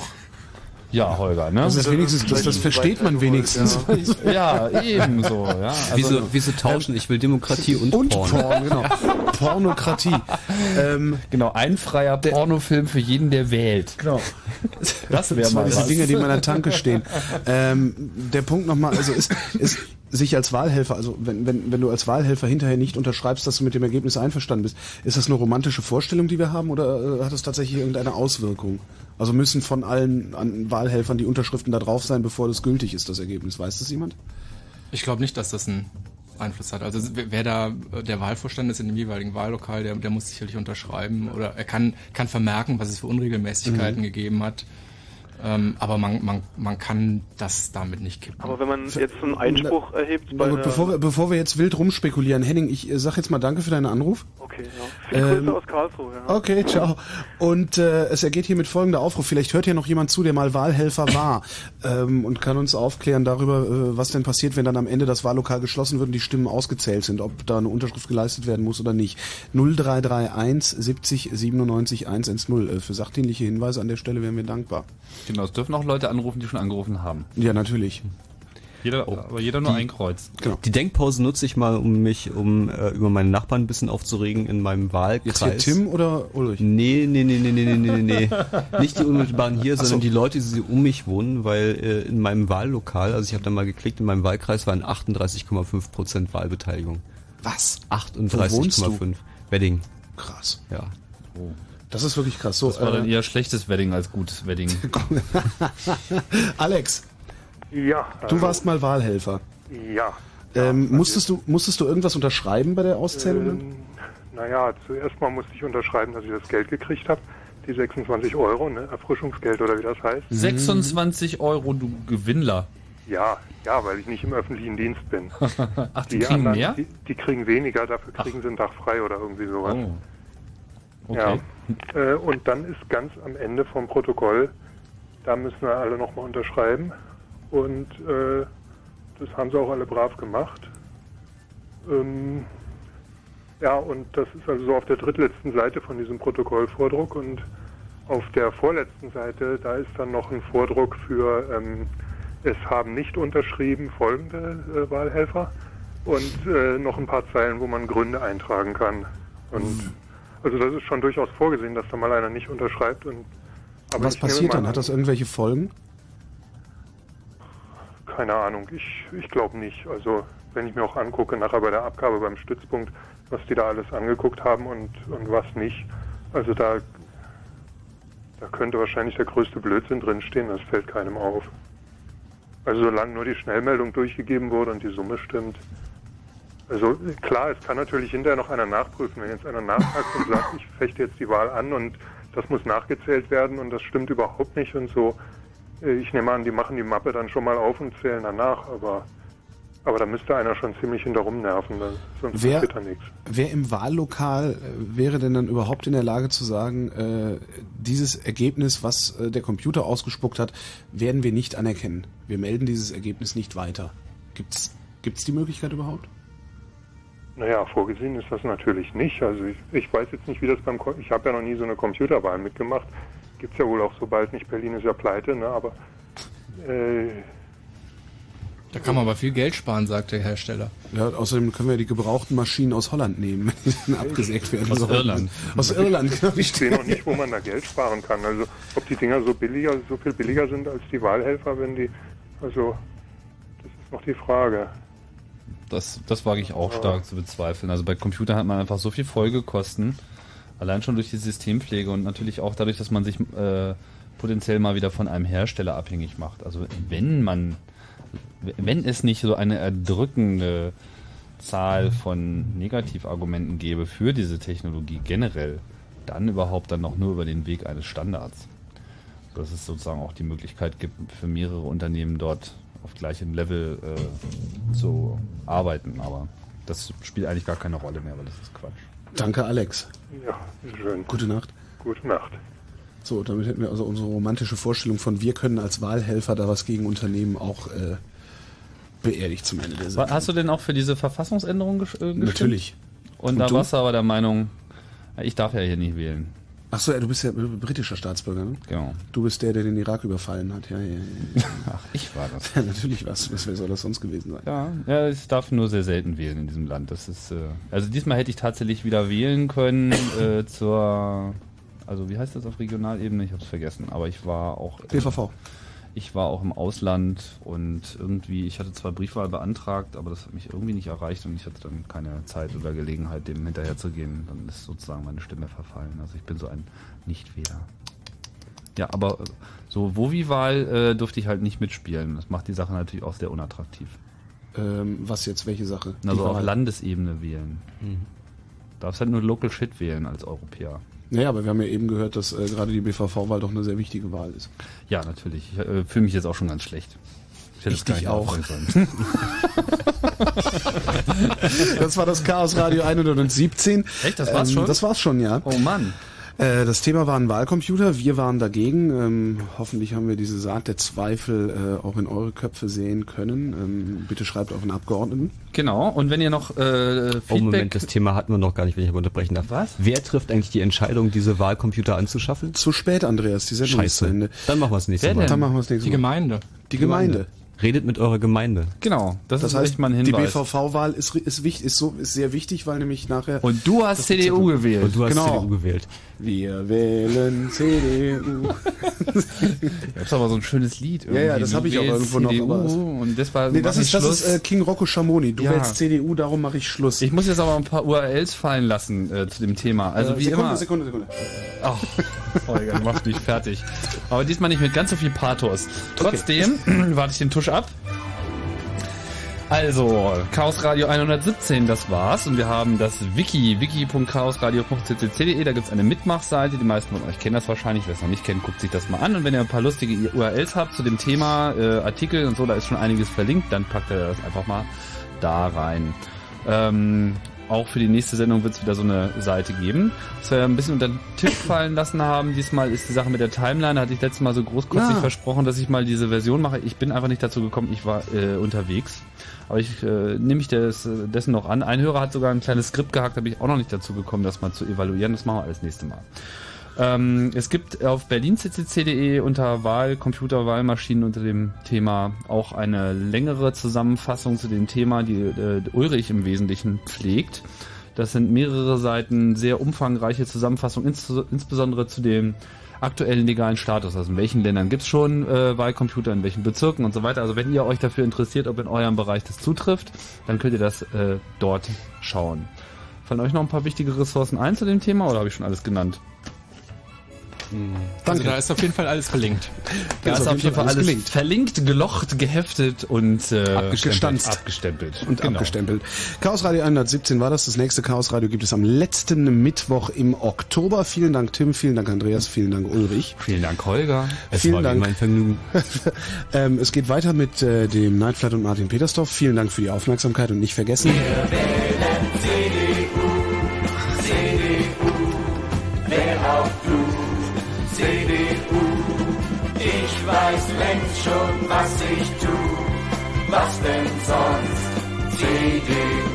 [SPEAKER 1] Ja, Holger, ne?
[SPEAKER 2] Das ist wenigstens, das, das versteht man wenigstens.
[SPEAKER 1] Ja, ebenso, ja. Also,
[SPEAKER 4] wieso, wieso tauschen? Ich will Demokratie und,
[SPEAKER 2] Und
[SPEAKER 4] Porn.
[SPEAKER 2] Porn, genau. Pornokratie. Ähm,
[SPEAKER 1] genau, ein freier Pornofilm für jeden, der wählt.
[SPEAKER 2] Genau.
[SPEAKER 1] Das wäre mal
[SPEAKER 2] waren
[SPEAKER 1] was.
[SPEAKER 2] die Dinge, die in meiner Tanke stehen. Ähm, der Punkt nochmal, also ist, ist sich als Wahlhelfer, also wenn, wenn, wenn du als Wahlhelfer hinterher nicht unterschreibst, dass du mit dem Ergebnis einverstanden bist, ist das eine romantische Vorstellung, die wir haben, oder äh, hat das tatsächlich irgendeine Auswirkung? Also müssen von allen Wahlhelfern die Unterschriften da drauf sein, bevor das gültig ist, das Ergebnis. Weiß das jemand?
[SPEAKER 3] Ich glaube nicht, dass das einen Einfluss hat. Also wer da der Wahlvorstand ist in dem jeweiligen Wahllokal, der, der muss sicherlich unterschreiben oder er kann, kann vermerken, was es für Unregelmäßigkeiten
[SPEAKER 27] Mhm.
[SPEAKER 3] gegeben hat. Ähm, aber man, man, man kann das damit nicht kippen.
[SPEAKER 27] Aber wenn man jetzt einen Einspruch erhebt
[SPEAKER 2] Na
[SPEAKER 27] bei
[SPEAKER 2] gut, bevor wir, bevor wir jetzt wild rumspekulieren, Henning, ich äh, sag jetzt mal danke für deinen Anruf.
[SPEAKER 27] Okay, ja. Viele Grüße
[SPEAKER 2] Ähm,
[SPEAKER 27] aus Karlsruhe, ja.
[SPEAKER 2] Okay, ciao. Und äh, es ergeht hier mit folgender Aufruf. Vielleicht hört ja noch jemand zu, der mal Wahlhelfer war ähm, und kann uns aufklären darüber, äh, was denn passiert, wenn dann am Ende das Wahllokal geschlossen wird und die Stimmen ausgezählt sind, ob da eine Unterschrift geleistet werden muss oder nicht. 0331 70 97 110. Äh, für sachdienliche Hinweise an der Stelle wären wir dankbar.
[SPEAKER 1] Genau, es dürfen auch Leute anrufen, die schon angerufen haben.
[SPEAKER 2] Ja, natürlich.
[SPEAKER 1] Jeder, aber jeder nur ein Kreuz.
[SPEAKER 2] Genau.
[SPEAKER 4] Die Denkpause nutze ich mal, um mich um äh, über meine Nachbarn ein bisschen aufzuregen in meinem Wahlkreis.
[SPEAKER 2] Jetzt hier Tim oder Ulrich?
[SPEAKER 4] Nee, nee, nee, nee, nee, nee, nee, nee. Nicht die unmittelbaren hier,
[SPEAKER 2] Ach so.
[SPEAKER 4] sondern die Leute, die um mich wohnen, weil äh, in meinem Wahllokal, also ich habe da mal geklickt, in meinem Wahlkreis waren 38,5 Prozent Wahlbeteiligung.
[SPEAKER 2] Was? Wo wohnst du?
[SPEAKER 4] 38,5. Wedding.
[SPEAKER 2] Krass.
[SPEAKER 4] Ja.
[SPEAKER 2] Das ist wirklich krass. So,
[SPEAKER 1] Das war dann
[SPEAKER 2] äh,
[SPEAKER 1] eher schlechtes Wedding als gutes Wedding.
[SPEAKER 2] Alex,
[SPEAKER 28] Ja.
[SPEAKER 2] du
[SPEAKER 28] also,
[SPEAKER 2] warst mal Wahlhelfer.
[SPEAKER 28] Ja.
[SPEAKER 2] Ähm, musstest, du, musstest du irgendwas unterschreiben bei der Auszählung?
[SPEAKER 28] Ähm, naja, zuerst mal musste ich unterschreiben, dass ich das Geld gekriegt habe. Die 26 Euro, ne? Erfrischungsgeld oder wie das heißt.
[SPEAKER 1] 26 Euro, du Gewinnler.
[SPEAKER 28] Ja, ja, weil ich nicht im öffentlichen Dienst bin.
[SPEAKER 1] Ach, die kriegen mehr?
[SPEAKER 28] Die, die kriegen weniger, dafür kriegen sie einen Tag frei oder irgendwie sowas.
[SPEAKER 1] Oh. Okay.
[SPEAKER 28] Ja. Äh, und dann ist ganz am Ende vom Protokoll, da müssen wir alle nochmal unterschreiben. Und äh, das haben sie auch alle brav gemacht. Ähm, ja, und das ist also so auf der drittletzten Seite von diesem Protokollvordruck. Und auf der vorletzten Seite, da ist dann noch ein Vordruck für, ähm, es haben nicht unterschrieben folgende äh, Wahlhelfer und äh, noch ein paar Zeilen, wo man Gründe eintragen kann. Und also das ist schon durchaus vorgesehen, dass da mal einer nicht unterschreibt. Und, aber
[SPEAKER 2] Was passiert dann?
[SPEAKER 28] an-
[SPEAKER 2] Hat das irgendwelche Folgen?
[SPEAKER 28] Keine Ahnung, ich, ich glaube nicht. Also wenn ich mir auch angucke, nachher bei der Abgabe beim Stützpunkt, was die da alles angeguckt haben und, und was nicht. Also da, da könnte wahrscheinlich der größte Blödsinn drinstehen, das fällt keinem auf. Also solange nur die Schnellmeldung durchgegeben wurde und die Summe stimmt. Also klar, es kann natürlich hinterher noch einer nachprüfen. Wenn jetzt einer nachhakt und sagt, ich fechte jetzt die Wahl an und das muss nachgezählt werden und das stimmt überhaupt nicht und so. Äh, Ich nehme an, die machen die Mappe dann schon mal auf und zählen danach, aber, aber da müsste einer schon ziemlich hinterrum nerven, da- sonst
[SPEAKER 2] Wer,
[SPEAKER 28] passiert da nichts.
[SPEAKER 2] wer im Wahllokal äh, wäre denn dann überhaupt in der Lage zu sagen, äh, dieses Ergebnis, was äh, der Computer ausgespuckt hat, werden wir nicht anerkennen. Wir melden dieses Ergebnis nicht weiter. Gibt's gibt's die Möglichkeit überhaupt?
[SPEAKER 28] Naja, vorgesehen ist das natürlich nicht. Also ich, ich weiß jetzt nicht, wie das beim, Ko- ich habe ja noch nie so eine Computerwahl mitgemacht. Gibt's ja wohl auch so bald nicht. Berlin ist ja pleite, ne? aber äh,
[SPEAKER 3] Da kann man aber viel Geld sparen, sagt der Hersteller.
[SPEAKER 2] Ja, außerdem können wir die gebrauchten Maschinen aus Holland nehmen, wenn die dann abgesägt werden
[SPEAKER 1] Aus. Irland.
[SPEAKER 2] Aus Irland, genau.
[SPEAKER 28] Ich sehe noch nicht, wo man da Geld sparen kann. Also ob die Dinger so billiger, so viel billiger sind als die Wahlhelfer, wenn die, also das ist noch die Frage.
[SPEAKER 1] Das, das wage ich auch stark zu bezweifeln. Also bei Computern hat man einfach so viel Folgekosten, allein schon durch die Systempflege und natürlich auch dadurch, dass man sich äh, potenziell mal wieder von einem Hersteller abhängig macht. Also wenn man, wenn es nicht so eine erdrückende Zahl von Negativargumenten gäbe für diese Technologie generell, dann überhaupt dann noch nur über den Weg eines Standards. Dass es sozusagen auch die Möglichkeit gibt, für mehrere Unternehmen dort auf gleichem Level äh, zu arbeiten. Aber das spielt eigentlich gar keine Rolle mehr, weil das ist Quatsch.
[SPEAKER 2] Danke, Alex.
[SPEAKER 28] Ja, schön.
[SPEAKER 2] Gute Nacht.
[SPEAKER 28] Gute Nacht.
[SPEAKER 2] So, damit hätten wir also unsere romantische Vorstellung von wir können als Wahlhelfer da was gegen Unternehmen auch äh, beerdigt zum Ende der Sendung.
[SPEAKER 1] Hast du denn auch für diese Verfassungsänderung gesch äh, gestimmt?
[SPEAKER 2] Natürlich.
[SPEAKER 1] Und,
[SPEAKER 2] Und
[SPEAKER 1] da
[SPEAKER 2] du?
[SPEAKER 1] warst du aber der Meinung, ich darf ja hier nicht wählen.
[SPEAKER 2] Ach so, ja, du bist ja britischer Staatsbürger, ne?
[SPEAKER 1] Genau.
[SPEAKER 2] Du bist der, der den Irak überfallen hat. Ja, ja, ja.
[SPEAKER 1] Ach, ich war das.
[SPEAKER 2] Ja, natürlich was. Was wer soll das sonst gewesen sein?
[SPEAKER 1] Ja, ja, ich darf nur sehr selten wählen in diesem Land. Das ist, äh, also diesmal hätte ich tatsächlich wieder wählen können äh, zur, also wie heißt das auf Regionalebene? Ich habe es vergessen. Aber ich war auch.
[SPEAKER 2] BVV.
[SPEAKER 1] Ich war auch im Ausland und irgendwie, ich hatte zwar Briefwahl beantragt, aber das hat mich irgendwie nicht erreicht und ich hatte dann keine Zeit oder Gelegenheit, dem hinterherzugehen. Dann ist sozusagen meine Stimme verfallen. Also ich bin so ein Nichtwähler. Ja, aber äh, so Wovi-Wahl äh, durfte ich halt nicht mitspielen. Das macht die Sache natürlich auch sehr unattraktiv.
[SPEAKER 2] Ähm, was jetzt, welche Sache?
[SPEAKER 1] Also auf
[SPEAKER 2] Wahl.
[SPEAKER 1] Landesebene wählen. Darfst halt nur Local Shit wählen als Europäer.
[SPEAKER 2] Naja, aber wir haben ja eben gehört, dass äh, gerade die BVV-Wahl doch eine sehr wichtige Wahl ist.
[SPEAKER 1] Ja, natürlich. Ich äh, fühle mich jetzt auch schon ganz schlecht. Ich hätte
[SPEAKER 2] Ich auch. Das war das Chaos Radio 117.
[SPEAKER 1] Echt, das war's schon?
[SPEAKER 2] Das war's schon, ja.
[SPEAKER 1] Oh Mann.
[SPEAKER 2] Äh, Das Thema war ein Wahlcomputer. Wir waren dagegen. Ähm, hoffentlich haben wir diese Saat der Zweifel äh, auch in eure Köpfe sehen können. Ähm, bitte schreibt auf einen Abgeordneten.
[SPEAKER 1] Genau. Und wenn ihr noch äh, Feedback...
[SPEAKER 4] Oh, Moment, das Thema hatten wir noch gar nicht, wenn ich aber unterbrechen darf.
[SPEAKER 1] Was?
[SPEAKER 4] Wer trifft eigentlich die Entscheidung, diese Wahlcomputer anzuschaffen?
[SPEAKER 2] Zu spät, Andreas. Die Sendung ist zu
[SPEAKER 4] Scheiße.
[SPEAKER 2] Ende.
[SPEAKER 4] Dann machen wir es nächstes
[SPEAKER 1] Wer
[SPEAKER 4] Mal.
[SPEAKER 1] denn?
[SPEAKER 2] Dann machen wir es nächstes
[SPEAKER 3] Die
[SPEAKER 2] Mal.
[SPEAKER 3] Gemeinde.
[SPEAKER 2] Die Gemeinde.
[SPEAKER 4] Redet mit eurer Gemeinde.
[SPEAKER 1] Genau, das,
[SPEAKER 2] Das
[SPEAKER 1] ist
[SPEAKER 2] heißt,
[SPEAKER 1] echt mal ein
[SPEAKER 2] die
[SPEAKER 1] Hinweis.
[SPEAKER 2] BVV-Wahl ist, ist, wichtig, ist, so, ist sehr wichtig, weil nämlich nachher...
[SPEAKER 1] Und du hast CDU gewählt.
[SPEAKER 4] Und du hast
[SPEAKER 2] Genau.
[SPEAKER 4] CDU gewählt.
[SPEAKER 2] Wir wählen CDU.
[SPEAKER 1] Das ist aber so ein schönes Lied.
[SPEAKER 2] Ja, ja,
[SPEAKER 1] irgendwie.
[SPEAKER 2] das habe ich auch irgendwo noch.
[SPEAKER 1] CDU
[SPEAKER 2] Aber es-
[SPEAKER 1] und deshalb
[SPEAKER 2] nee, das ist, das ist äh, King Rocco Schamoni. Du
[SPEAKER 1] Ja.
[SPEAKER 2] wählst CDU, darum mache ich Schluss.
[SPEAKER 1] Ich muss jetzt aber ein paar URLs fallen lassen äh, zu dem Thema. Also
[SPEAKER 2] Äh,
[SPEAKER 1] wie
[SPEAKER 2] Sekunde,
[SPEAKER 1] immer.
[SPEAKER 2] Sekunde, Sekunde.
[SPEAKER 1] Ach, Holger, du machst mich fertig. Aber diesmal nicht mit ganz so viel Pathos. Trotzdem warte ich den Tusch ab. Also, Chaos Radio 117, das war's. Und wir haben das Wiki, wiki.chaosradio.ccc.de. Da gibt's eine Mitmachseite. Die meisten von euch kennen das wahrscheinlich. Wer es noch nicht kennt, guckt sich das mal an. Und wenn ihr ein paar lustige URLs habt zu dem Thema, äh, Artikel und so, da ist schon einiges verlinkt, dann packt ihr das einfach mal da rein. Ähm, auch für die nächste Sendung wird es wieder so eine Seite geben. Was wir ein bisschen unter den Tisch fallen lassen haben, diesmal ist die Sache mit der Timeline. Da hatte ich letztes Mal so großkotzig
[SPEAKER 2] Ja.
[SPEAKER 1] versprochen, dass ich mal diese Version mache. Ich bin einfach nicht dazu gekommen, ich war äh, unterwegs. Aber ich äh, nehme mich des, dessen noch an. Ein Hörer hat sogar ein kleines Skript gehackt, da bin ich auch noch nicht dazu gekommen, das mal zu evaluieren. Das machen wir alles nächste Mal. Ähm, es gibt auf berlinccc.de unter Wahl, Computer, Wahlmaschinen unter dem Thema auch eine längere Zusammenfassung zu dem Thema, die äh, Ulrich im Wesentlichen pflegt. Das sind mehrere Seiten, sehr umfangreiche Zusammenfassung, ins, insbesondere zu dem aktuellen legalen Status. Also in welchen Ländern gibt's schon äh, Wahlcomputer, in welchen Bezirken und so weiter. Also wenn ihr euch dafür interessiert, ob in eurem Bereich das zutrifft, dann könnt ihr das äh, dort schauen. Fallen euch noch ein paar wichtige Ressourcen ein zu dem Thema oder habe ich schon alles genannt?
[SPEAKER 3] Also da ist auf jeden Fall alles verlinkt.
[SPEAKER 1] Da ist auf jeden Fall alles
[SPEAKER 2] gelingt.
[SPEAKER 1] verlinkt, gelocht, geheftet und äh,
[SPEAKER 2] Abgestanzt.
[SPEAKER 1] abgestempelt.
[SPEAKER 2] Und
[SPEAKER 1] Genau.
[SPEAKER 2] abgestempelt. Chaos Radio 117 war das. Das nächste Chaos Radio gibt es am letzten Mittwoch im Oktober. Vielen Dank Tim, vielen Dank Andreas, vielen Dank Ulrich.
[SPEAKER 1] Vielen Dank Holger.
[SPEAKER 4] Es
[SPEAKER 2] Vielen
[SPEAKER 4] war
[SPEAKER 2] Dank.
[SPEAKER 4] mein Vergnügen.
[SPEAKER 2] ähm, es geht weiter mit äh, dem Nightflight und Martin Petersdorf. Vielen Dank für die Aufmerksamkeit und nicht vergessen.
[SPEAKER 19] Schon, was ich tu. Was denn sonst? CDU.